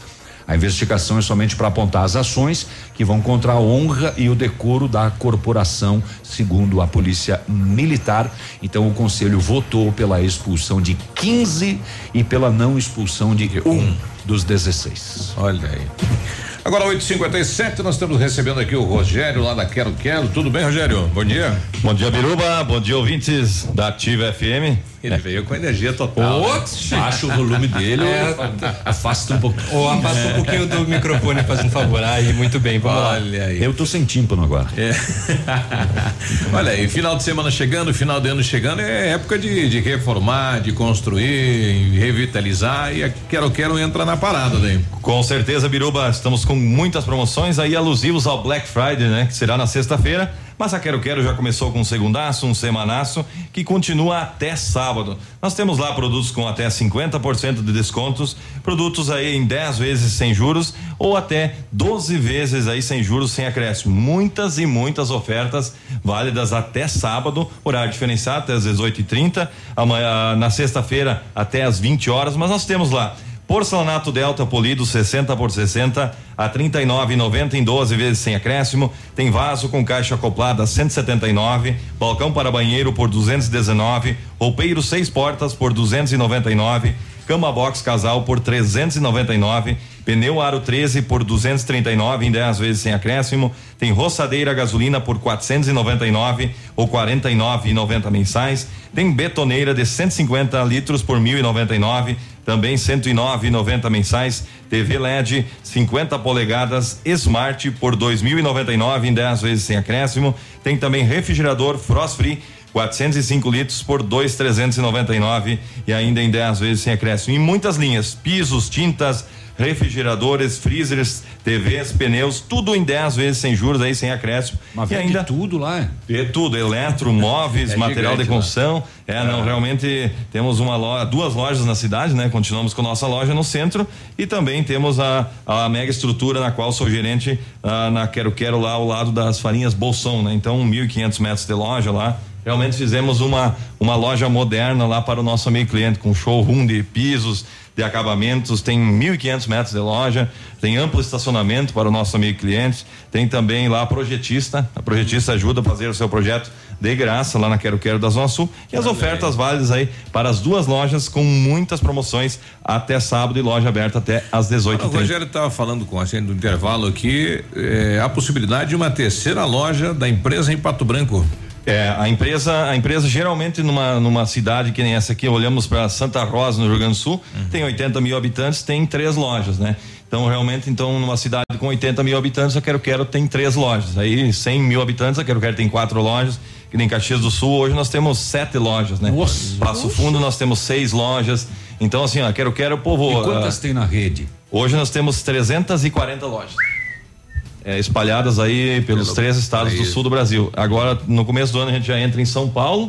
Speaker 5: A investigação é somente para apontar as ações que vão contra a honra e o decoro da corporação, segundo a Polícia Militar. Então o conselho votou pela expulsão de 15 e pela não expulsão de um dos 16.
Speaker 2: Olha aí. Agora 8h57, nós estamos recebendo aqui o Rogério lá da Quero Quero. Tudo bem, Rogério? Bom dia.
Speaker 52: Bom dia, Biruba. Bom dia, ouvintes da Ativa FM.
Speaker 2: Ele é. veio com energia total.
Speaker 5: né? Baixa o volume dele,
Speaker 3: É.
Speaker 5: afasta um pouco.
Speaker 3: Ou afasta um pouquinho do microfone, fazendo um favor. Aí, muito bem, vamos lá.
Speaker 2: Olha aí.
Speaker 5: Eu tô sem tímpano agora.
Speaker 2: É. Olha aí, final de semana chegando, final de ano chegando, é época de, de reformar, de construir, revitalizar e a Quero Quero entra na parada daí.
Speaker 52: Com certeza, Biruba, estamos com muitas promoções aí alusivos ao Black Friday, né? Que será na sexta-feira. Mas a Quero Quero já começou com um segundaço, um semanaço, que continua até sábado. Nós temos lá produtos com até 50% de descontos, produtos aí em 10 vezes sem juros ou até 12 vezes aí sem juros, sem acréscimo. Muitas e muitas ofertas válidas até sábado, horário diferenciado até às 18h30, amanhã na sexta-feira até às 20 horas, mas nós temos lá Porcelanato Delta polido 60 por 60 a 39,90 em 12 vezes sem acréscimo. Tem vaso com caixa acoplada 179, balcão para banheiro por 219, roupeiro seis portas por 299, cama box casal por 399, pneu aro 13 por 239 em 10 vezes sem acréscimo. Tem roçadeira gasolina por 499 ou 49,90 mensais. Tem betoneira de 150 litros por 1.099 também 109,90 mensais. TV LED 50 polegadas Smart por 2.099 em 10 vezes sem acréscimo. Tem também refrigerador Frost Free 405 litros por 2,399 e ainda em 10 vezes sem acréscimo. Em muitas linhas, pisos, tintas, refrigeradores, freezers, TVs, pneus, tudo em 10 vezes sem juros aí sem acréscimo.
Speaker 5: Mas
Speaker 52: e ainda
Speaker 5: tudo lá.
Speaker 52: é tudo, eletro, móveis,
Speaker 2: É
Speaker 52: material de construção. É, não, realmente temos uma loja, duas lojas na cidade, né? Continuamos com nossa loja no centro e também temos a, a mega estrutura na qual sou gerente ah, na Quero Quero lá ao lado das farinhas Bolsão, né? Então, 1.500 metros de loja lá. Realmente fizemos uma, uma loja moderna lá para o nosso amigo cliente, com showroom de pisos, de acabamentos, tem 1.500 metros de loja, tem amplo estacionamento para o nosso amigo cliente, tem também lá a projetista, a projetista ajuda a fazer o seu projeto de graça lá na Quero Quero da Zona Sul e as ofertas válidas aí para as duas lojas com muitas promoções até sábado e loja aberta até às 18
Speaker 2: O Rogério estava falando com a gente no intervalo aqui, eh, a possibilidade de uma terceira loja da empresa em Pato Branco.
Speaker 52: É, a empresa, a empresa geralmente numa, numa cidade que nem essa aqui, olhamos para Santa Rosa, no Rio Grande do Sul, tem 80 mil habitantes, tem três lojas, né? Então, realmente, então, numa cidade com 80 mil habitantes, a Quero Quero tem três lojas. Aí, 100 mil habitantes, a Quero Quero tem quatro lojas. Que nem Caxias do Sul, hoje nós temos sete lojas, né?
Speaker 5: Nossa.
Speaker 52: Passo Fundo, nós temos seis lojas. Então, assim, ó, Quero Quero, povo.
Speaker 5: E quantas
Speaker 52: ah,
Speaker 5: tem na rede?
Speaker 52: Hoje nós temos 340 lojas. É, espalhadas aí pelos
Speaker 2: Pelo
Speaker 52: três estados do
Speaker 2: país.
Speaker 52: sul do Brasil. Agora, no começo do ano, a gente já entra em São Paulo.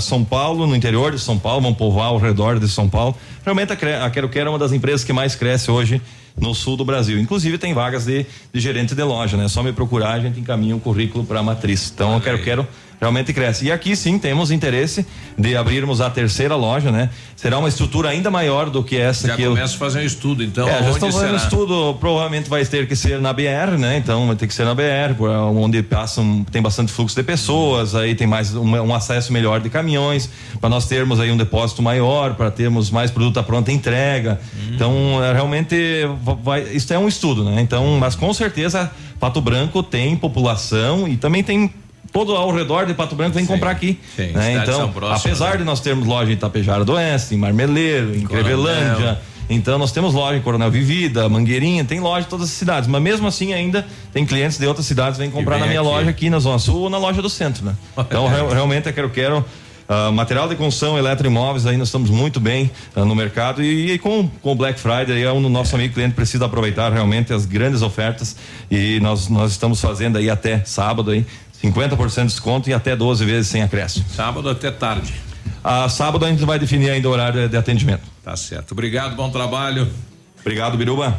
Speaker 52: São Paulo, no interior de São Paulo, vamos povoar ao redor de São Paulo. Realmente a, a Quero Quero é uma das empresas que mais cresce hoje no sul do Brasil. Inclusive tem vagas de, de gerente de loja, né? Só me procurar, a gente encaminha o currículo para a matriz. Então a Quero Quero realmente cresce. E aqui sim temos interesse de abrirmos a terceira loja, né? Será uma estrutura ainda maior do que essa
Speaker 2: Já
Speaker 52: que eu
Speaker 2: começa a fazer um estudo, então.
Speaker 52: é, já estão fazendo
Speaker 2: será?
Speaker 52: estudo, provavelmente vai ter que ser na BR, né? Então vai ter que ser na BR, onde passam, tem bastante fluxo de pessoas, aí tem mais um, um acesso melhor de caminhões, para nós termos aí um depósito maior, para termos mais produto à pronta entrega. Então, é, realmente, va- vai, isso é um estudo, né? Então, mas com certeza, Pato Branco tem população e também tem todo ao redor de Pato Branco vem comprar aqui.
Speaker 2: sim,
Speaker 52: né? Então,
Speaker 2: próximas,
Speaker 52: apesar
Speaker 2: né?
Speaker 52: de nós termos loja em Itapejara do Oeste, em Marmeleiro, em. Crevelândia, então nós temos loja em Coronel Vivida, Mangueirinha, tem loja em todas as cidades, mas mesmo assim ainda tem clientes de outras cidades que vêm comprar
Speaker 2: vem
Speaker 52: na minha
Speaker 2: aqui.
Speaker 52: loja aqui na Zona Sul ou na loja do centro, né? Então real- realmente eu quero quero ah, material de construção, eletroimóveis, aí nós estamos muito bem ah, no mercado e, e com, com o Black Friday, é um nosso amigo cliente precisa aproveitar realmente as grandes ofertas e nós, nós estamos fazendo aí até sábado aí 50% de desconto e até 12 vezes sem acréscimo.
Speaker 2: Sábado até tarde.
Speaker 52: Ah, sábado a gente vai definir ainda o horário de- de atendimento.
Speaker 2: Tá certo. Obrigado, bom trabalho.
Speaker 52: Obrigado, Biruba.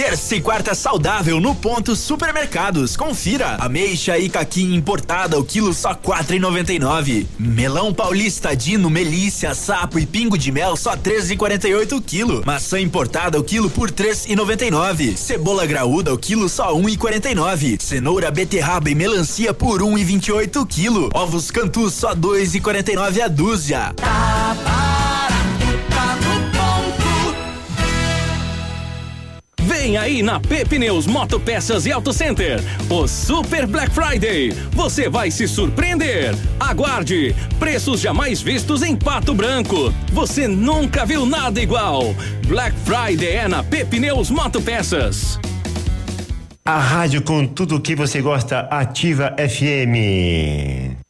Speaker 53: Terça e quarta saudável no ponto supermercados. Confira. Ameixa e caqui importada o quilo só quatro e noventa e nove. Melão paulista dino, melícia, sapo e pingo de mel só três e quarenta e oito o quilo. Maçã importada o quilo por três e noventa e nove. Cebola graúda o quilo só um e quarenta e nove. Cenoura, beterraba e melancia por um e vinte e oito o quilo. Ovos cantu só dois e quarenta e nove a dúzia.
Speaker 54: Vem aí na P Pneus Motopeças e Auto Center, o Super Black Friday. Você vai se surpreender. Aguarde, preços jamais vistos em Pato Branco. Você nunca viu nada igual. Black Friday é na P Pneus Motopeças.
Speaker 55: A rádio com tudo o que você gosta, Ativa FM.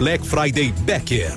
Speaker 10: Black Friday Becker.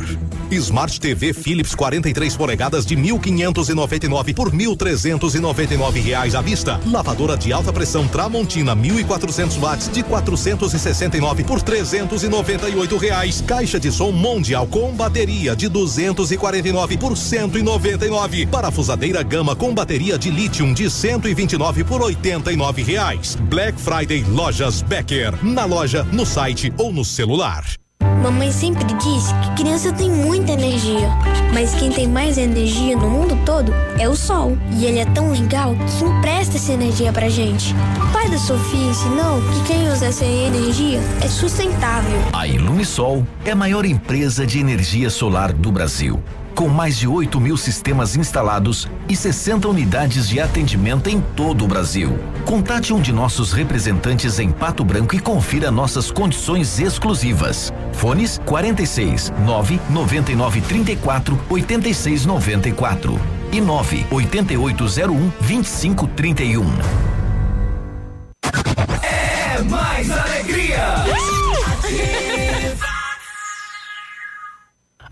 Speaker 10: Smart TV Philips 43 polegadas de 1.599 por 1.399 reais à vista. Lavadora de alta pressão Tramontina 1.400 watts de 469 por 398 reais. Caixa de som Mondial com bateria de 249 por 199. Parafusadeira Gama com bateria de lítio de 129 por 89 reais. Black Friday Lojas Becker. Na loja, no site ou no celular.
Speaker 35: Mamãe sempre disse que criança tem muita energia, mas quem tem mais energia no mundo todo é o sol. E ele é tão legal que empresta essa energia pra gente. O pai da Sofia ensinou que quem usa essa energia é sustentável.
Speaker 13: A Ilumisol é a maior empresa de energia solar do Brasil. Com mais de 8 mil sistemas instalados e 60 unidades de atendimento em todo o Brasil. Contate um de nossos representantes em Pato Branco e confira nossas condições exclusivas. Fones 46 9 99 34 86 94 e 9 8801 2531.
Speaker 15: É mais alegria!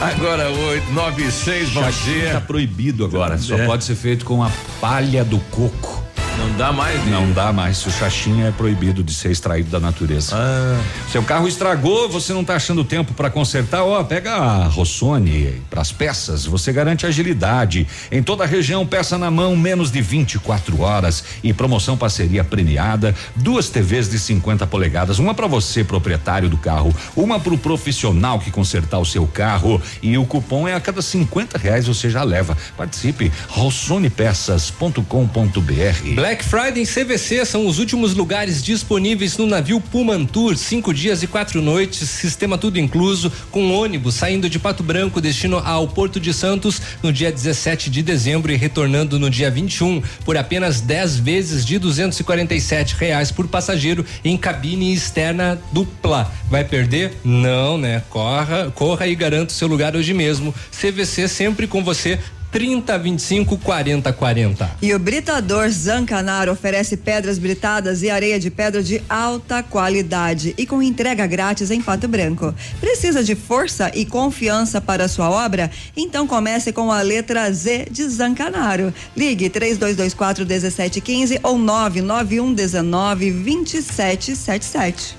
Speaker 2: Agora, 8, 9 e 6, bom dia.
Speaker 5: Tá proibido agora. Só
Speaker 2: É.
Speaker 5: pode ser feito com a palha do coco.
Speaker 2: Não dá mais.
Speaker 5: Não dá mais. O chachinha é proibido de ser extraído da natureza.
Speaker 2: Ah.
Speaker 5: Seu carro estragou, você não está achando tempo para consertar? Ó, pega a Rossoni para as peças. Você garante agilidade. Em toda a região, peça na mão, menos de 24 horas e promoção parceria premiada. Duas TVs de 50 polegadas, uma para você, proprietário do carro, uma para o profissional que consertar o seu carro e o cupom é a cada 50 reais você já leva. Participe. RossonePeças.com.br.
Speaker 3: Black Friday em CVC são os últimos lugares disponíveis no navio Pullman Tour, cinco dias e quatro noites, sistema tudo incluso, com ônibus saindo de Pato Branco, destino ao Porto de Santos no dia 17 de dezembro e retornando no dia 21 por apenas 10 vezes de 247 reais por passageiro em cabine externa dupla. Vai perder? Não, né? Corra, corra e garanta o seu lugar hoje mesmo. CVC sempre com você 30 25 40 40.
Speaker 4: E o Britador Zancanaro oferece pedras britadas e areia de pedra de alta qualidade e com entrega grátis em Pato Branco. Precisa de força e confiança para a sua obra? Então comece com a letra Z de Zancanaro. Ligue 3224 1715 ou 991 19 2777.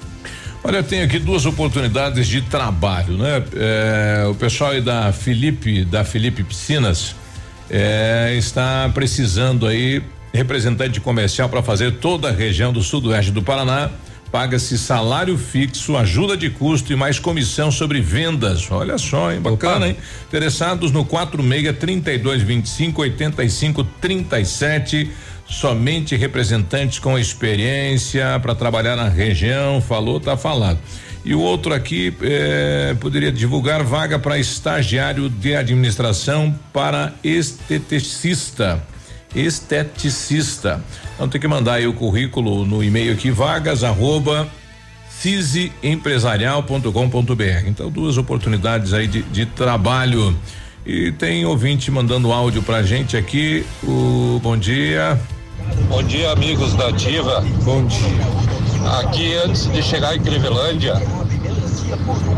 Speaker 2: Olha, tem aqui duas oportunidades de trabalho, né? É, o pessoal aí da Felipe, da Felipe Piscinas, é, está precisando aí representante comercial para fazer toda a região do sudoeste do Paraná. Paga-se salário fixo, ajuda de custo e mais comissão sobre vendas. Olha só, hein? Bacana, Opa. hein? Interessados no 46 32 25 85 37 somente representantes com experiência para trabalhar na região, falou, tá falado. E o outro aqui eh, poderia divulgar vaga para estagiário de administração para esteticista. Esteticista. Então tem que mandar aí o currículo no e-mail aqui, vagas arroba ciseempresarial.com.br. Então, duas oportunidades aí de, de trabalho. E tem ouvinte mandando áudio pra gente aqui. O bom dia.
Speaker 56: Bom dia, amigos da Ativa.
Speaker 2: Bom dia.
Speaker 56: Aqui, antes de chegar em Crivelândia,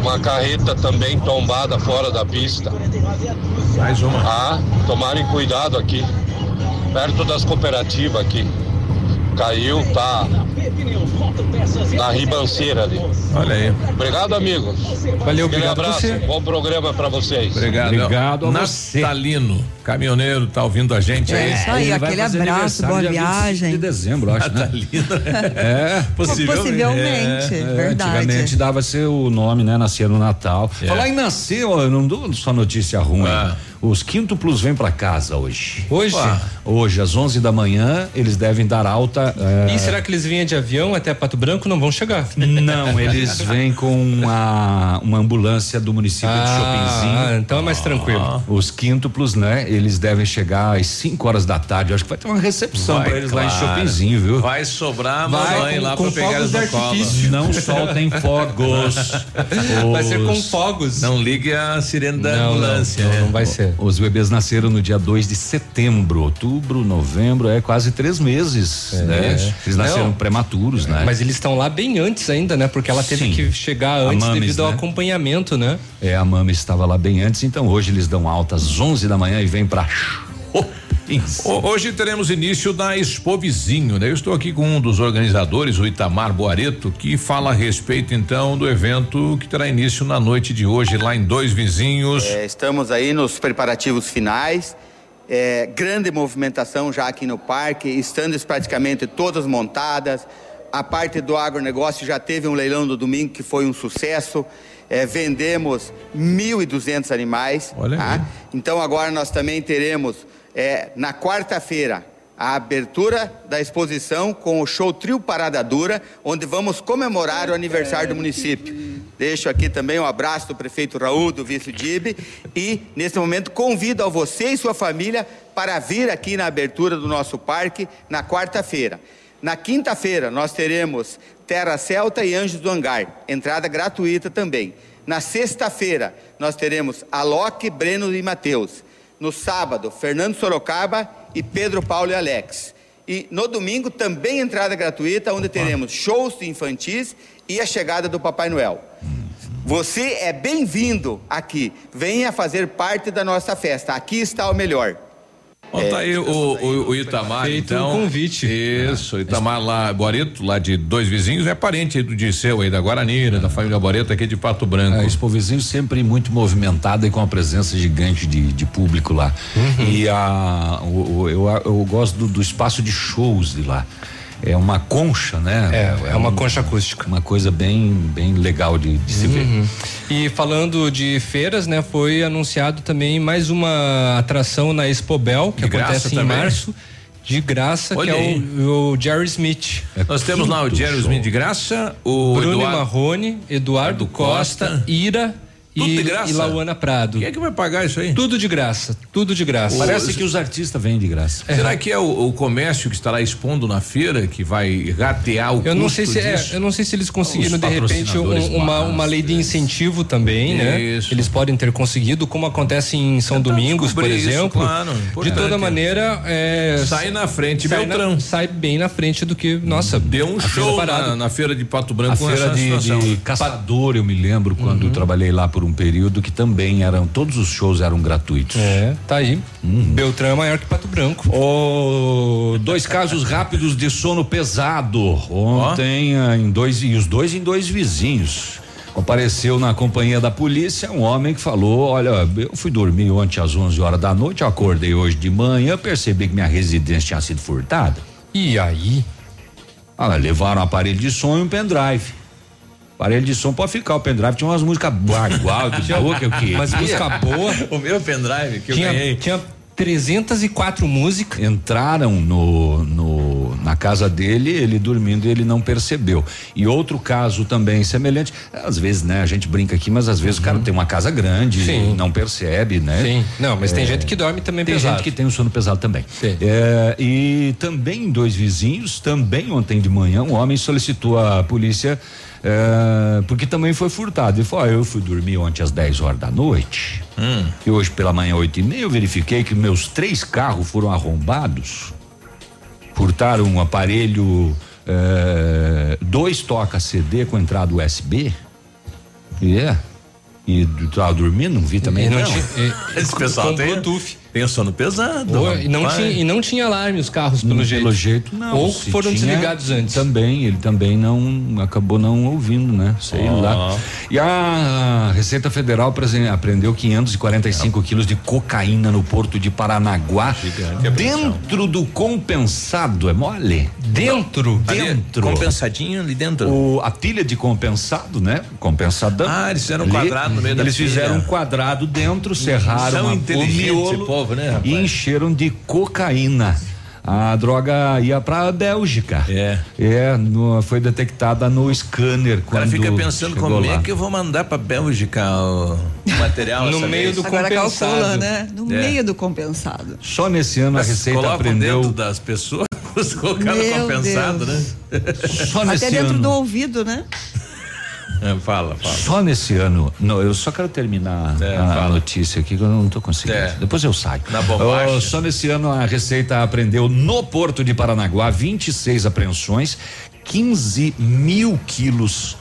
Speaker 56: uma carreta também tombada fora da pista.
Speaker 2: Mais uma.
Speaker 56: Ah, tomarem cuidado aqui, perto das cooperativas aqui. Caiu, tá na ribanceira ali.
Speaker 2: Olha aí.
Speaker 56: Obrigado, amigos.
Speaker 3: Valeu,
Speaker 56: Aquele
Speaker 3: obrigado
Speaker 56: abraço.
Speaker 3: você.
Speaker 56: Bom programa para vocês.
Speaker 2: Obrigado.
Speaker 5: Obrigado a você.
Speaker 2: Caminhoneiro, tá ouvindo a gente
Speaker 4: É
Speaker 2: aí?
Speaker 4: isso aí, aquele abraço, boa
Speaker 5: dia 25
Speaker 4: viagem.
Speaker 5: De dezembro, acho, né?
Speaker 2: Natalino.
Speaker 5: É.
Speaker 4: Possivelmente,
Speaker 5: É,
Speaker 4: verdade.
Speaker 5: Antigamente dava-se o nome, né? Nascia no Natal.
Speaker 2: É.
Speaker 5: Falar em nascer, ó, eu não dou só notícia ruim.
Speaker 2: Ah.
Speaker 5: Os quíntuplos vêm pra casa hoje.
Speaker 3: Hoje?
Speaker 2: Opa.
Speaker 5: Hoje, às 11 da manhã, eles devem dar alta. é,
Speaker 3: E será que eles vinham de avião até Pato Branco? Não vão chegar.
Speaker 5: Não, eles vêm com uma, uma ambulância do município de Chopinzinho.
Speaker 3: Ah, então é mais tranquilo.
Speaker 5: Os quíntuplos, né? Eles devem chegar às 5 horas da tarde. Eu acho que vai ter uma recepção
Speaker 2: Vai,
Speaker 5: pra eles lá em
Speaker 2: claro.
Speaker 5: Chopinzinho, viu?
Speaker 2: Vai sobrar a
Speaker 3: Vai,
Speaker 2: mamãe
Speaker 3: com-
Speaker 2: lá
Speaker 3: com
Speaker 2: pra pegar colo.
Speaker 3: artifício.
Speaker 5: Não soltem fogos.
Speaker 3: Vai ser com
Speaker 5: Os-
Speaker 3: fogos.
Speaker 2: Não ligue a sirene da
Speaker 3: Não,
Speaker 2: ambulância.
Speaker 3: não,
Speaker 2: né?
Speaker 3: não vai ser.
Speaker 5: Os bebês nasceram no dia 2 de setembro, outubro, novembro, é quase três meses, né? Eles nasceram
Speaker 3: Não.
Speaker 5: prematuros, né?
Speaker 3: Mas eles estão lá bem antes ainda, né? Porque ela teve
Speaker 5: Sim.
Speaker 3: que chegar antes
Speaker 5: Mames,
Speaker 3: devido ao
Speaker 5: né?
Speaker 3: acompanhamento, né?
Speaker 5: É, a mama estava lá bem antes, então hoje eles dão alta às 11 da manhã e vem pra.
Speaker 2: Ho- Hoje teremos início da Expo Vizinho, né? Eu estou aqui com um dos organizadores, o Itamar Boareto, que fala a respeito então do evento que terá início na noite de hoje lá em Dois Vizinhos.
Speaker 57: É, estamos aí nos preparativos finais. É, grande movimentação já aqui no parque, estandes praticamente todas montadas. A parte do agronegócio já teve um leilão no domingo que foi um sucesso. É, vendemos 1.200 animais.
Speaker 2: Olha
Speaker 57: tá? Então agora nós também teremos é, na quarta-feira a abertura da exposição com o show Trio Parada Dura, onde vamos comemorar o aniversário do município. Deixo aqui também um abraço do prefeito Raul, do vice Dibe, e nesse momento convido a você e sua família para vir aqui na abertura do nosso parque na quarta-feira. Na quinta-feira nós teremos Terra Celta e Anjos do Hangar, entrada gratuita também. Na sexta-feira nós teremos Alok, Breno e Matheus. No sábado, Fernando Sorocaba e Pedro Paulo e Alex. E no domingo também entrada gratuita, onde teremos shows infantis e a chegada do Papai Noel. Você é bem-vindo aqui. Venha fazer parte da nossa festa. Aqui está o melhor.
Speaker 2: Ó, tá aí o, o, o Itamar, então.
Speaker 3: o convite.
Speaker 2: Isso, Itamar lá, Boreto, lá de dois vizinhos, é parente aí do Disseu aí, da Guaranira, da família Boreto aqui de Pato Branco.
Speaker 5: É, Expo Vizinho sempre muito movimentada e com a presença gigante de, de público lá.
Speaker 2: Uhum.
Speaker 5: E a, o- o- eu, eu gosto do, do espaço de shows de lá. É uma concha, né?
Speaker 3: É, é uma
Speaker 5: um-
Speaker 3: concha acústica.
Speaker 5: Uma coisa bem, bem legal de, de se ver.
Speaker 3: Uhum. E falando de feiras, né, foi anunciado também mais uma atração na Expobel, que
Speaker 2: De graça
Speaker 3: acontece em
Speaker 2: também?
Speaker 3: março, de graça,
Speaker 2: Olha
Speaker 3: que é
Speaker 2: aí.
Speaker 3: o, o Jerry Smith.
Speaker 2: Nós temos lá o Jerry Smith de graça, o
Speaker 3: Bruno
Speaker 2: Eduardo.
Speaker 3: Marrone, Eduardo Costa,
Speaker 2: Costa.
Speaker 3: Ira
Speaker 2: Tudo
Speaker 3: e,
Speaker 2: de graça?
Speaker 3: e Lauana Prado.
Speaker 2: Quem é que vai pagar isso aí?
Speaker 3: Tudo de graça, tudo de graça.
Speaker 5: Parece que os artistas vêm de graça.
Speaker 2: Será que é o, o comércio que estará expondo na feira que vai ratear o
Speaker 3: Eu não sei se é, eu não sei se eles conseguiram
Speaker 2: Os
Speaker 3: de repente um- uma, uma lei de incentivo também, né?
Speaker 2: Isso.
Speaker 3: Eles podem ter conseguido, como acontece em São Domingos, por
Speaker 2: isso,
Speaker 3: exemplo.
Speaker 2: claro,
Speaker 3: de toda maneira, é,
Speaker 2: Sai na frente,
Speaker 3: sai,
Speaker 2: Beltrão.
Speaker 3: na- sai bem na frente do que, nossa,
Speaker 2: Deu um show na, na feira de Pato Branco
Speaker 5: A
Speaker 2: com
Speaker 5: feira
Speaker 2: essa
Speaker 5: de, de caçador, eu me lembro quando
Speaker 3: Uhum.
Speaker 5: trabalhei lá por um período que também eram, todos os shows eram gratuitos.
Speaker 3: É, tá aí.
Speaker 2: Uhum.
Speaker 3: Beltrão é maior que Pato Branco.
Speaker 5: Oh, dois casos rápidos de sono pesado. Ontem, ah, em dois, e os dois em dois vizinhos. Compareceu na companhia da polícia um homem que falou: Olha, eu fui dormir ontem às 11 horas da noite, acordei hoje de manhã, percebi que minha residência tinha sido furtada.
Speaker 3: E aí?
Speaker 5: Ah, levaram um aparelho de som e um pendrive. Aparelho de som pode ficar, o pendrive tinha umas músicas bagual, de boa que eu queria.
Speaker 3: Mas música boa.
Speaker 2: o meu pendrive que eu
Speaker 3: Tinha,
Speaker 2: ganhei.
Speaker 3: tinha 304 músicas.
Speaker 5: Entraram no, no, na casa dele, ele dormindo e ele não percebeu. E outro caso também semelhante, às vezes, né, a gente brinca aqui, mas às vezes o cara tem uma casa grande
Speaker 3: Uhum. Sim.
Speaker 5: e não percebe, né?
Speaker 3: Sim. Não, mas tem
Speaker 5: É,
Speaker 3: gente que dorme também
Speaker 5: Tem
Speaker 3: pesado.
Speaker 5: gente que tem um sono pesado também. É, e também dois vizinhos, também ontem de manhã, um homem solicitou à polícia é, porque também foi furtado. Ele falou: "Ó, eu fui dormir ontem às 10 horas da noite.
Speaker 2: Hum.
Speaker 5: E hoje pela manhã, oito e meia, eu verifiquei que meus três carros foram arrombados. Furtaram um aparelho, é, dois toca CD com entrada USB. E é. E tu tava dormindo, não vi também.
Speaker 3: E não
Speaker 5: não.
Speaker 3: tinha- e-
Speaker 2: Esse pessoal
Speaker 3: com
Speaker 2: tem,
Speaker 3: Bluetooth.
Speaker 2: O sono pesado.
Speaker 3: Ô, e, não tinha, e não tinha alarme os carros, pelo
Speaker 5: Hum,
Speaker 3: jeito.
Speaker 5: Pelo jeito, não.
Speaker 3: Ou foram
Speaker 5: tinha,
Speaker 3: desligados antes.
Speaker 5: Também, ele também não acabou não ouvindo, né? Sei
Speaker 2: Ó.
Speaker 5: lá. E a Receita Federal apreendeu 545 quilos de cocaína no porto de Paranaguá.
Speaker 2: Gigante apreensão.
Speaker 5: Dentro do compensado, é mole?
Speaker 3: Dentro?
Speaker 2: Ali,
Speaker 5: Dentro.
Speaker 2: Compensadinho ali dentro.
Speaker 5: O, a pilha de compensado, né? Compensadão.
Speaker 2: Ah, eles fizeram um quadrado no meio da
Speaker 5: Eles
Speaker 2: pilha.
Speaker 5: fizeram um quadrado dentro, serraram
Speaker 2: São
Speaker 5: a- o
Speaker 2: inteligentes
Speaker 5: miolo
Speaker 2: esse povo, né, rapaz?
Speaker 5: e encheram de cocaína. A droga ia pra Bélgica.
Speaker 2: É.
Speaker 5: É, no- foi detectada no scanner
Speaker 2: O cara fica pensando como
Speaker 5: lá.
Speaker 2: é que eu vou mandar pra Bélgica o material
Speaker 3: No meio
Speaker 2: vez?
Speaker 3: do
Speaker 4: Agora
Speaker 3: compensado.
Speaker 4: calcula, né? No
Speaker 2: É.
Speaker 4: meio do compensado.
Speaker 5: Só nesse ano a
Speaker 2: Mas
Speaker 5: Receita
Speaker 2: colocam
Speaker 5: aprendeu
Speaker 2: dentro das pessoas, colocaram
Speaker 4: Meu
Speaker 2: compensado,
Speaker 4: Deus.
Speaker 2: né?
Speaker 5: só nesse
Speaker 4: Até dentro
Speaker 5: ano.
Speaker 4: do ouvido, né?
Speaker 2: É, fala, fala.
Speaker 5: Só nesse ano, não, eu só quero terminar
Speaker 2: É,
Speaker 5: a
Speaker 2: fala.
Speaker 5: notícia aqui que eu não tô conseguindo.
Speaker 2: É.
Speaker 5: Depois eu saio.
Speaker 2: Na.
Speaker 5: Oh, só nesse ano a Receita apreendeu no Porto de Paranaguá 26 apreensões, 15 mil quilos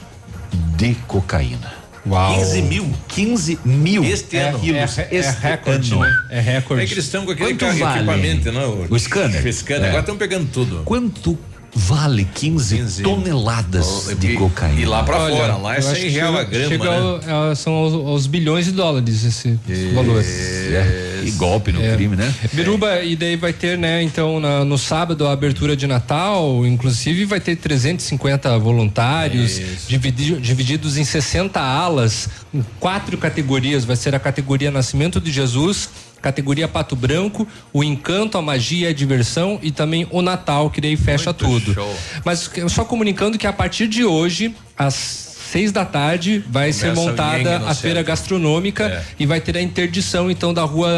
Speaker 5: de cocaína.
Speaker 3: Uau.
Speaker 2: 15 mil
Speaker 5: 15 mil
Speaker 2: este ano.
Speaker 5: quilos
Speaker 3: É, é
Speaker 5: este
Speaker 3: recorde,
Speaker 5: ano.
Speaker 3: né? É recorde.
Speaker 2: É que eles estão com aquele
Speaker 5: Quanto
Speaker 2: carro,
Speaker 5: vale?
Speaker 2: equipamento, não?
Speaker 5: O scanner?
Speaker 2: O scanner.
Speaker 5: É.
Speaker 2: Agora estão pegando tudo.
Speaker 5: Quanto vale 15,
Speaker 2: 15.
Speaker 5: toneladas
Speaker 2: Oh,
Speaker 5: de
Speaker 2: e-
Speaker 5: cocaína?
Speaker 2: E lá pra
Speaker 3: Olha,
Speaker 2: fora, lá é
Speaker 3: eu acho
Speaker 2: 100
Speaker 3: que
Speaker 2: real a grama,
Speaker 3: chega
Speaker 2: né?
Speaker 3: ao- são aos, aos bilhões de dólares esse, esse valor.
Speaker 5: É, e golpe no
Speaker 3: É.
Speaker 5: crime, né?
Speaker 3: Biruba, e daí vai ter, né, então, na- no sábado a abertura de Natal, inclusive vai ter 350 voluntários, dividi- divididos em 60 alas, em quatro categorias. Vai ser a categoria Nascimento de Jesus, categoria Pato Branco, o Encanto, a Magia, a Diversão e também o Natal, que daí fecha
Speaker 2: Muito
Speaker 3: tudo.
Speaker 2: show.
Speaker 3: Mas só comunicando que a partir de hoje, às seis da tarde, vai ser
Speaker 2: Começa o
Speaker 3: montada a feira
Speaker 2: centro.
Speaker 3: gastronômica
Speaker 2: É.
Speaker 3: e vai ter a interdição então da rua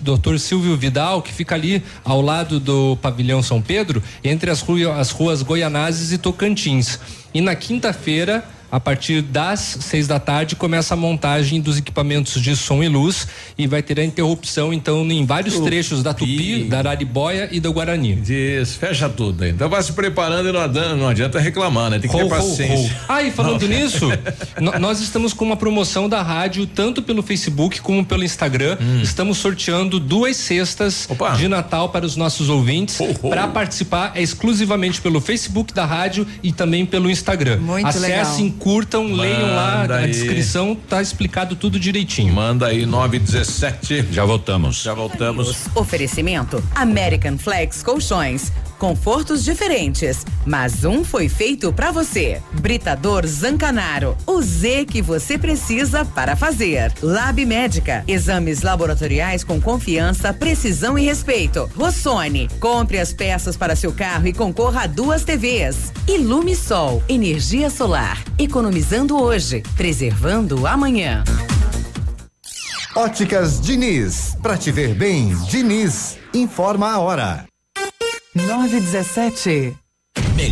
Speaker 3: Dr. Silvio Vidal, que fica ali ao lado do pavilhão São Pedro, entre as, rua, as ruas Goianazes e Tocantins. E na quinta-feira A partir das seis da tarde começa a montagem dos equipamentos de som e luz e vai ter a interrupção então em vários
Speaker 2: Tupi.
Speaker 3: trechos da Tupi, da Araribóia e do Guarani.
Speaker 2: Isso, fecha tudo aí. Então vai se preparando e não adianta, não adianta reclamar, né? Tem que
Speaker 3: Ho,
Speaker 2: ter
Speaker 3: ho,
Speaker 2: paciência.
Speaker 3: ho. Ah, e falando
Speaker 2: Não.
Speaker 3: nisso, nós estamos com uma promoção da rádio, tanto pelo Facebook como pelo Instagram.
Speaker 2: Hum.
Speaker 3: Estamos sorteando duas cestas de Natal para os nossos ouvintes. Para participar é exclusivamente pelo Facebook da rádio e também pelo Instagram.
Speaker 4: Muito
Speaker 3: Acessem,
Speaker 4: legal.
Speaker 3: Curtam, leiam lá
Speaker 2: Manda
Speaker 3: a
Speaker 2: aí.
Speaker 3: descrição, tá explicado tudo direitinho.
Speaker 2: Manda aí 917.
Speaker 5: Já voltamos.
Speaker 2: Já voltamos.
Speaker 1: Oferecimento American Flex Colchões. Confortos diferentes, mas um foi feito pra você. Britador Zancanaro. O Z que você precisa para fazer. Lab Médica. Exames laboratoriais com confiança, precisão e respeito. Rossoni. Compre as peças para seu carro e concorra a duas TVs. Ilume Sol. Energia solar. Economizando hoje, preservando amanhã.
Speaker 14: Óticas Diniz. Pra te ver bem, Diniz. Informa a hora.
Speaker 1: 917.
Speaker 58: Melhor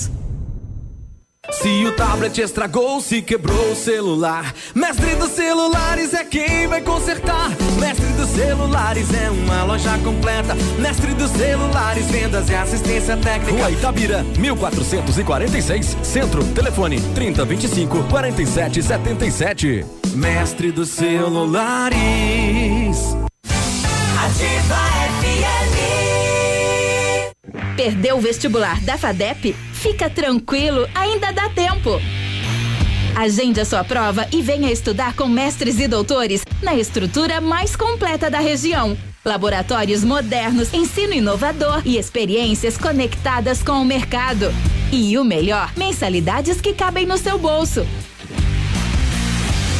Speaker 10: Se o tablet estragou, se quebrou o celular, Mestre dos Celulares é quem vai consertar. Mestre dos Celulares é uma loja completa. Mestre dos Celulares, vendas e assistência técnica.
Speaker 25: Rua Itabira, 1446, Centro, telefone 3025 4777.
Speaker 10: Mestre dos Celulares.
Speaker 59: Ativa FM.
Speaker 23: Perdeu o vestibular da FADEP? Fica tranquilo, ainda dá tempo. Agende a sua prova e venha estudar com mestres e doutores na estrutura mais completa da região. Laboratórios modernos, ensino inovador e experiências conectadas com o mercado. E o melhor, mensalidades que cabem no seu bolso.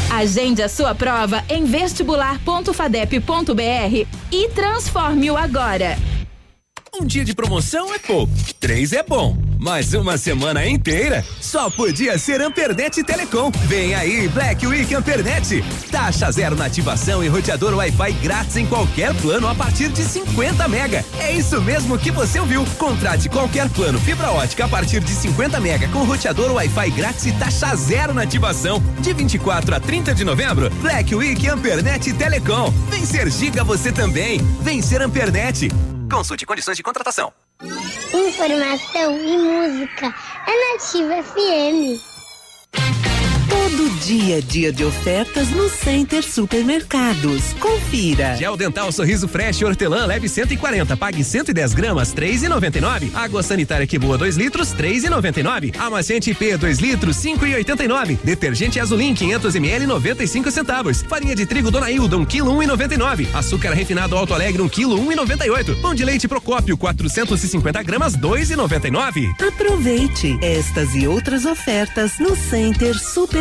Speaker 23: Agende a sua prova em vestibular.fadep.br e transforme-o agora.
Speaker 25: Um dia de promoção é pouco, três é bom, mas uma semana inteira só podia ser Ampernet Telecom. Vem aí Black Week Ampernet. Taxa zero na ativação e roteador Wi-Fi grátis em qualquer plano a partir de 50 mega. É isso mesmo que você ouviu. Contrate qualquer plano fibra ótica a partir de 50 mega com roteador Wi-Fi grátis e taxa zero na ativação. De 24 a 30 de novembro, Black Week Ampernet Telecom. Vem ser giga você também. Vem ser Ampernet. Consulte condições de contratação.
Speaker 35: Informação e música é Nativa FM.
Speaker 60: Todo dia dia de ofertas no Center Supermercados. Confira.
Speaker 25: Gel dental sorriso fresh hortelã leve 140, pague 110 gramas, 3,99. Água sanitária que boa 2 litros, 3,99. Amaciante IP 2 litros, 5,89. Detergente Azulim 500 ml, 95 centavos. Farinha de trigo Dona Hilda 1 kg 1,99. Açúcar refinado Alto Alegre 1 kg 1,98. Pão de leite Procópio 450 gramas, 2,99.
Speaker 60: Aproveite estas e outras ofertas no Center Supermercados.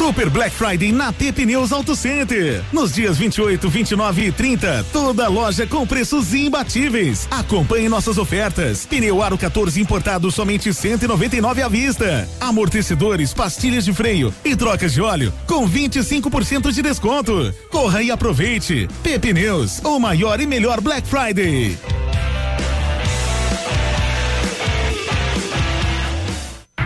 Speaker 61: Super Black Friday na T Pneus Auto Center. Nos dias 28, 29 e 30, toda loja com preços imbatíveis. Acompanhe nossas ofertas. Pneu Aro 14 importado somente 199 à vista. Amortecedores, pastilhas de freio e trocas de óleo com 25% de desconto. Corra e aproveite. P Pneus, o maior e melhor Black Friday.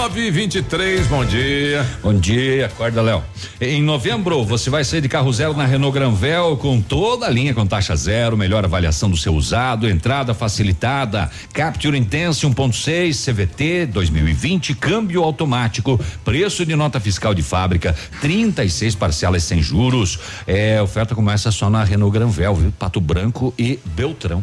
Speaker 2: 9 e 23 bom dia.
Speaker 5: Bom dia, acorda, Léo. Em novembro, você vai sair de carro zero na Renault Granvel com toda a linha com taxa zero, melhor avaliação do seu usado, entrada facilitada, Capture Intense 1.6, CVT 2020, câmbio automático, preço de nota fiscal de fábrica, 36 parcelas sem juros. É, oferta começa só na Renault Granvel, viu? Pato Branco e Beltrão.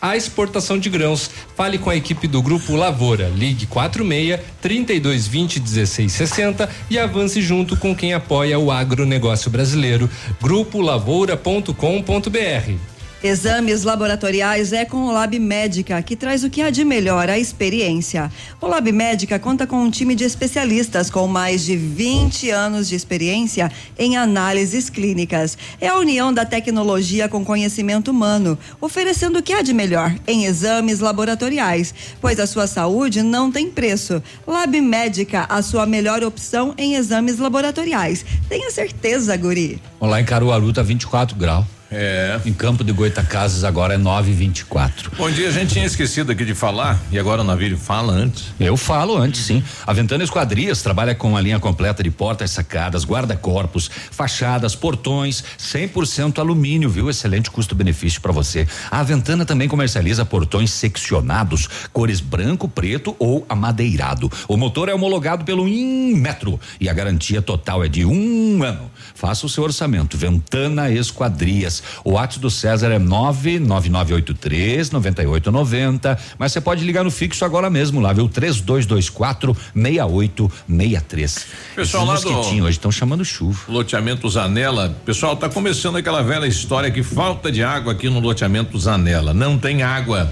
Speaker 3: a exportação de grãos. Fale com a equipe do Grupo Lavoura. Ligue 46 3220 1660 e avance junto com quem apoia o agronegócio brasileiro. Grupolavoura.com.br
Speaker 4: Exames laboratoriais é com o Lab Médica, que traz o que há de melhor, a experiência. O Lab Médica conta com um time de especialistas com mais de 20 anos de experiência em análises clínicas. É a união da tecnologia com conhecimento humano, oferecendo o que há de melhor em exames laboratoriais, pois a sua saúde não tem preço. Lab Médica, a sua melhor opção em exames laboratoriais. Tenha certeza, Guri.
Speaker 5: Lá em Caruaru tá 24 graus.
Speaker 2: É.
Speaker 5: Em Campo de Goitacazes agora é 924.
Speaker 2: Bom dia, a gente tinha esquecido aqui de falar e agora o navio fala antes.
Speaker 5: Eu falo antes, sim. A Ventana Esquadrias trabalha com a linha completa de portas sacadas, guarda-corpos, fachadas, portões, 100% alumínio, viu? Excelente custo-benefício para você. A Ventana também comercializa portões seccionados, cores branco, preto ou amadeirado. O motor é homologado pelo Inmetro e a garantia total é de um ano. Faça o seu orçamento. Ventana Esquadrias. O WhatsApp do César é 99983 9890. Mas você pode ligar no fixo agora mesmo lá, viu? 3224 6863.
Speaker 2: Pessoal lá do-
Speaker 5: hoje estão chamando chuva.
Speaker 2: Loteamento Zanela. Pessoal, tá começando aquela velha história que falta de água aqui no loteamento Zanela. Não tem água.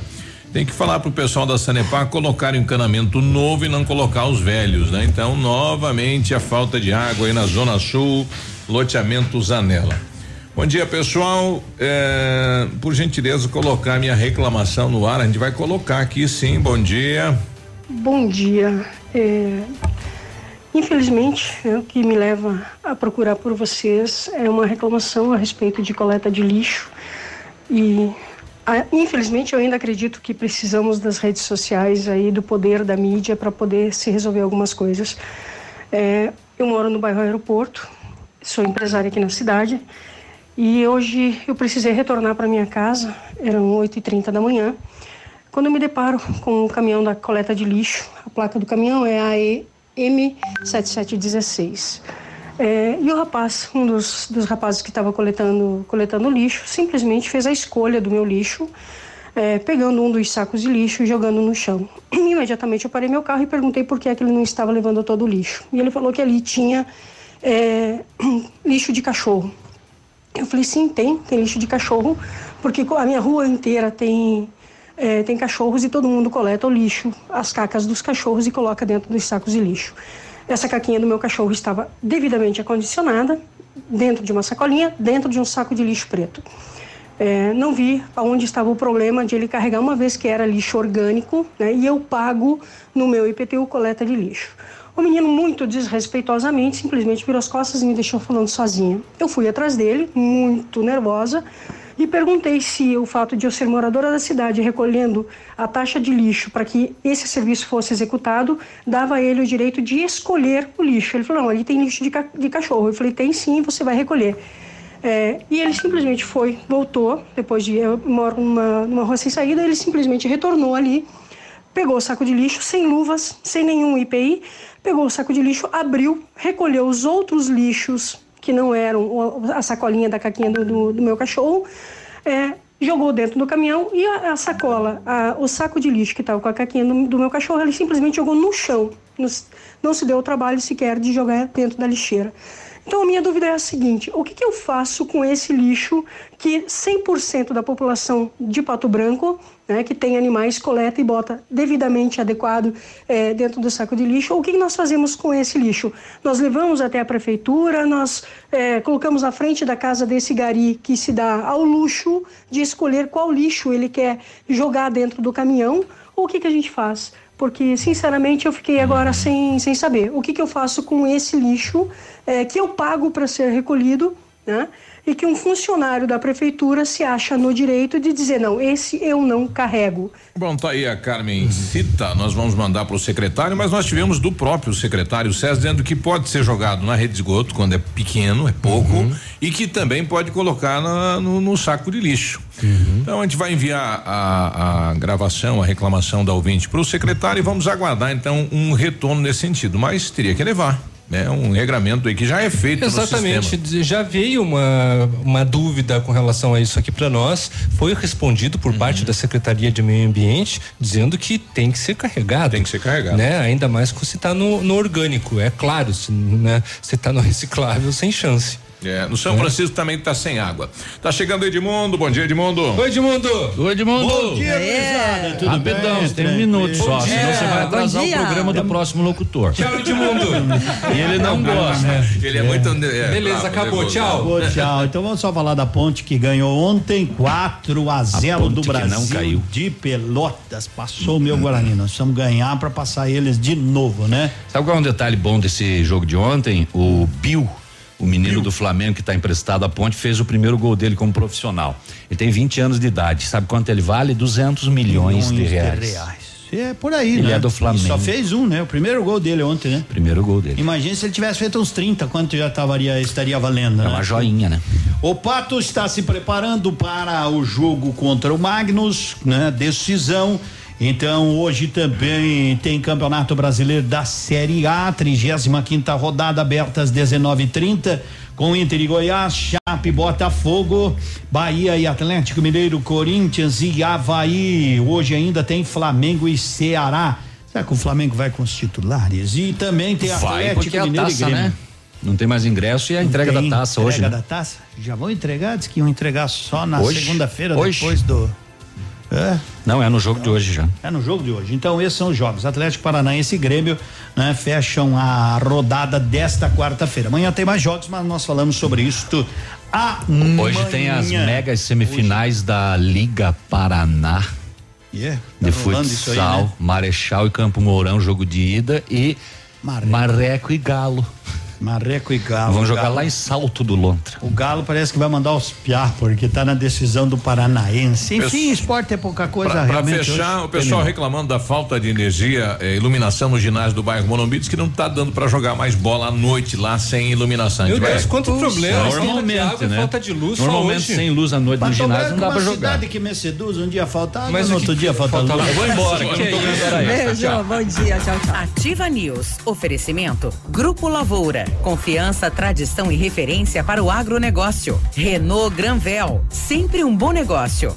Speaker 2: Tem que falar pro pessoal da Sanepar colocar o encanamento novo e não colocar os velhos, né? Então, novamente a falta de água aí na Zona Sul, loteamento Zanela. Bom dia, pessoal. É, por gentileza, colocar minha reclamação no ar. A gente vai colocar aqui sim. Bom dia.
Speaker 62: Bom dia. É, infelizmente, é, o que me leva a procurar por vocês é uma reclamação a respeito de coleta de lixo. E, infelizmente, eu ainda acredito que precisamos das redes sociais aí, do poder da mídia para poder se resolver algumas coisas. É, eu moro no bairro Aeroporto, sou empresária aqui na cidade. E hoje eu precisei retornar para minha casa, eram 8h30 da manhã, quando eu me deparo com o caminhão da coleta de lixo. A placa do caminhão é a M7716. É, e o rapaz, um dos, dos rapazes que estava coletando, coletando lixo, simplesmente fez a escolha do meu lixo, é, pegando um dos sacos de lixo e jogando no chão. Imediatamente eu parei meu carro e perguntei por que, é que ele não estava levando todo o lixo. E ele falou que ali tinha é, lixo de cachorro. Eu falei, sim, tem, tem lixo de cachorro, porque a minha rua inteira tem, é, tem cachorros e todo mundo coleta o lixo, as cacas dos cachorros e coloca dentro dos sacos de lixo. Essa caquinha do meu cachorro estava devidamente acondicionada, dentro de uma sacolinha, dentro de um saco de lixo preto. É, não vi aonde estava o problema de ele carregar, uma vez que era lixo orgânico, né, e eu pago no meu IPTU coleta de lixo. O menino, muito desrespeitosamente, simplesmente virou as costas e me deixou falando sozinha. Eu fui atrás dele, muito nervosa, e perguntei se o fato de eu ser moradora da cidade recolhendo a taxa de lixo para que esse serviço fosse executado dava a ele o direito de escolher o lixo. Ele falou: não, ali tem lixo de, ca de cachorro. Eu falei: tem sim, você vai recolher. É, e ele simplesmente foi, voltou, depois de eu moro numa, numa rua sem saída, ele simplesmente retornou ali, pegou o saco de lixo sem luvas, sem nenhum IPI, pegou o saco de lixo, abriu, recolheu os outros lixos que não eram a sacolinha da caquinha do, do, do meu cachorro, é, jogou dentro do caminhão e a, a sacola, a, o saco de lixo que estava com a caquinha do, do, meu cachorro, ele simplesmente jogou no chão. Não se deu o trabalho sequer de jogar dentro da lixeira. Então, a minha dúvida é a seguinte: o que, que eu faço com esse lixo que 100% da população de Pato Branco, né, que tem animais, coleta e bota devidamente adequado é, dentro do saco de lixo? O que, que nós fazemos com esse lixo? Nós levamos até a prefeitura, nós é, colocamos à frente da casa desse gari que se dá ao luxo de escolher qual lixo ele quer jogar dentro do caminhão, ou o que, que a gente faz? Porque sinceramente eu fiquei agora sem, sem saber o que, que eu faço com esse lixo é, que eu pago para ser recolhido, né? E que um funcionário da prefeitura se acha no direito de dizer não, esse eu não carrego.
Speaker 2: Bom, tá aí a Carmen cita, nós vamos mandar para o secretário, mas nós tivemos do próprio secretário César dizendo que pode ser jogado na rede de esgoto quando é pequeno, é pouco, uhum. e que também pode colocar na, no, no, saco de lixo. Uhum. Então a gente vai enviar a, a gravação, a reclamação da ouvinte para o secretário e vamos aguardar então um retorno nesse sentido, mas teria que levar né, um regramento aí que já é feito
Speaker 3: Exatamente, já veio uma, uma dúvida com relação a isso aqui para nós, foi respondido por uhum. parte da Secretaria de Meio Ambiente dizendo que tem que ser carregado.
Speaker 2: Tem que ser carregado.
Speaker 3: Né? Ainda mais se está no, no orgânico, é claro, se, né, se tá no reciclável, sem chance.
Speaker 2: É, no São é. Francisco também está sem água. Tá chegando Edmundo, bom dia Edmundo.
Speaker 3: Oi Edmundo.
Speaker 63: Oi Edmundo.
Speaker 3: Bom
Speaker 63: dia, é. Tudo Rapidão, bem? tem um minuto só, dia. senão você vai atrasar o programa do próximo locutor.
Speaker 3: Tchau Edmundo.
Speaker 63: e ele não gosta.
Speaker 2: Ele é, muito...
Speaker 3: É, Beleza, acabou, tchau.
Speaker 63: Acabou, tchau. Então vamos só falar da ponte que ganhou ontem 4 a 0 do Brasil.
Speaker 2: não caiu.
Speaker 63: De Pelotas, passou o meu Guarani. Nós precisamos ganhar para passar eles de novo, né?
Speaker 5: Sabe qual é um detalhe bom desse jogo de ontem? O Bill o menino do Flamengo que está emprestado à ponte fez o primeiro gol dele como profissional. Ele tem 20 anos de idade. Sabe quanto ele vale? 200 milhões, milhões de reais. De reais.
Speaker 63: É por aí,
Speaker 5: ele
Speaker 63: né?
Speaker 5: é do Flamengo. E
Speaker 63: só fez um, né? O primeiro gol dele ontem, né?
Speaker 5: Primeiro gol dele.
Speaker 63: Imagina se ele tivesse feito uns 30, quanto já tavaria, estaria valendo,
Speaker 5: É né? uma joinha, né?
Speaker 63: O Pato está se preparando para o jogo contra o Magnus, né? Decisão. Então, hoje também tem Campeonato Brasileiro da Série A, 35 quinta rodada aberta às 19:30 com Inter e Goiás, Chape, Botafogo, Bahia e Atlético Mineiro, Corinthians e Havaí. Hoje ainda tem Flamengo e Ceará. Será que o Flamengo vai com os titulares? E também tem vai, Atlético Mineiro taça, e Grêmio. Né?
Speaker 5: Não tem mais ingresso e a entrega da taça hoje.
Speaker 63: Entrega
Speaker 5: né?
Speaker 63: da taça? Já vão entregar? Diz que iam entregar só na segunda-feira depois do
Speaker 5: é? Não, é no jogo de hoje já.
Speaker 63: É no jogo de hoje. Então, esses são os jogos. Atlético Paranaense e Grêmio né, fecham a rodada desta quarta-feira. Amanhã tem mais jogos, mas nós falamos sobre isso amanhã.
Speaker 5: Hoje tem as megas semifinais hoje. da Liga Paraná.
Speaker 63: Yeah,
Speaker 5: tá de futsal, aí, né? Marechal e Campo Mourão, jogo de ida e Marreco, Marreco e Galo.
Speaker 63: Marreco e Galo.
Speaker 5: Vão jogar Galo. lá em Salto do Lontra.
Speaker 63: O Galo parece que vai mandar os piar, porque tá na decisão do Paranaense. Enfim, esporte é pouca coisa pra, realmente.
Speaker 2: Pra fechar, o pessoal reclamando da falta de energia, eh, iluminação no ginásio do bairro Morumbi, diz que não tá dando para jogar mais bola à noite lá sem iluminação.
Speaker 3: Meu Deus, quanto Puxa, problema.
Speaker 5: Normalmente, água, né?
Speaker 3: Falta de luz,
Speaker 5: Normalmente sem luz à noite no ginásio não dá pra jogar.
Speaker 63: cidade que me seduz, um dia falta água, Mas no outro dia falta luz.
Speaker 5: Eu vou embora. que, que é
Speaker 4: isso? Beijo, bom dia, tchau, tchau.
Speaker 1: Ativa News, oferecimento, Grupo Lavoura. Confiança, tradição e referência para o agronegócio. Renault Granvel, sempre um bom negócio.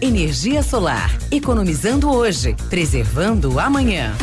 Speaker 1: energia solar, economizando hoje, preservando amanhã.